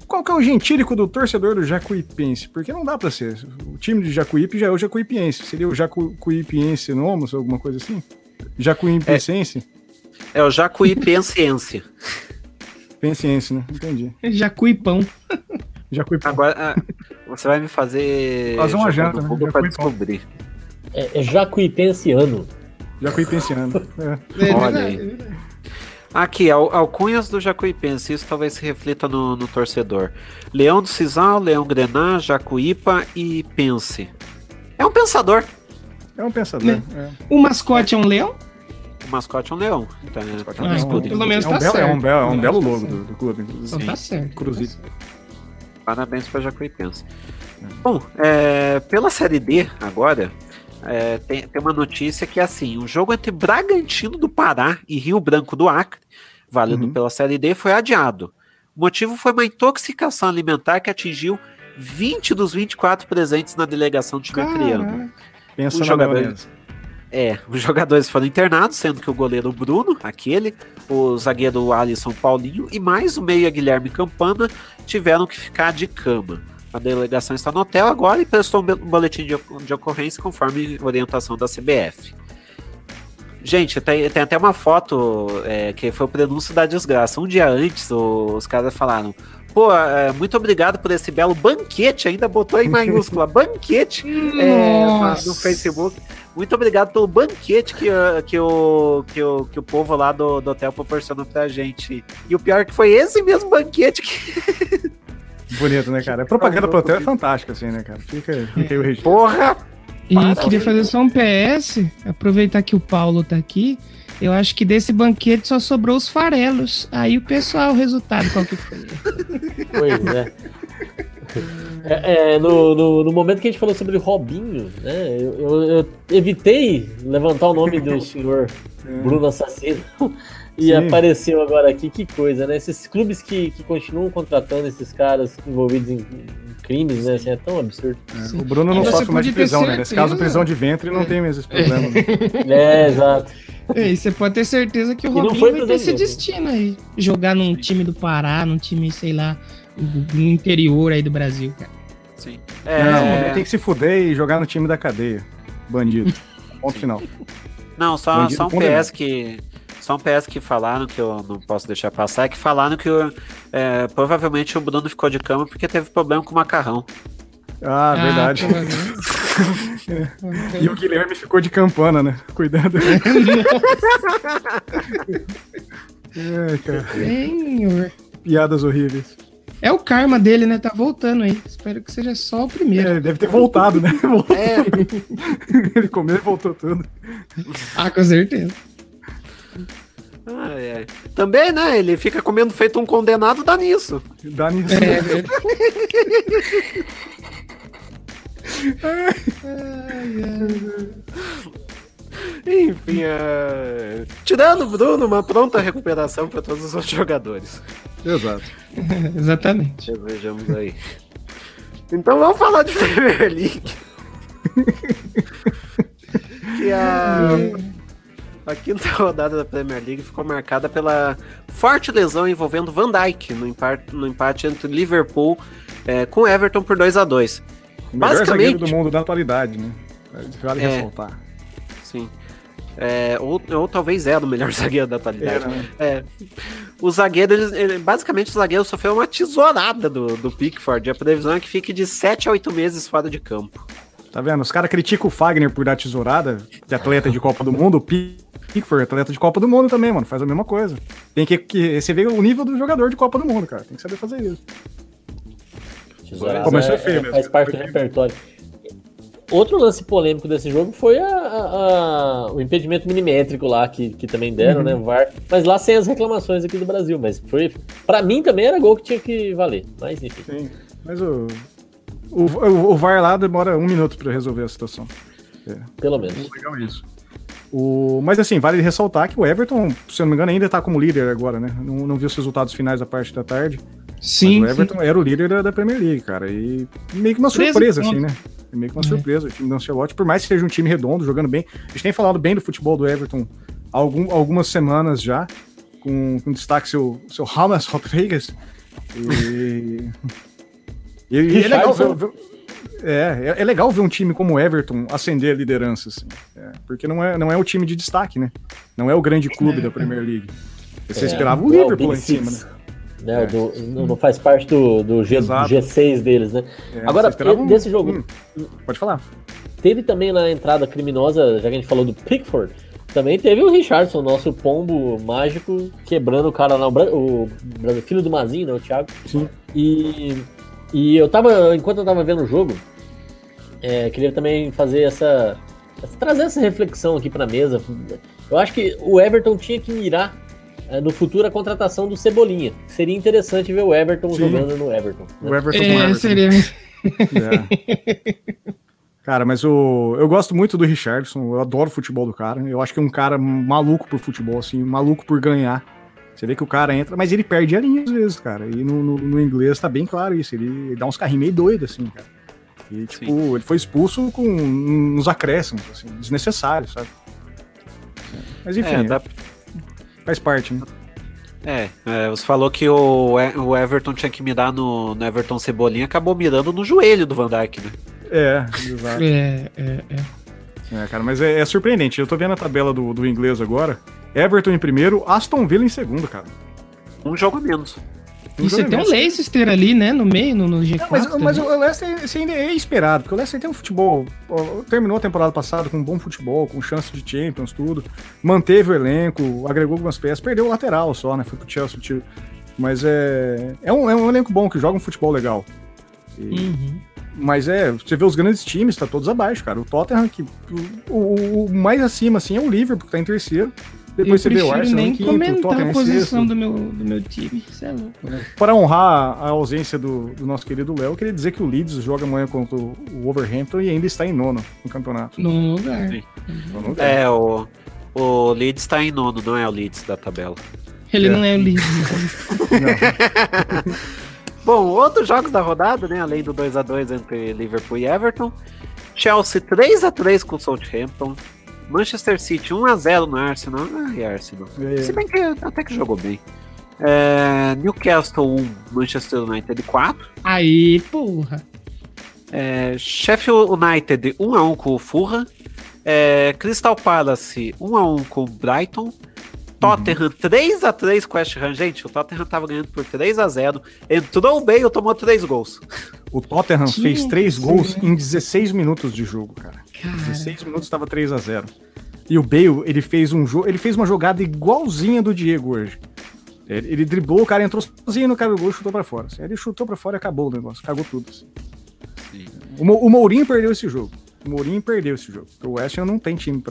Qual que é o gentílico do torcedor do Jacuipense? Porque não dá para ser. O time de Jacuípe já é o Jacuipiense. Seria o Jacuipiense Nomos, alguma coisa assim? Jacuipensense? É, é o Jacuipensiense. Pensiense, né? Entendi. Jacuipão. Jacuipão. Agora, ah, você vai me fazer. Fazer uma janta, né? Pra descobrir. É, é Jacuipensiano. Jacuipensiano. É. Olha aí. Aqui, al alcunhas do Jacuipense, isso talvez se reflita no, no torcedor. Leão do Cisal, Leão Grená, Jacuípa e Pense. É um pensador. É um pensador. É. O mascote é um leão? O mascote é um leão. Tá, tá ah, então, pelo menos é um tá belo, certo. É um belo, é um belo logo do, do clube, inclusive. Então tá certo. Cruzito. Parabéns para Jacuipense. Bom, é, pela Série D agora, é, tem, tem uma notícia que é assim: o jogo entre Bragantino do Pará e Rio Branco do Acre, válido uhum. pela Série D, foi adiado. O motivo foi uma intoxicação alimentar que atingiu 20 dos 24 presentes na delegação de Criando. Pensa os jogadores, é, os jogadores foram internados, sendo que o goleiro Bruno, aquele, o zagueiro Alisson Paulinho e mais o meia Guilherme Campana tiveram que ficar de cama. A delegação está no hotel agora e prestou um boletim de, de ocorrência conforme orientação da CBF. Gente, tem, tem até uma foto é, que foi o prenúncio da desgraça. Um dia antes, o, os caras falaram: pô, é, muito obrigado por esse belo banquete, ainda botou em maiúscula, banquete é, no Facebook. Muito obrigado pelo banquete que, que, o, que, o, que o povo lá do, do hotel proporcionou pra gente. E o pior é que foi esse mesmo banquete que. Bonito, né, cara? A propaganda pro hotel é fantástica, assim, né, cara? Fica, fica aí o registro. Porra! E Para, queria fazer só um PS, aproveitar que o Paulo tá aqui. Eu acho que desse banquete só sobrou os farelos. Aí o pessoal, o resultado, qual que foi? Pois é. É, é no, no, no, momento que a gente falou sobre Robinho, né? Eu, eu, eu evitei levantar o nome do senhor Bruno Assassino. E Sim. apareceu agora aqui, que coisa, né? Esses clubes que, que continuam contratando esses caras envolvidos em, em crimes, né? Assim, é tão absurdo. É, o Bruno não sofre mais de prisão, né? Nesse caso, prisão de ventre não é. tem mais esse problema. Né? É, exato. É, e você pode ter certeza que o Robinho vai ter esse destino aí. Jogar num time do Pará, num time, sei lá, no interior aí do Brasil, cara. Sim. É... Não, tem que se fuder e jogar no time da cadeia. Bandido. Ponto final. Não, só, só um PS que. Só um PS que falaram que eu não posso deixar passar, é que falaram que é, provavelmente o Bruno ficou de cama porque teve problema com o macarrão. Ah, ah verdade. e o Guilherme ficou de campana, né? Cuidado. é, cara. Senhor. Piadas horríveis. É o karma dele, né? Tá voltando aí. Espero que seja só o primeiro. É, deve ter voltado, né? Voltou. É. Ele comeu e voltou tudo. Ah, com certeza. Ah, é. Também, né? Ele fica comendo feito um condenado, dá nisso. Dá nisso. É, é. Enfim, é... tirando o Bruno, uma pronta recuperação para todos os outros jogadores. Exato. Exatamente. Vejamos aí. Então vamos falar de Premier League. que a, a quinta rodada da Premier League ficou marcada pela forte lesão envolvendo Van Dijk no empate, no empate entre Liverpool é, com Everton por 2 a 2 o melhor zagueiro do mundo da atualidade, né? Vale é, ressaltar. Sim. É, ou, ou talvez é o melhor zagueiro da atualidade. Era, né? é. O zagueiro, ele, ele, basicamente, o zagueiro sofreu uma tesourada do, do Pickford. A previsão é que fique de 7 a 8 meses fora de campo. Tá vendo? Os caras criticam o Fagner por dar tesourada, de atleta de Copa do Mundo. O Pickford, atleta de Copa do Mundo também, mano. Faz a mesma coisa. Tem que, que você vê o nível do jogador de Copa do Mundo, cara. Tem que saber fazer isso. Tesourada Começou é, feio, é, faz parte do repertório. Outro lance polêmico desse jogo foi a, a, a, o impedimento milimétrico lá, que, que também deram, né, uhum. né? VAR. Mas lá sem as reclamações aqui do Brasil. Mas foi. Pra mim também era gol que tinha que valer. Mas enfim. Sim, mas o. O, o, o VAR lá demora um minuto para resolver a situação. É. Pelo menos. Legal isso. O, mas assim, vale ressaltar que o Everton, se eu não me engano, ainda está como líder agora, né? Não, não vi os resultados finais da parte da tarde. Sim. Mas o Everton sim. era o líder da, da, Premier League, cara. E meio que uma surpresa, assim, né? meio que uma é. surpresa o time do Ancelotti, por mais que seja um time redondo, jogando bem. A gente tem falado bem do futebol do Everton há algum, algumas semanas já, com, com destaque seu, seu Ramas Rodrigues. E, e, e é legal ver, ver é, é, é, legal ver um time como o Everton ascender a liderança, assim, é, porque não é, não é o time de destaque, né? Não é o grande clube da Premier League. Você é, esperava o Liverpool lá em cima, né? né? É. Do, não faz parte do, do, G, G6 deles, né? É, Agora, desse jogo. Hum, pode falar. Teve também na entrada criminosa, já que a gente falou do Pickford, também teve o Richardson, nosso pombo mágico, quebrando o cara lá, o, o filho do Mazinho, né? O Thiago. Sim. E, e eu tava, enquanto eu tava vendo o jogo, é, queria também fazer essa. trazer essa reflexão aqui pra mesa. Eu acho que o Everton tinha que mirar é, no futuro a contratação do Cebolinha. Seria interessante ver o Everton Sim. jogando no Everton. Né? O Everton é, Everton. seria. É. Cara, mas o, eu gosto muito do Richardson, eu adoro o futebol do cara. Eu acho que é um cara maluco por futebol, assim, maluco por ganhar. Você vê que o cara entra, mas ele perde a linha às vezes, cara. E no, no, no inglês tá bem claro isso. Ele, ele dá uns carrinhos meio doidos, assim, cara. E, tipo, Sim. ele foi expulso com uns acréscimos, assim, desnecessários, sabe? Mas enfim. É, dá, Faz parte, né? É, é, você falou que o, o Everton tinha que mirar no, no Everton Cebolinha, acabou mirando no joelho do Van Dijk, né? É, exato. É, é, é. É, cara, mas é, é, surpreendente. Eu tô vendo a tabela do, do inglês agora. Everton em primeiro, Aston Villa em segundo, cara. Um jogo a menos. E você tem o Leicester ali, né, no meio, no, no G4. Não, mas, mas, o Leicester ainda é esperado, porque o Leicester tem um futebol. Terminou a temporada passada com um bom futebol, com chance de Champions, tudo. Manteve o elenco, agregou algumas peças, perdeu o lateral só, né? Foi pro Chelsea, tio. Mas é. É um, é um elenco bom que joga um futebol legal. E, uhum. Mas é, você vê os grandes times, tá todos abaixo, cara. O Tottenham, que, o, o mais acima, assim, é o Liverpool, que tá em terceiro. Depois eu você vê o Arsenal nem quinto, comentar a posição do meu, do meu time. É Para honrar a ausência do, do nosso querido Léo, eu queria dizer que o Leeds joga amanhã contra o Wolverhampton e ainda está em nono no campeonato. No lugar. É, o, o Leeds está em nono, não é o Leeds da tabela. Ele é. não é o Leeds. Bom, outros jogos da rodada, né? Além do 2 a 2 entre Liverpool e Everton. Chelsea 3 a 3 com o Southampton. Manchester City 1x0 no Arsenal. Ai, Arsenal. É. Se bem que até que jogou bem. É, Newcastle 1, Manchester United 4. Aí, porra. É, Sheffield United 1x1 com o Fulham. É, Crystal Palace 1x1 com Brighton. Tottenham uhum. 3x3 com West Ham. Gente, o Tottenham tava ganhando por 3x0. Entrou o Bale, tomou 3 gols. O Tottenham que fez 3 gols em 16 minutos de jogo, cara. cara. 16 minutos estava 3x0. E o Bale, ele fez um jogo, ele fez uma jogada igualzinha do Diego hoje. Ele, ele, driblou, o cara entrou sozinho no cara do gol e chutou pra fora. Assim. Ele chutou pra fora e acabou o negócio, cagou tudo. Assim. O, o Mourinho perdeu esse jogo. O Mourinho perdeu esse jogo. O West Ham não tem time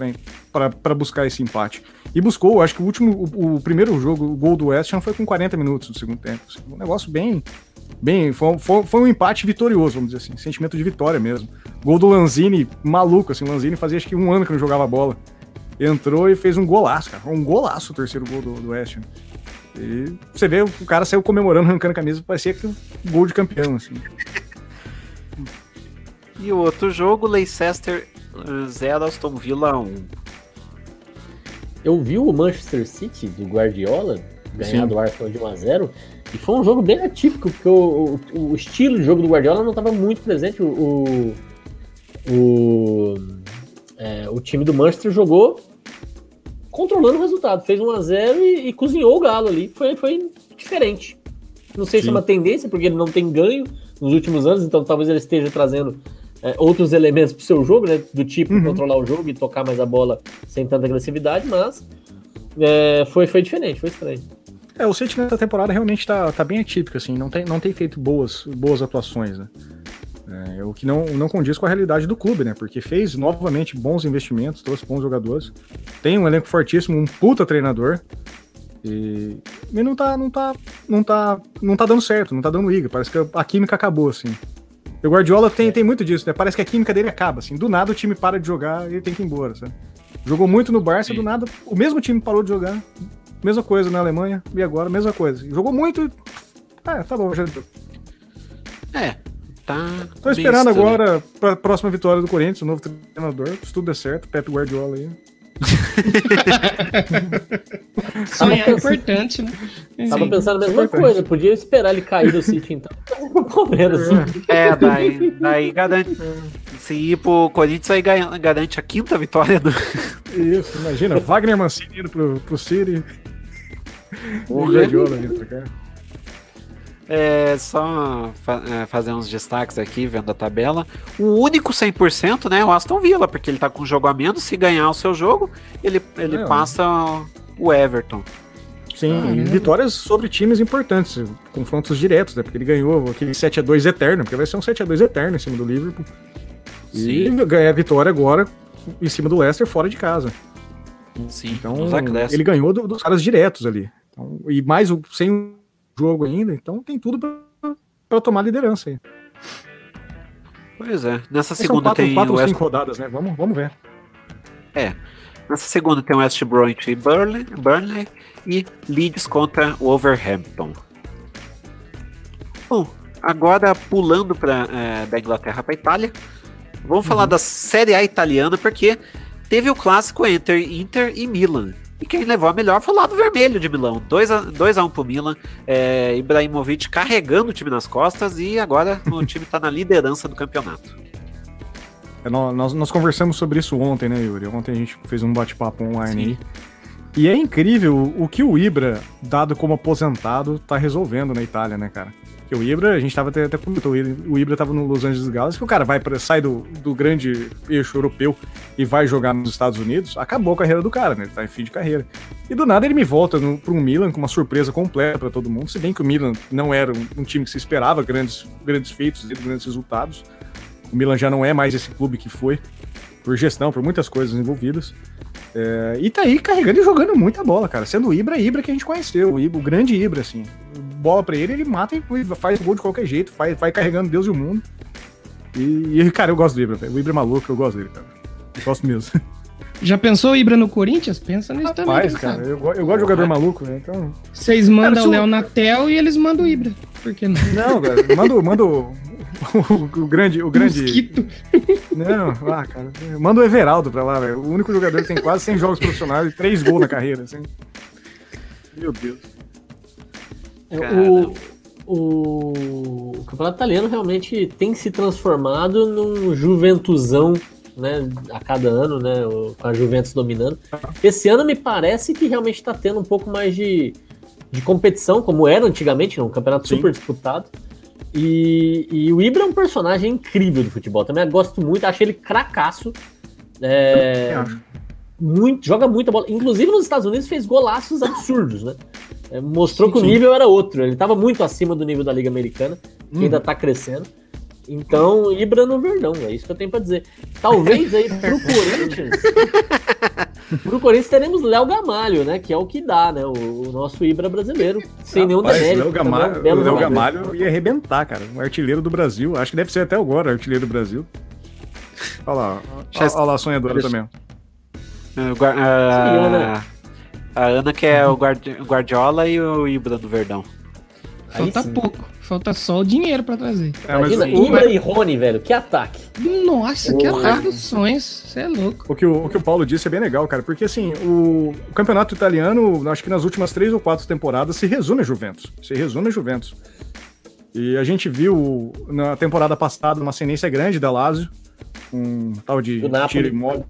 para buscar esse empate. E buscou, acho que o último, o, o, primeiro jogo, o gol do West Ham foi com 40 minutos do segundo tempo. Assim. Um negócio bem. bem foi, foi, foi, um empate vitorioso, vamos dizer assim. Sentimento de vitória mesmo. Gol do Lanzini, maluco, assim. O Lanzini fazia acho que um ano que não jogava bola. Entrou e fez um golaço, cara. Um golaço o terceiro gol do, do West Ham. E você vê, o cara saiu comemorando, arrancando a camisa, parecia que um gol de campeão, assim. E o outro jogo, Leicester 0, eh, Aston Villa 1. Eu vi o Manchester City do Guardiola ganhar Sim. do Arsenal de 1 a 0 e foi um jogo bem atípico, porque o, o, o estilo de jogo do Guardiola não estava muito presente. O, o, é, o time do Manchester jogou controlando o resultado, fez 1 a 0 e, e cozinhou o Galo ali. Foi, foi diferente. Não sei Sim. se é uma tendência, porque ele não tem ganho nos últimos anos, então talvez ele esteja trazendo é, outros elementos para o seu jogo, né? Do tipo uhum. controlar o jogo e tocar mais a bola sem tanta agressividade, mas é, foi, foi diferente, foi estranho. É, o City nessa temporada realmente está tá bem atípico, assim, não tem, não tem feito boas, boas atuações, né? É, o que não, não condiz com a realidade do clube, né? Porque fez novamente bons investimentos, trouxe bons jogadores, tem um elenco fortíssimo, um puta treinador. E, e não tá, não tá, não tá, não tá dando certo, não tá dando liga. Parece que a química acabou, assim. O Guardiola tem, é. tem muito disso, né? Parece que a química dele acaba, assim. Do nada o time para de jogar e ele tem que ir embora, sabe? Jogou muito no Barça, Sim. do nada o mesmo time parou de jogar. Mesma coisa na Alemanha, e agora mesma coisa. Jogou muito. Ah, tá bom, já. É, tá. Tô esperando besta, agora pra próxima vitória do Corinthians, o novo treinador. Se tudo der certo, Pepe Guardiola aí. Sonhar é importante, né? Tava Sim, pensando a mesma importante. coisa, podia esperar ele cair do City então. Palmeiras. É, daí, daí garante. Se ir pro Corinthians, aí garante a quinta vitória do. Isso, imagina, Wagner Mancini indo pro, pro City. O Guardiola vindo pra cá. É, só fa é, fazer uns destaques aqui, vendo a tabela. O único 100%, né, é o Aston Villa, porque ele tá com um jogo a menos. Se ganhar o seu jogo, ele, ele é, passa o Everton. Sim, ah, vitórias sobre times importantes, confrontos diretos, né? Porque ele ganhou aquele 7x2 eterno, porque vai ser um 7x2 eterno em cima do Liverpool. Sim. E ganhar a vitória agora em cima do Leicester fora de casa. Sim, então ele ganhou do, dos caras diretos ali. Então, e mais o, sem jogo ainda, então tem tudo para tomar liderança aí. Pois é, nessa segunda quatro, tem quatro ou West... cinco rodadas, né? Vamos, vamos ver. É, nessa segunda tem West Bromwich e Burnley, Burnley e Leeds contra Wolverhampton. Bom, agora pulando para é, da Inglaterra para Itália, vamos uhum. falar da Série A italiana porque teve o clássico entre Inter e Milan. E quem levou a melhor foi o lado vermelho de Milão. 2x1 um pro Milan. É, Ibrahimovic carregando o time nas costas e agora o time está na liderança do campeonato. É, nós, nós, conversamos sobre isso ontem, né, Yuri? Ontem a gente fez um bate-papo online Sim. aí. E é incrível o que o Ibra, dado como aposentado, tá resolvendo na Itália, né, cara? Porque o Ibra, a gente tava até, até comentou, o Ibra tava no Los Angeles Galaxy, que o cara vai pra, sai do, do grande eixo europeu e vai jogar nos Estados Unidos, acabou a carreira do cara, né? Ele tá em fim de carreira. E do nada ele me volta no, um Milan com uma surpresa completa para todo mundo, se bem que o Milan não era um, um, time que se esperava grandes, grandes feitos grandes resultados. O Milan já não é mais esse clube que foi, por gestão, por muitas coisas envolvidas. É, e tá aí carregando e jogando muita bola, cara. Sendo o Ibra, Ibra que a gente conheceu, o, Ibra, o grande Ibra, assim. Bola pra ele, ele mata e faz gol de qualquer jeito, faz, vai carregando Deus e o mundo. E, e cara, eu gosto do Ibra, velho. O Ibra é maluco, eu gosto dele, cara. gosto mesmo. Já pensou o Ibra no Corinthians? Pensa nisso Rapaz, também. Rapaz, cara, eu, eu, gosto de jogador maluco, né? Então. Vocês mandam cara, o Léo Natel e eles mandam o Ibra. Por que não? Não, cara, manda, manda o, o, o, grande. O grande... Mosquito. Não, ah, cara. Manda o Everaldo pra lá, velho. O único jogador que tem quase 100 jogos profissionais e 3 gols na carreira, assim. Meu Deus. É, o, o, o campeonato italiano realmente tem se transformado num juventuzão né, a cada ano, né, com a Juventus dominando. Esse ano me parece que realmente está tendo um pouco mais de, de competição, como era antigamente, né, um campeonato Sim. super disputado. E, e, o Ibra é um personagem incrível de futebol. Também gosto muito, acho ele cracaço. É, muito, joga muita bola. Inclusive nos Estados Unidos fez golaços absurdos, né? É, mostrou sim, que o nível era outro. Ele estava muito acima do nível da Liga Americana, que hum. ainda está crescendo. Então, Ibra no Verdão, é isso que eu tenho para dizer. Talvez aí pro Corinthians. pro Corinthians teremos Léo Gamalho, né? Que é o que dá, né? O, o nosso Ibra brasileiro. Sem Rapaz, nenhum demérito. Léo Gamalho, é um Léo Gamalho ia arrebentar, cara. O artilheiro do Brasil. Acho que deve ser até agora artilheiro do Brasil. Olha lá. Olha, lá a sonhadora também. A, a, Ana que é o Guardiola e o Ibra do Verdão. Falta pouco. Falta só o dinheiro pra trazer. É, Imagina, Ibra e Rony, velho. Que ataque. Nossa, que ataque dos sonhos. Você é louco. O que o, o que o Paulo disse é bem legal, cara. Porque assim, o, o campeonato italiano, acho que nas últimas três ou quatro temporadas, se resume a Juventus. Se resume a Juventus. E a gente viu na temporada passada uma ascendência grande da Lazio um tal de tiro imóvel,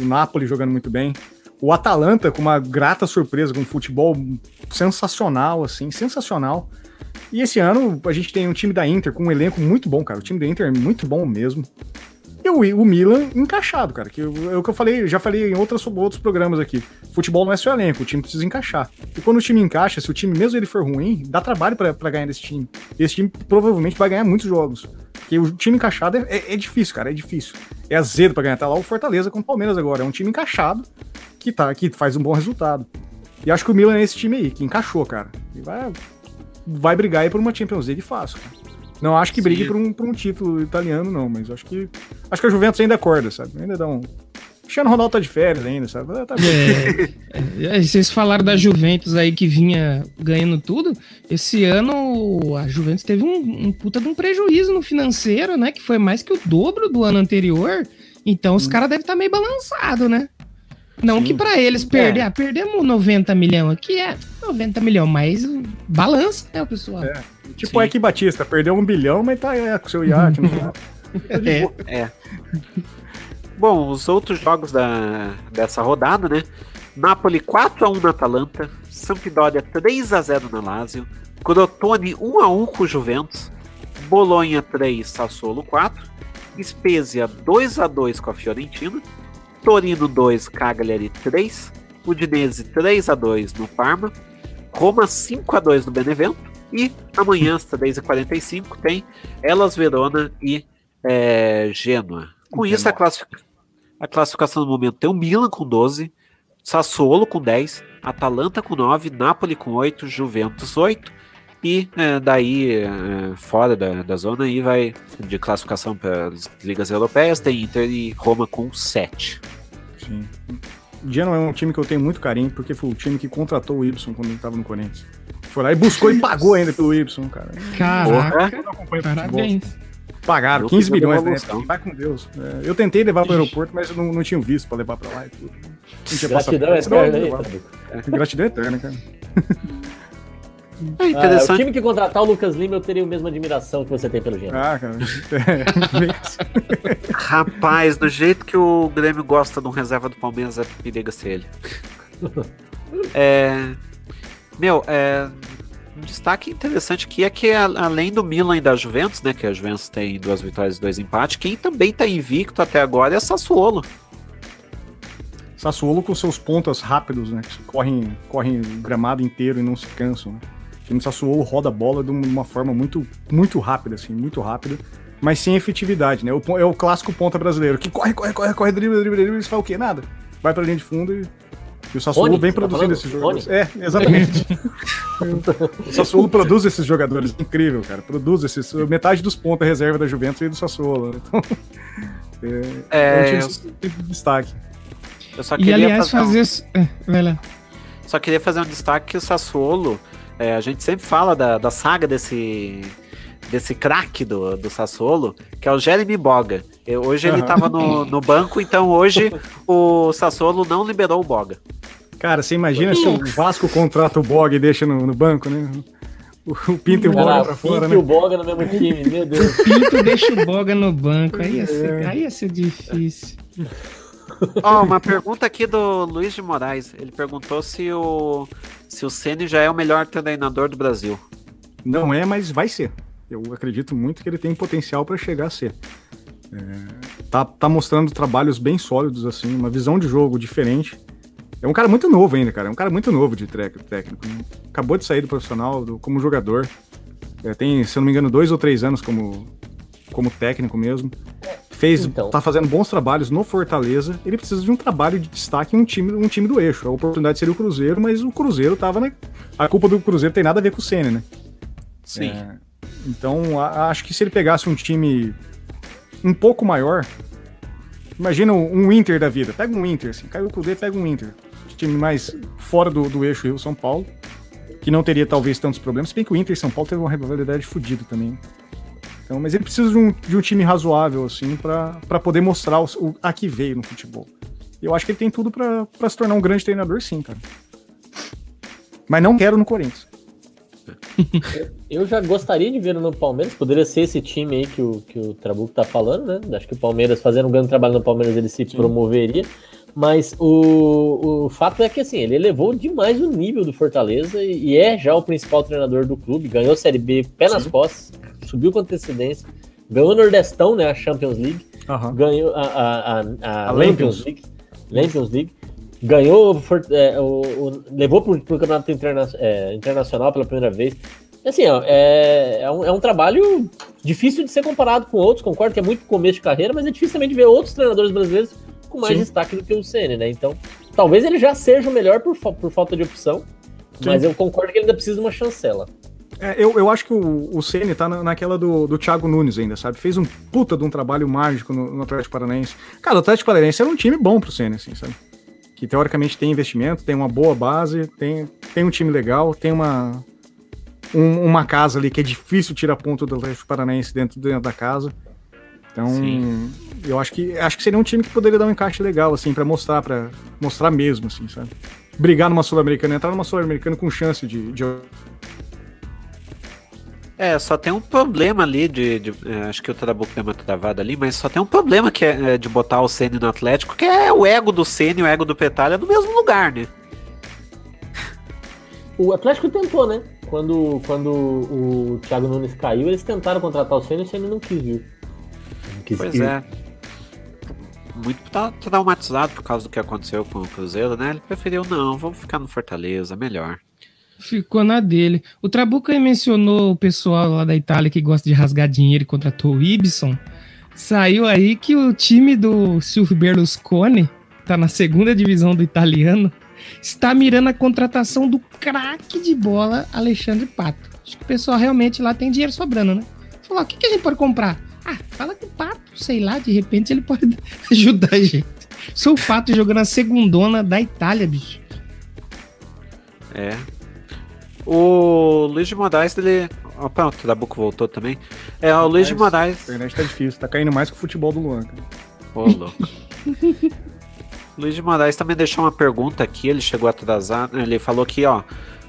o Napoli jogando muito bem. O Atalanta com uma grata surpresa, com um futebol sensacional, assim, sensacional. E esse ano a gente tem um time da Inter com um elenco muito bom, cara. O time da Inter é muito bom mesmo. E o, o Milan encaixado, cara. Que é o que eu falei, já falei em outras, outros programas aqui. Futebol não é só elenco, o time precisa encaixar. E quando o time encaixa, se o time, mesmo ele for ruim, dá trabalho para ganhar desse time. E esse time provavelmente vai ganhar muitos jogos. Porque o time encaixado é, é, é difícil, cara, é difícil. É azedo pra ganhar. Tá lá o Fortaleza com o Palmeiras agora. É um time encaixado que, tá, que faz um bom resultado. E acho que o Milan é esse time aí, que encaixou, cara. E vai, vai brigar aí por uma Champions League fácil, cara. Não acho que brigue por um, por um título italiano, não, mas acho que. Acho que a Juventus ainda acorda, sabe? Ainda dá um. Cristiano Ronaldo tá de férias ainda, sabe? Tá é, é, vocês falaram da Juventus aí que vinha ganhando tudo. Esse ano a Juventus teve um, um, puta de um prejuízo no financeiro, né? Que foi mais que o dobro do ano anterior. Então os hum. caras devem estar tá meio balançados, né? Não Sim. que para eles perder, é. ah, perdemos 90 milhões aqui, é 90 milhões, mas balança, né, o pessoal? É. Tipo o Eque Batista, perdeu um bilhão, mas tá é, com seu iate no final. é. é. Bom, os outros jogos da, dessa rodada, né? Napoli 4x1 na Atalanta, Sampdoria 3x0 na Lazio, Crotone 1x1 com o Juventus, Bolonha 3, Sassuolo 4, Spezia 2x2 com a Fiorentina, Torino 2, Cagliari 3, Udinese 3x2 no Parma, Roma 5x2 no Benevento, e amanhã às 3h45 tem Elas Verona e é, Gênua. Com isso, a, classific... a classificação do momento tem o Milan com 12, Sassuolo com 10, Atalanta com 9, Napoli com 8, Juventus 8 e é, daí é, fora da, da zona aí vai de classificação para as ligas europeias tem Inter e Roma com 7. Sim. Genoa é um time que eu tenho muito carinho porque foi o time que contratou o Y quando ele estava no Corinthians. Foi lá e buscou e pagou ainda pelo Y, cara. Caraca, parabéns. Pagaram eu 15 milhões, né? Vai com Deus. É, eu tentei levar para o aeroporto, mas eu não, não tinha visto para levar para lá e tudo. Gratidão eterna aí, é, Gratidão eterna, cara. É interessante. Ah, o time que contratar o Lucas Lima, eu teria a mesma admiração que você tem pelo Gênero. Ah, cara. É, Rapaz, do jeito que o Grêmio gosta de um reserva do Palmeiras, é periga ser ele. é, meu, é, um destaque interessante aqui é que além do Milan e da Juventus, né, que a Juventus tem duas vitórias e dois empates, quem também está invicto até agora é Sassuolo. Sassuolo com seus pontas rápidos, né, que correm, correm o gramado inteiro e não se cansam. Né? O time Sassuolo roda a bola de uma forma muito, muito rápida, assim, muito rápida, mas sem efetividade, né? É o clássico ponta brasileiro, que corre, corre, corre, corre, drible, drible, drible, e faz o quê? Nada. Vai pra linha de fundo e e o Sassuolo Rony, vem tá produzindo esses jogadores. É, exatamente. o Sassuolo produz esses jogadores. Incrível, cara. Produz esses. Metade dos pontos reserva da Juventus e do Sassuolo. Né? Então, é, é, é um time de destaque. Eu só queria e aliás, fazer. fazer... Um... É, vai lá. Só queria fazer um destaque que o Sassuolo. É, a gente sempre fala da, da saga desse desse craque do, do Sassuolo, que é o Jeremy Boga. Hoje ele estava no, no banco, então hoje o Sassuolo não liberou o Boga. Cara, você imagina se o Vasco contrata o Bog e deixa no, no banco, né? O Pinto e o Boga pra fora, Pinto né? e o Boga no mesmo time, meu Deus. O Pinto deixa o Boga no banco, aí ia ser, é. aí ia ser difícil. Ó, oh, uma pergunta aqui do Luiz de Moraes. Ele perguntou se o se o Ceni já é o melhor treinador do Brasil. Não é, mas vai ser. Eu acredito muito que ele tem potencial para chegar a ser. É, tá, tá mostrando trabalhos bem sólidos, assim, uma visão de jogo diferente. É um cara muito novo ainda, cara. É um cara muito novo de técnico. Acabou de sair do profissional do, como jogador. É, tem, se eu não me engano, dois ou três anos como, como técnico mesmo. Fez, então. tá fazendo bons trabalhos no Fortaleza. Ele precisa de um trabalho de destaque em um time, um time do eixo. A oportunidade seria o Cruzeiro, mas o Cruzeiro tava, né? A culpa do Cruzeiro tem nada a ver com o Senna, né? Sim. É, então, a, acho que se ele pegasse um time um pouco maior, imagina um Inter da vida. Pega um Inter, assim, caiu o Cruzeiro, pega um Inter time mais fora do, do eixo Rio-São Paulo, que não teria talvez tantos problemas, se bem que o Inter e São Paulo teve uma rivalidade fodida também. Então, mas ele precisa de um, de um time razoável, assim, para poder mostrar o, o, a que veio no futebol. Eu acho que ele tem tudo para se tornar um grande treinador, sim, cara. Mas não quero no Corinthians. Eu já gostaria de ver no Palmeiras, poderia ser esse time aí que o, que o Trabuco tá falando, né? Acho que o Palmeiras, fazendo um grande trabalho no Palmeiras, ele se Sim. promoveria. Mas o, o fato é que assim, ele elevou demais o nível do Fortaleza e, e é já o principal treinador do clube. Ganhou a Série B pé nas Sim. costas, subiu com antecedência, ganhou o Nordestão, né? A Champions League, uhum. ganhou a, a, a, a Lampions League, Lampions League, ganhou, é, o, o, levou para o campeonato interna, é, internacional pela primeira vez. Assim, ó, é, é, um, é um trabalho difícil de ser comparado com outros, concordo que é muito começo de carreira, mas é dificilmente ver outros treinadores brasileiros com mais Sim. destaque do que o Ceni, né? Então, talvez ele já seja o melhor por, por falta de opção, Sim. mas eu concordo que ele ainda precisa de uma chancela. É, eu, eu acho que o, o Ceni tá na, naquela do, do Thiago Nunes ainda, sabe? Fez um puta de um trabalho mágico no, no Atlético Paranaense. Cara, o Atlético Paranaense era um time bom pro Ceni, assim, sabe? Que teoricamente tem investimento, tem uma boa base, tem, tem um time legal, tem uma, um, uma casa ali que é difícil tirar ponto do Atlético Paranaense dentro, dentro da casa. Então, Sim. Eu acho que acho que seria um time que poderia dar um encaixe legal, assim, para mostrar, para mostrar mesmo, assim, sabe? Brigar numa Sul-Americana, entrar numa Sul-Americana com chance de, de, É, só tem um problema ali de. de é, acho que o Trabuco deu uma travada ali, mas só tem um problema que é, é de botar o Ceni no Atlético, que é o ego do Ceni e o ego do Petalha no mesmo lugar, né? O Atlético tentou, né? Quando, quando o Thiago Nunes caiu, eles tentaram contratar o Ceni e o Ceni não quis vir. Que pois é. Muito tá traumatizado por causa do que aconteceu com o Cruzeiro, né? Ele preferiu, não, vamos ficar no Fortaleza, melhor. Ficou na dele. O Trabuca mencionou o pessoal lá da Itália que gosta de rasgar dinheiro e contratou o Ibson. Saiu aí que o time do Silvio Berlusconi, tá na segunda divisão do italiano, está mirando a contratação do craque de bola Alexandre Pato. Acho que o pessoal realmente lá tem dinheiro sobrando, né? Falou, o que, que a gente pode comprar? Ah, fala com o Pato, sei lá, de repente ele pode ajudar a gente. Sou o Pato jogando a segundona da Itália, bicho. É. O Luiz de Moraes, ele. Opa, o Trabuco voltou também. É, o Luiz de Moraes. A internet tá difícil, tá caindo mais que o futebol do Luan. Cara. Ô, louco. Luiz de Moraes também deixou uma pergunta aqui, ele chegou atrasado. Ele falou que, ó.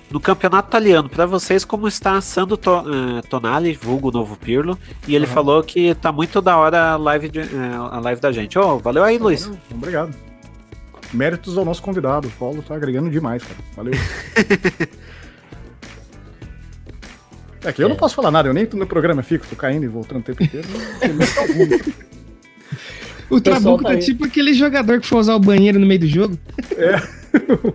No campeonato italiano, para vocês, como está Sandro to, uh, Tonali, vulgo novo Pirlo, e ele uhum. falou que tá muito da hora a live, de, uh, a live da gente. Oh, valeu aí, Luiz. Obrigado. Méritos ao nosso convidado. O Paulo tá agregando demais, cara. Valeu. é que eu é. não posso falar nada, eu nem no programa fico, tô caindo e voltando o tempo inteiro. o Trabuco tá, tá tipo aquele jogador que for usar o banheiro no meio do jogo. É.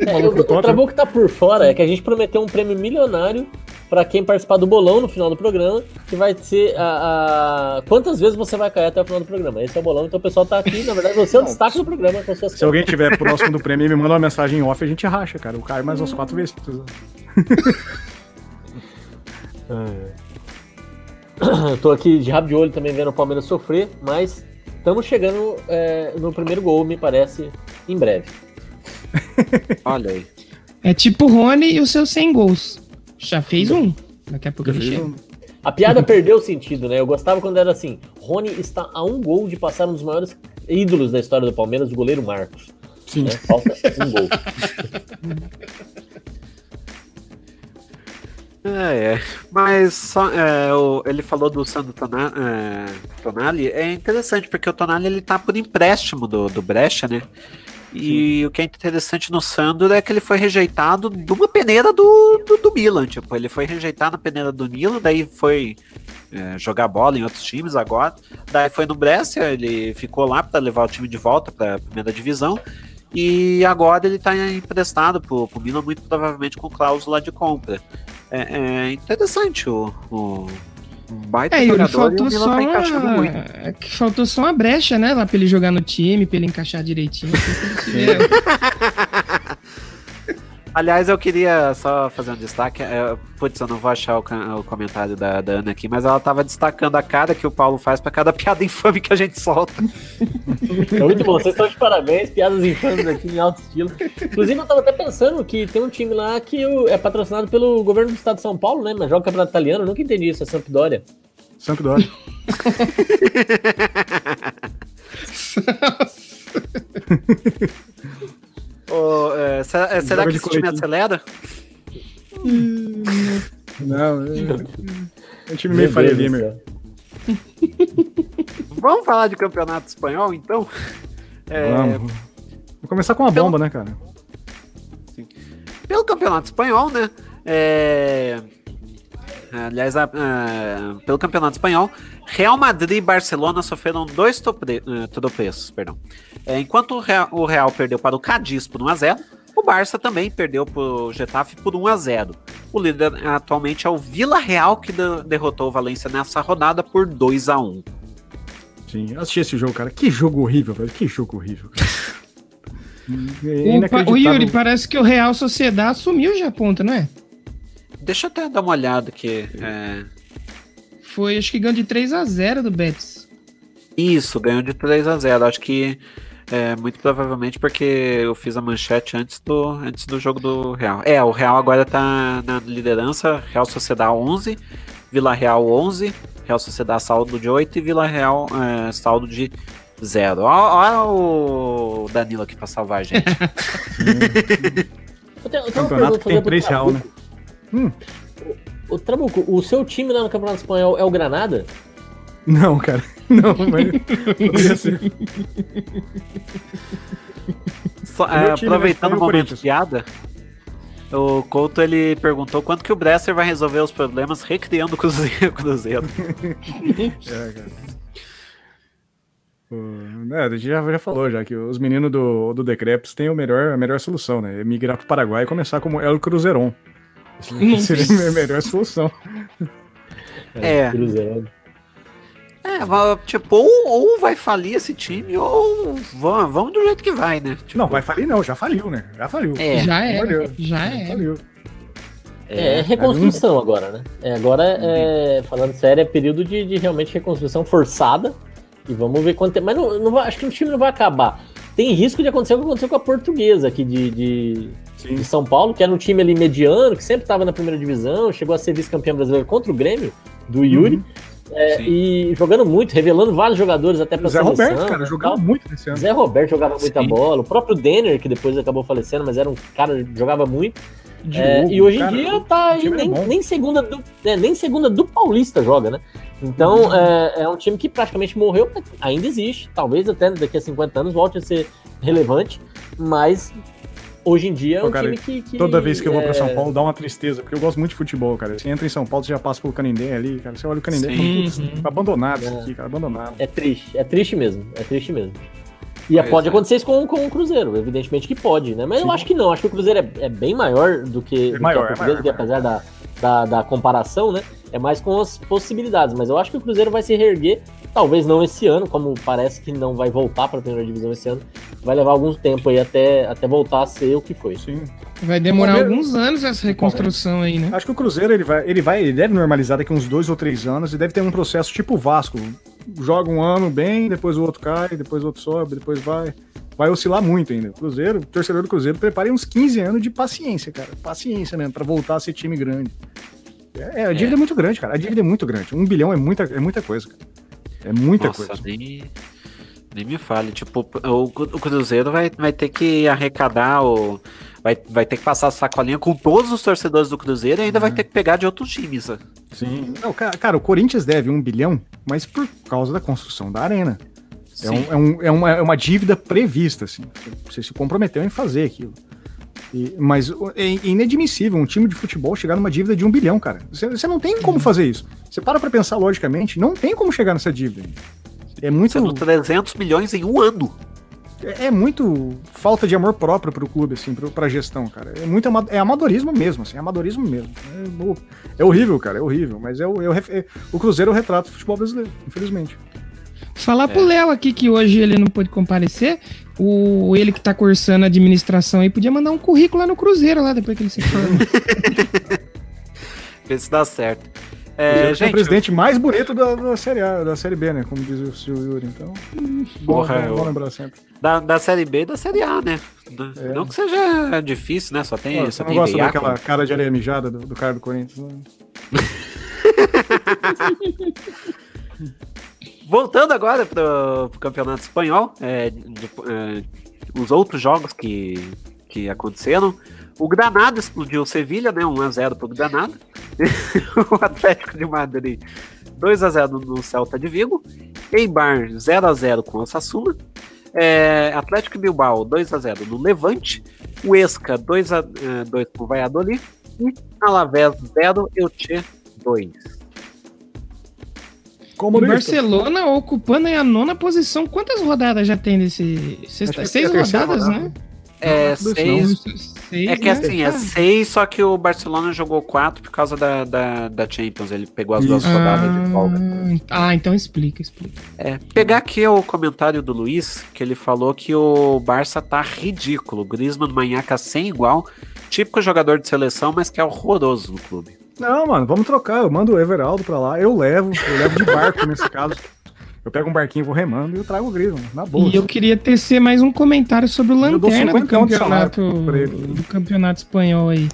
É, o, o Trabuco tá por fora, é que a gente prometeu um prêmio milionário para quem participar do bolão no final do programa, que vai ser a, a, quantas vezes você vai cair até o final do programa. Esse é o bolão, então o pessoal tá aqui, na verdade, você é o destaque do programa. Se contas. alguém tiver próximo do prêmio e me manda uma mensagem off, a gente racha, cara. Eu caio mais umas quatro vezes. Eu tô aqui de rabo de olho também vendo o Palmeiras sofrer, mas estamos chegando é, no primeiro gol, me parece, em breve. Olha aí. É tipo o Rony e os seus 100 gols. Já fez um. Daqui a pouco ele chega. Um. A piada perdeu o sentido, né? Eu gostava quando era assim: Rony está a um gol de passar um dos maiores ídolos da história do Palmeiras, o goleiro Marcos. Sim. Né? Falta um gol. É, é. Mas só, é, o, ele falou do Sandro Tonali, é, Tonali, é interessante, porque o Tonali ele tá por empréstimo do, do Brecha, né? E Sim. o que é interessante no Sandro é que ele foi rejeitado de uma peneira do, do, do Milan. Tipo, ele foi rejeitado na peneira do Milan, daí foi é, jogar bola em outros times agora. Daí foi no Brescia, ele ficou lá para levar o time de volta para a primeira divisão. E agora ele está emprestado para o Milan, muito provavelmente com cláusula de compra. É, é interessante o, o baita é, jogador faltou e o só tá uma... É que faltou só uma brecha, né? Lá pra ele jogar no time, pra ele encaixar direitinho. Aliás, eu queria só fazer um destaque. É, putz, eu não vou achar o, o comentário da, da, Ana aqui, mas ela tava destacando a cara que o Paulo faz para cada piada infame que a gente solta. É muito bom, vocês estão de parabéns, piadas infames aqui em alto estilo. Inclusive, eu tava até pensando que tem um time lá que é patrocinado pelo governo do estado de São Paulo, né? Mas joga campeonato italiano, eu nunca entendi isso, é Sampdoria. Sampdoria. Oh, é, será, é, será que esse time acelera? Não, é, um time meio falha meu. Vamos falar de campeonato espanhol, então? É... Vamos. Vamos começar com uma bomba, Pelo... né, cara? Sim. Pelo campeonato espanhol, né? É... Aliás, a, a, pelo campeonato espanhol, Real Madrid e Barcelona sofreram dois uh, tropeços. Perdão. É, enquanto o Real, o Real, perdeu para o Cadiz por 1x0, o Barça também perdeu para o Getafe por 1x0. O líder atualmente é o Vila Real, que de, derrotou o Valência nessa rodada por 2x1. Sim, eu assisti esse jogo, cara. Que jogo horrível, velho. Que jogo horrível. É o, o Yuri, parece que o Real Sociedade assumiu já a ponta, não é? Deixa eu até dar uma olhada aqui. É... Foi, acho que ganhou de 3 a 0 do Betis. Isso, ganhou de 3 a 0 Acho que é, muito provavelmente porque eu fiz a manchete antes do, antes do jogo do Real. É, o Real agora tá na liderança, Real Sociedade 11, Vila Real 11, Real Sociedade saldo de 8 e Vila Real é, saldo de 0. Olha o Danilo aqui pra salvar a gente. eu tenho, eu tenho Campeonato tem 3 Real, né? Hum. O, o Trabuco, o seu time lá no Campeonato Espanhol é o Granada? Não, cara. Não, mas ser. Só, é, aproveitando o momento de piada, o Couto ele perguntou quanto que o Bresser vai resolver os problemas recriando o Cruzeiro. cruzeiro. é, cara. É, a gente já, já falou já que os meninos do, do Decreps têm o melhor, a melhor solução, né? Migrar pro Paraguai e começar como El Cruzeiron. Seria a melhor solução. É. é. É, tipo, ou, ou, vai falir esse time, ou vamos, vamos do jeito que vai, né? Tipo... Não, vai falir não, já faliu, né? Já faliu. É, já é. Já é. Faliu. É, é reconstrução agora, né? É, agora, é, falando sério, é período de, de, realmente reconstrução forçada. E vamos ver quanto tempo. Mas não, não vai, acho que o time não vai acabar. Tem risco de acontecer o que aconteceu com a portuguesa aqui de, de, de São Paulo, que era um time ali mediano, que sempre estava na primeira divisão, chegou a ser vice-campeão brasileiro contra o Grêmio, do Yuri. Uhum. É, e jogando muito, revelando vários jogadores até pra Zé seleção. Roberto, cara, jogava muito nesse ano. Zé Roberto jogava muita Sim. bola. O próprio Denner, que depois acabou falecendo, mas era um cara que jogava muito. É, e hoje cara, em dia tá aí, nem, nem, segunda do, é, nem segunda do Paulista joga, né? Então uhum. é, é, um time que praticamente morreu, ainda existe. Talvez até daqui a 50 anos volte a ser relevante, mas hoje em dia é um cara, time que, que, Toda vez que eu vou pra São é Paulo dá uma tristeza, porque eu gosto muito de futebol, cara. Você entra em São Paulo, você já passa pelo Canindé ali, cara. Você olha o Canindé e fala, uhum. abandonado é. aqui, cara, abandonado. É triste, é triste mesmo, é triste mesmo. E é, pode acontecer isso com, com o Cruzeiro, evidentemente que pode, né? Mas Sim. eu acho que não, acho que o Cruzeiro é, é bem maior do que, é do maior, que a Portuguesa, é maior, apesar da, da, da comparação, né? É mais com as possibilidades, mas eu acho que o Cruzeiro vai se reerguer, talvez não esse ano, como parece que não vai voltar para a primeira divisão esse ano, vai levar algum tempo aí até, até voltar a ser o que foi. Sim. Vai demorar alguns anos essa reconstrução aí, né? Acho que o Cruzeiro ele vai, ele vai, ele deve normalizar daqui uns dois ou três anos e deve ter um processo tipo o Vasco. Joga um ano bem, depois o outro cai, depois o outro sobe, depois vai. Vai oscilar muito ainda. O Cruzeiro, o torcedor do Cruzeiro, prepare uns 15 anos de paciência, cara. Paciência mesmo, para voltar a ser time grande. É, a dívida é. é. muito grande, cara. A dívida é muito grande. Um bilhão é muita, é muita coisa, cara. É muita Nossa, coisa. Nem, nem me fale. Tipo, o, o Cruzeiro vai, vai ter que arrecadar o, vai, vai ter que passar a sacolinha com todos os torcedores do Cruzeiro e ainda vai ter que pegar de outros times. Né? Sim. Não, cara, o Corinthians deve um bilhão, mas por causa da construção da arena. É, um, é, um, é, uma, é uma dívida prevista, assim. Você se comprometeu em fazer aquilo. E, mas é inadmissível um time de futebol chegar numa dívida de um bilhão, cara. Você, você não tem como fazer isso. Você para pra pensar logicamente, não tem como chegar nessa dívida. É muito. Sendo 300 milhões em um ano. É, é muito falta de amor próprio pro clube, assim, pro, pra gestão, cara. É muito é amadorismo mesmo, assim, é amadorismo mesmo. É, é horrível, cara, é horrível. Mas é o, é o, é, o Cruzeiro é o retrato do futebol brasileiro, infelizmente. Falar é. pro Léo aqui que hoje ele não pôde comparecer, o ele que tá cursando administração aí podia mandar um currículo lá no Cruzeiro, lá depois que ele se forma. Ver se dá certo. É, gente, é o presidente eu... mais bonito da, da, série A, da série B, né? Como diz o Silvio Yuri. Então, Porra, bom, bom lembrar sempre. Da, da série B e da série A, né? É. Não que seja difícil, né? Só tem. Pô, só você não gosta daquela cara de areia mijada do, do cara do Corinthians, né? Voltando agora para o campeonato espanhol, é, de, é, os outros jogos que, que aconteceram. O Granada explodiu o Sevilha, né? 1x0 para o Granada. o Atlético de Madrid 2x0 no Celta de Vigo. Eibar 0x0 com o Sassuna. É, Atlético Bilbao 2x0 no Levante. O Esca 2x2 é, com o Valladolid. E Alavés 0, Elche 2. O Barcelona ocupando a nona posição. Quantas rodadas já tem nesse. Sexta, seis é rodadas, né? É, seis. seis. É que né? assim, é seis, só que o Barcelona jogou quatro por causa da, da, da Champions. Ele pegou as duas rodadas ah, de folga. Ah, então explica, explica. É, pegar aqui o comentário do Luiz, que ele falou que o Barça tá ridículo. Griezmann manhaca sem igual. Típico jogador de seleção, mas que é horroroso no clube. Não, mano, vamos trocar. Eu mando o Everaldo pra lá. Eu levo, eu levo de barco nesse caso. Eu pego um barquinho, vou remando e eu trago o grilo, na boa. E eu queria tecer mais um comentário sobre o Lanterna do campeonato, do campeonato espanhol aí.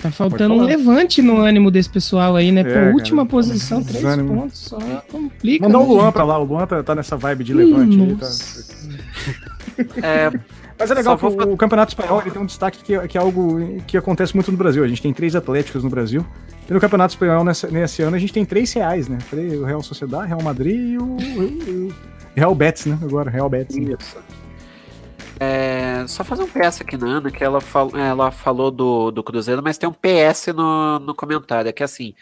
Tá faltando um levante no ânimo desse pessoal aí, né? É, Por última cara, posição, três desânimo. pontos, só complica. Mandar o né, Luan pra lá, o Luan tá, tá nessa vibe de levante aí, tá. É, mas é legal, vou... o, Campeonato Espanhol ele tem um destaque que, que é algo que acontece muito no Brasil. A gente tem três Atléticos no Brasil. E no Campeonato Espanhol, nessa, nesse ano, a gente tem três reais, né? O Real Sociedade, Real Madrid e o, Real Betis, né? Agora, Real Betis. Né? Isso. É, só fazer um PS aqui na Ana, que ela, fal, ela falou do, do Cruzeiro, mas tem um PS no, no comentário, é que assim,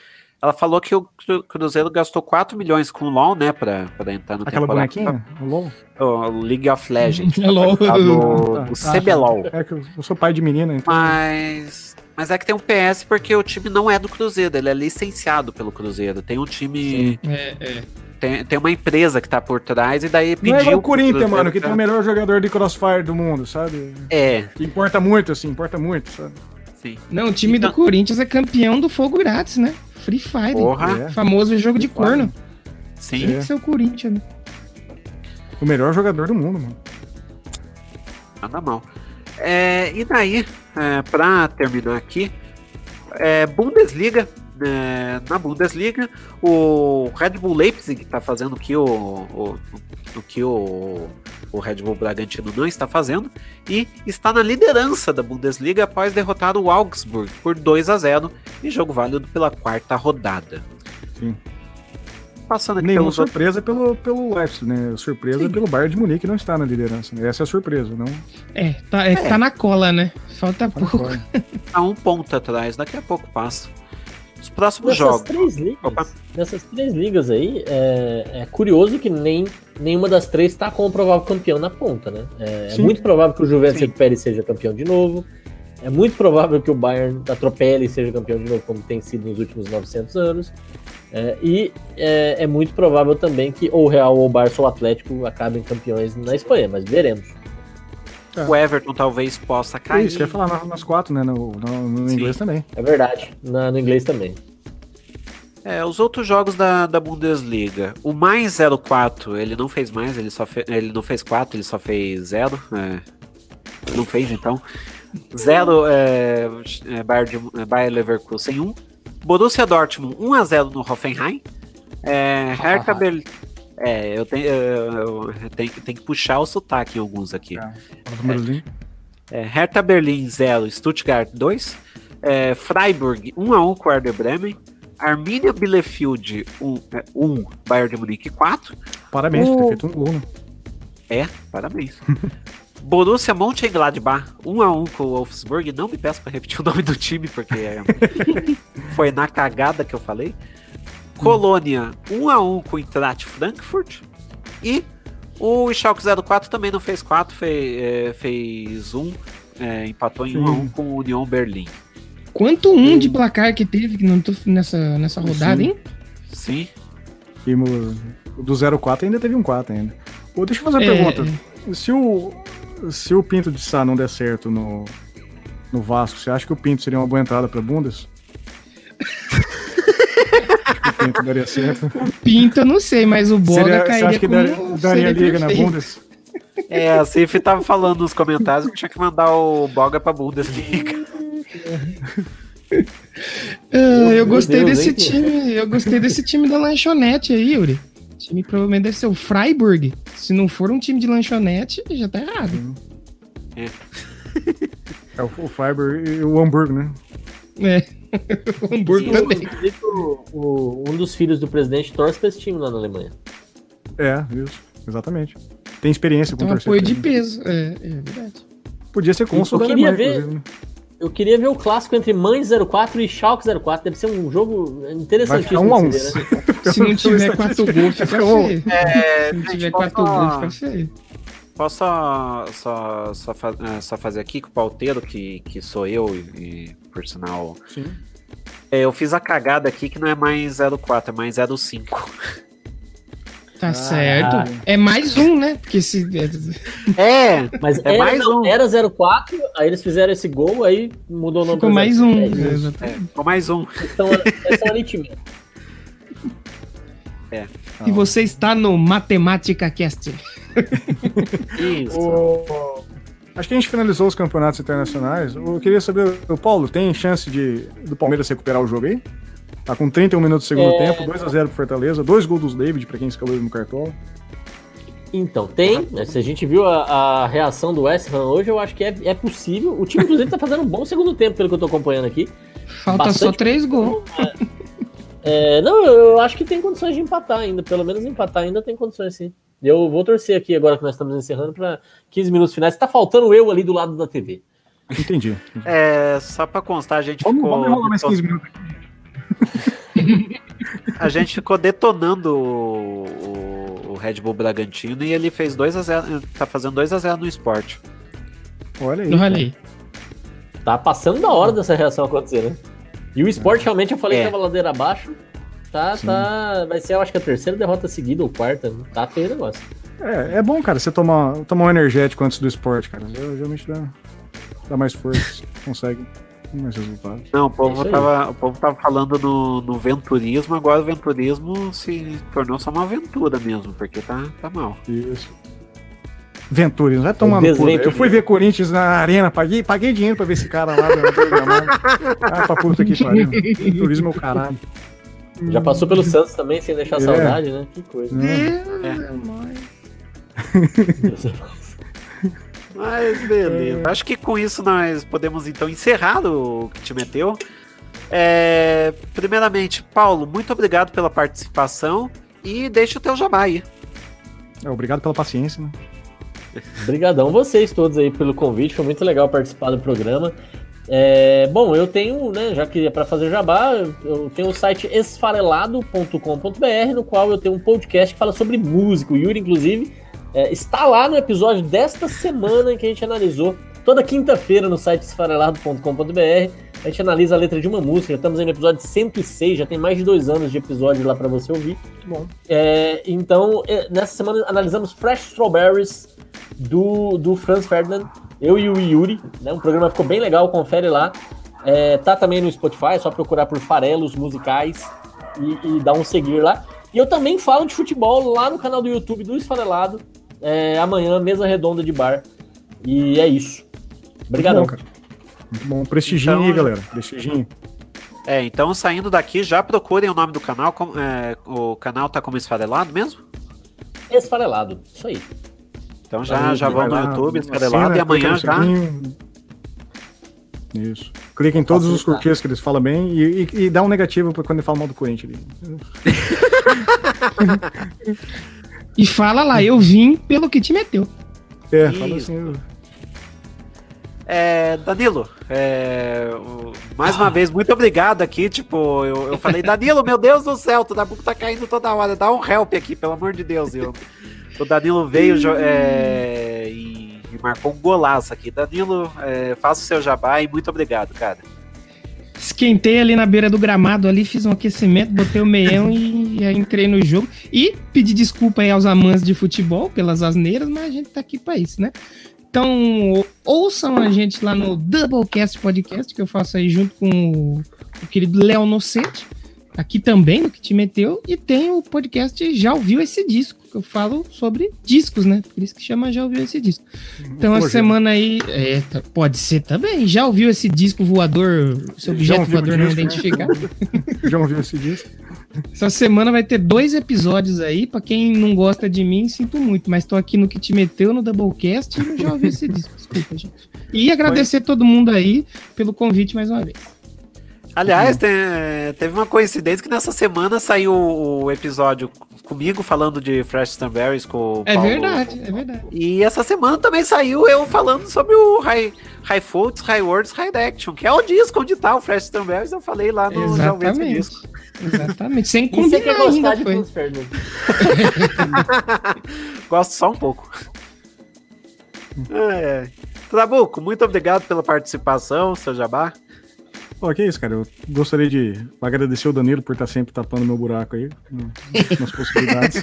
ela falou que o Cruzeiro gastou 4 milhões com o LoL, né, pra, pra entrar no Aquela temporada. bonequinha? O LoL? O League of Legends. É LoL. Do, o ah, CBLOL. É que eu sou pai de menina, então. Mas... Mas é que tem um PS porque o time não é do Cruzeiro, ele é licenciado pelo Cruzeiro. Tem um time... É, é. Tem, tem uma empresa que tá por trás e daí pediu... Não é igual o Corinthians, mano, que tem o melhor jogador de Crossfire do mundo, sabe? É. Que importa muito, assim, importa muito, sabe? Sim. Não, o time então... do Corinthians é campeão do fogo grátis, né? Free Fire. Porra. É. Famoso jogo Free de Fire. corno. Sim. Tem que ser o Corinthians, né? O melhor jogador do mundo, mano. Nada mal. É, e daí, é, pra terminar aqui, é, Bundesliga. É, na Bundesliga, o Red Bull Leipzig tá fazendo o que o, o, o que o, o Red Bull Bragantino não está fazendo e está na liderança da Bundesliga após derrotar o Augsburg por 2 a 0 em jogo válido pela quarta rodada. Sim. Passando aqui Nenhuma surpresa pelo, pelo Leipzig, né? Surpresa Sim. pelo Bayern de Munique não está na liderança. Né? Essa é a surpresa, não? É, tá, é, é. tá na cola, né? Falta tá pouco. Tá um ponto atrás, daqui a pouco passa. Os próximos Nessas jogos. Três ligas, nessas três ligas aí, é, é, curioso que nem nenhuma das três está com o provável campeão na ponta, né? É, é muito provável que o Juventus Sim. recupere e seja campeão de novo. É muito provável que o Bayern atropele e seja campeão de novo, como tem sido nos últimos 900 anos. É, e é, é, muito provável também que ou o Real ou o Barça ou o Atlético acabem campeões na Espanha, mas veremos. O Everton talvez possa cair. Isso, quer falar nas quatro, né? No, no, no inglês também. É verdade, na, no inglês também. É, os outros jogos da, da Bundesliga. O mais 04, ele não fez mais, ele só fe, ele não fez 4, ele só fez 0. É, não fez então. 0 é, é, Bayer, é, Bayer Leverkusen 1. Borussia Dortmund 1 a 0 no Hoffenheim. É, Hertha Berlim. É, eu tenho, eu, eu tenho, tenho, que puxar o sotaque em alguns aqui. É. É, Hertha Berlim 0, Stuttgart 2. É, Freiburg 1x1 com o Werder Bremen. Arminia Bielefeld 1, é, 1 Bayern de Munique 4. Parabéns por ter feito um gol, né? É, parabéns. Borussia Mönchengladbach 1x1 com o Wolfsburg. Não me peço para repetir o nome do time, porque é, foi na cagada que eu falei. Colônia 1x1 com o Eintracht Frankfurt. E o Schalke 04 também não fez 4, fez, é, fez 1. É, empatou em 1x1 com o Union Berlim. Quanto um de placar que teve que não tô nessa, nessa rodada, Sim. hein? Sim. E do 04 ainda teve um 4 ainda. Ô, deixa eu fazer uma É. pergunta. Se o, se o Pinto de Sá não der certo no, no Vasco, você acha que o Pinto seria uma boa entrada pra Bundes? O Pinto daria certo. Pinto, eu não sei, mas o Boga Seria, você cairia acha que como- daria, daria liga na perfeito. Bundes? É, a Cif tava falando nos comentários que tinha que mandar o Boga pra Bundesliga. Ah, eu gostei Deus, desse hein, time. Eu gostei desse time da lanchonete aí, Yuri. O time provavelmente deve ser o Freiburg. Se não for um time de lanchonete, já tá errado. É o, o Fiber e o Hamburgo, né? É. o Hamburgo Sim, também. o- o- um dos filhos do presidente torce pra esse time lá na Alemanha. É, isso. Exatamente. Tem experiência com Tem um torcer apoio de peso. É, é verdade. Podia ser cônsul Eu da queria Alemanha, ver- inclusive. né? Eu queria ver o clássico entre Mães 04 e Schalke 04. Deve ser um jogo Vai ficar interessantíssimo. um a um. de se né? Não tiver quatro gols, fica feio. É, Se não tiver quatro gols, fica feio. Posso só, só, só, é, só fazer aqui com o pauteiro, que, que sou eu, e, e, por sinal. Sim. É, eu fiz a cagada aqui que não é mais 04, é mais 05. Tá certo. É mais um, né? Porque se. É, Mas É era, mais não, um. era 04, aí eles fizeram esse gol, aí mudou o nome Ficou mais 04. um. É, É, exatamente. ficou mais um. Então, essa é uma aritmética. E você está no Matemática Cast. Isso. O- Acho que a gente finalizou os campeonatos internacionais. Eu queria saber, o Paulo, tem chance de do Palmeiras recuperar o jogo aí? Tá com 31 minutos do segundo É. tempo, 2x0 pro Fortaleza, dois gols dos David, pra quem escalou ele no cartola. Então, tem. né, Se a gente viu a, a reação do West Ham hoje, eu acho que é, é possível. O time, inclusive, tá fazendo um bom segundo tempo, pelo que eu tô acompanhando aqui. Falta só Bastante- três gols. É, não, eu acho que tem condições de empatar ainda. Pelo menos empatar ainda tem condições, sim. Eu vou torcer aqui agora que nós estamos encerrando para 15 minutos finais. Tá faltando eu ali do lado da TV. Entendi. É, só pra constar, a gente Vamos, ficou. vamos enrolar mais 15 minutos. A gente ficou detonando o, o- Red Bull Bragantino e ele fez 2x0. Tá fazendo 2x0 no esporte. Olha aí. Olha aí. Tá passando da hora dessa reação acontecer, né? E o esporte realmente eu falei É. que tava ladeira abaixo. Tá, Sim. tá. Vai ser, eu acho que a terceira derrota seguida ou quarta. né? Tá feio o negócio. É, é bom, cara, você tomar, tomar um energético antes do esporte, cara. Geralmente dá, dá mais força, consegue mais resultados. Não, o É povo, tava, o povo tava falando no, no venturismo, agora o venturismo se tornou só uma aventura mesmo, porque tá, tá mal. Isso. Venturis, vai tomar no cu. Eu fui ver Corinthians na arena, paguei, paguei dinheiro pra ver esse cara lá. Ah, pra puta que pariu. Venturismo é o caralho. Já passou pelo Santos também, sem deixar É. saudade, né? Que coisa. Mas beleza. Acho que com isso nós podemos então encerrar o que te meteu. É, primeiramente, Paulo, muito obrigado pela participação e deixa o teu jabá aí. É, obrigado pela paciência, né? Obrigadão vocês todos aí pelo convite, foi muito legal participar do programa. É, bom, eu tenho, né, já que é para fazer jabá, eu tenho o site esfarelado.com.br, no qual eu tenho um podcast que fala sobre música. O Yuri, inclusive, é, está lá no episódio desta semana em que a gente analisou, toda quinta-feira no site esfarelado.com.br. A gente analisa a letra de uma música, já estamos aí no episódio 106, já tem mais de dois anos de episódio lá para você ouvir. bom. É, então, é, nessa semana analisamos Fresh Strawberries do, do Franz Ferdinand, eu e o Yuri, né? Um programa ficou bem legal, confere lá. É, tá também no Spotify, é só procurar por farelos musicais e, e dar um seguir lá. E eu também falo de futebol lá no canal do YouTube do Esfarelado. É, amanhã, mesa redonda de bar. E é isso. Obrigadão. Muito bom, cara. Muito bom. Prestigiem Então, aí, galera. Prestigiem. É, então saindo daqui, já procurem o nome do canal. como- é, o canal tá como esfarelado mesmo? Esfarelado. Isso aí. Então já, já vão no YouTube, escarelado, e amanhã já. Isso. Clica em todos os curtidos que eles falam bem e, e, e dá um negativo pra quando ele fala mal do Corinthians. e fala lá, eu vim pelo que te meteu. É, fala assim. É, Danilo, é, mais uma vez, muito obrigado aqui. Tipo, eu, eu falei, Danilo, meu Deus do céu, o Dabuco tá caindo toda hora, dá um help aqui, pelo amor de Deus. Eu, o Danilo veio é, e, e, marcou um golaço aqui. Danilo, é, faça o seu jabá e muito obrigado, cara. Esquentei ali na beira do gramado ali, fiz um aquecimento, botei o meião e, e entrei no jogo. E pedi desculpa aí aos amantes de futebol pelas asneiras, mas a gente tá aqui pra isso, né? Então, ouçam a gente lá no Doublecast Podcast, que eu faço aí junto com o, o querido Léo Nocete, aqui também, no que te meteu, e tem o podcast Já Ouviu Esse Disco, que eu falo sobre discos, né? Por isso que chama Já Ouviu Esse Disco. Então, a semana aí, é, tá, pode ser também, já ouviu esse disco voador, esse objeto voador não identificado? já ouviu esse disco? Essa semana vai ter dois episódios aí. Pra quem não gosta de mim, sinto muito. Mas tô aqui no que te meteu no Doublecast e não já ouvi esse disco. Desculpa, gente. E agradecer Foi. todo mundo aí pelo convite mais uma vez. Aliás, tem, teve uma coincidência que nessa semana saiu o episódio comigo falando de Fresh Stanberries com o É Paulo. verdade, é verdade. E essa semana também saiu eu falando sobre o High, High Folds, High Words, High Action, que é o disco onde tá o Fresh Stanberries, eu falei lá no Exatamente. disco. Exatamente, sem combinar você quer gostar ainda, de foi. Gosto só um pouco. É, é. Trabuco, muito obrigado pela participação, seu Jabá. Pô, que isso, cara. Eu gostaria de agradecer o Danilo por estar sempre tapando meu buraco aí, nas possibilidades.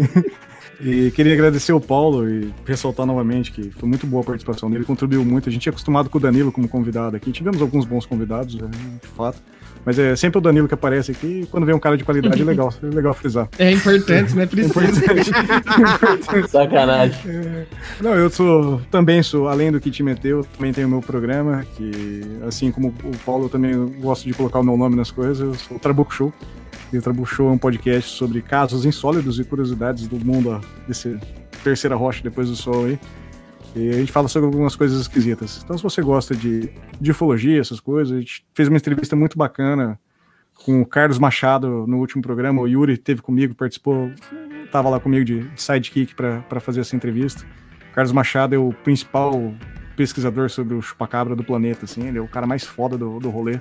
e, queria agradecer o Paulo e ressaltar novamente que foi muito boa a participação dele, contribuiu muito. A gente é acostumado com o Danilo como convidado aqui. Tivemos alguns bons convidados, né, de fato. Mas é sempre o Danilo que aparece aqui e quando vem um cara de qualidade é legal, é legal frisar. É importante, né? Precisa. É importante. importante. Sacanagem. É, não, eu sou, também sou, além do que te meteu, também tenho o meu programa, que assim como o Paulo, eu também gosto de colocar o meu nome nas coisas, eu sou o Trabuco Show. E o Trabuco Show é um podcast sobre casos insólidos e curiosidades do mundo ó, desse terceira rocha depois do sol aí. E a gente fala sobre algumas coisas esquisitas. Então, se você gosta de, de ufologia, essas coisas, a gente fez uma entrevista muito bacana com o Carlos Machado no último programa. O Yuri teve comigo, participou, estava lá comigo de, de sidekick para fazer essa entrevista. O Carlos Machado é o principal pesquisador sobre o chupacabra do planeta, assim, ele é o cara mais foda do, do rolê.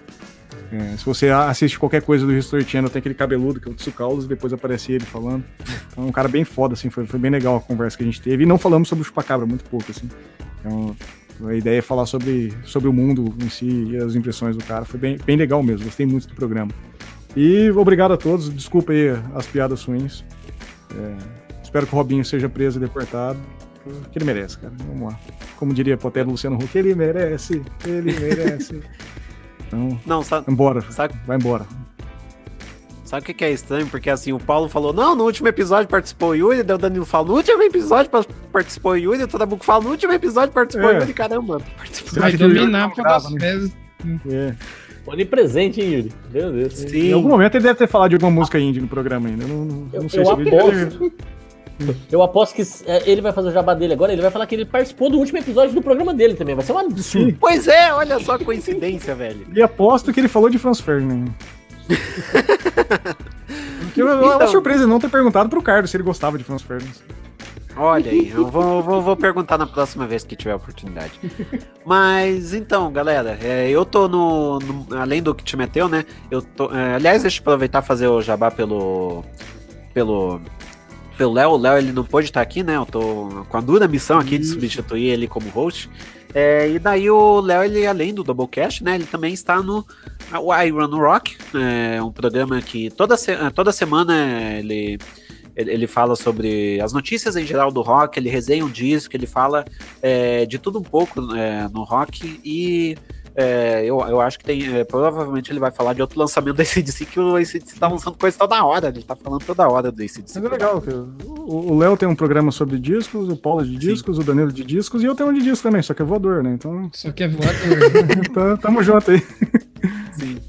É, se você assiste qualquer coisa do History Channel, tem aquele cabeludo que é o Tsukaulos, depois aparece ele falando. Então, é um cara bem foda, assim, foi, foi bem legal a conversa que a gente teve. E não falamos sobre o chupacabra, muito pouco, assim. Então, a ideia é falar sobre, sobre o mundo em si e as impressões do cara. Foi bem, bem legal mesmo, gostei muito do programa. E obrigado a todos, desculpa aí as piadas ruins. É, espero que o Robinho seja preso e deportado que ele merece, cara. Vamos lá. Como diria Potero Luciano Huck, ele merece, ele merece. Então, não, sabe, embora, sabe, vai embora. Sabe o que, é estranho? Porque assim, o Paulo falou, não, no último episódio participou o Yuri, daí o Danilo falou, no último episódio participou o Yuri, o Tadabuco fala, no último episódio participou o é. Yuri, caramba. Participou vai dominar pelas né? É. Onipresente, hein, Yuri? Meu Deus. Sim. Em algum momento ele deve ter falado de alguma música indie no programa ainda. Eu não, não, eu, não sei eu se aposto. ele. Eu aposto que é, ele vai fazer o jabá dele agora, ele vai falar que ele participou do último episódio do programa dele também. Vai ser um absurdo. Pois é, olha só a coincidência, velho. E aposto que ele falou de Franz Ferdinand. Então... é uma surpresa não ter perguntado pro Carlos se ele gostava de Franz Ferdinand. Olha aí, eu vou, vou, vou, perguntar na próxima vez que tiver oportunidade. Mas então, galera, é, eu tô no, no, Além do que te meteu, né? Eu tô. É, aliás, deixa eu aproveitar e fazer o jabá pelo. Pelo pelo Léo. O Léo ele não pôde estar aqui, né? Eu tô com a dura missão aqui Isso. de substituir ele como host. É, e daí o Léo, ele além do Doublecast, né? Ele também está no I Run Rock, é um programa que toda, se, toda semana ele, ele, ele, fala sobre as notícias em geral do rock, ele resenha um disco, ele fala é, de tudo um pouco é, no rock e é, eu, eu acho que tem. É, provavelmente ele vai falar de outro lançamento do ACDC, que o ACDC tá lançando coisa toda hora. Ele tá falando toda hora do ACDC. Mas é legal, o Léo tem um programa sobre discos, o Paulo de discos, Sim. o Danilo de discos, e eu tenho um de discos também, só que é voador, né? Então. Só que é voador. então, tamo junto aí. Sim.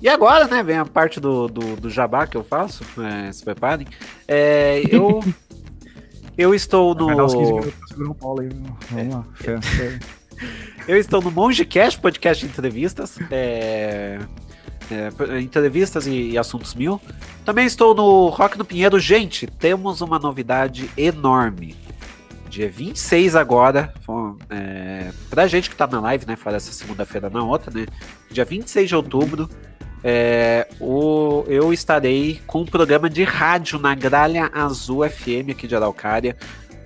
E agora, né, vem a parte do, do, do jabá que eu faço, é, se preparem. É, eu Eu estou no. Vai dar uns 15 minutos pra segurar o Paulo aí. Vamos lá, fé. Eu estou no Mongecast, podcast de entrevistas. É, é, entrevistas e, e, assuntos mil. Também estou no Rock no Pinheiro. Gente, temos uma novidade enorme. Dia 26 agora, é, pra gente que tá na live, né? Fala essa segunda-feira na outra, né? Dia 26 de outubro, é, o, eu estarei com um programa de rádio na Gralha Azul FM aqui de Araucária.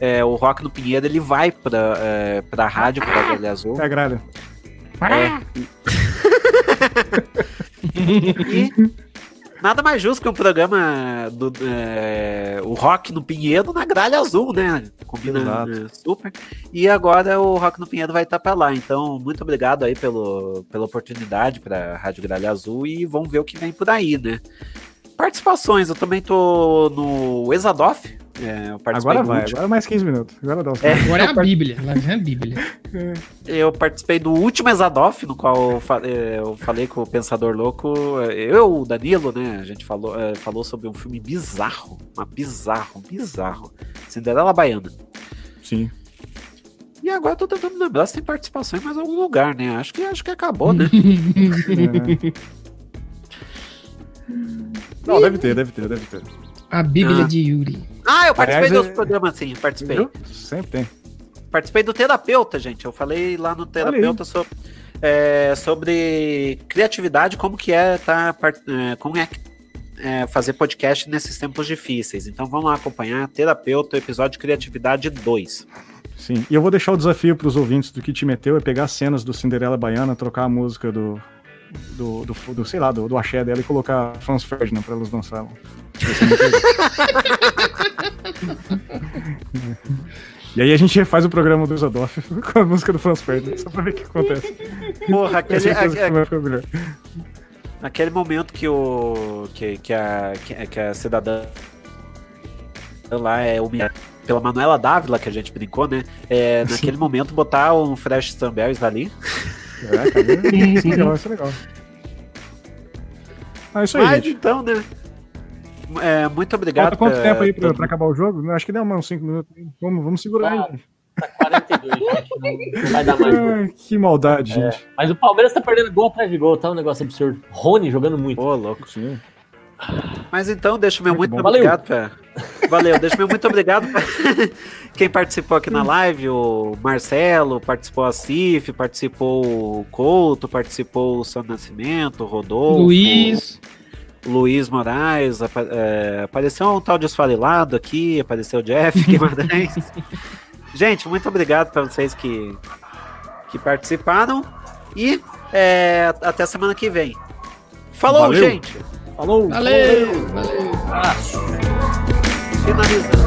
É, o Rock no Pinheiro ele vai pra, é, pra rádio, pra Gralha Azul. É a Gralha. É. e nada mais justo que um programa do é, o Rock no Pinheiro na gralha azul, né? Combina é, super. E agora o Rock no Pinheiro vai estar para lá. Então, muito obrigado aí pelo, pela oportunidade para Rádio Gralha Azul e vamos ver o que vem por aí, né? Participações, eu também tô no Exadoff, é, agora vai, último. agora mais 15 minutos. Agora dá os é, Agora é a Bíblia, lá vem a Bíblia. Eu participei do último Exadoff, no qual eu, fa é, eu, falei com o Pensador Louco. Eu, o Danilo, né? A gente falou, é, falou sobre um filme bizarro. Uma bizarro, bizarro. Cinderela Baiana. Sim. E agora eu tô tentando lembrar se tem participação em mais algum lugar, né? Acho que, acho que acabou, né? Não, deve ter, deve ter, deve ter. A Bíblia ah. de Yuri. Ah, eu participei Aliás, dos é... programas, sim, participei. Viu? Sempre tem. Participei do terapeuta, gente. Eu falei lá no terapeuta sobre, é, sobre criatividade, como que é, tá, é, como é, é fazer podcast nesses tempos difíceis. Então vamos lá acompanhar terapeuta, episódio Criatividade 2. Sim, e eu vou deixar o desafio para os ouvintes do que te meteu é pegar cenas do Cinderela Baiana, trocar a música do, do, do, do, sei lá, do, do axé dela e colocar Franz Ferdinand pra elas dançarem. e aí a gente refaz o programa do Isodoff com a música do Franz Ferdinand, só pra ver o que acontece. Porra, aquele, aquele, aquele momento que o que, que, a, que, que a cidadã lá é humilhada pela Manuela Dávila, que a gente brincou, né? É, naquele momento botar um Fresh Strawberries ali. É, cara, isso é legal, isso é legal. Ah, isso aí, Mas gente. então, né? É, muito obrigado. Falta quanto pra, tempo aí pra, pra, acabar o jogo? Acho que deu uns 5 minutos. Vamos, vamos segurar tá, aí. Tá 42, gente. Não vai dar mais. Ah, que maldade, é. gente. Mas o Palmeiras tá perdendo gol atrás de gol, tá um negócio absurdo. Rony jogando muito. Ô, louco. Sim. Mas então, deixa meu muito, muito obrigado. Pra... Valeu, deixa meu muito obrigado pra quem participou aqui na live. O Marcelo, participou a Cif, participou o Couto, participou o São Nascimento, o Rodolfo. Luiz. Luiz Moraes, é, apareceu um tal de esfarelado aqui, apareceu o Jeff Guimarães. Gente, muito obrigado para vocês que, que participaram e é, até semana que vem. Falou, Valeu. gente! Falou! Valeu! Valeu. Valeu. Finalizando.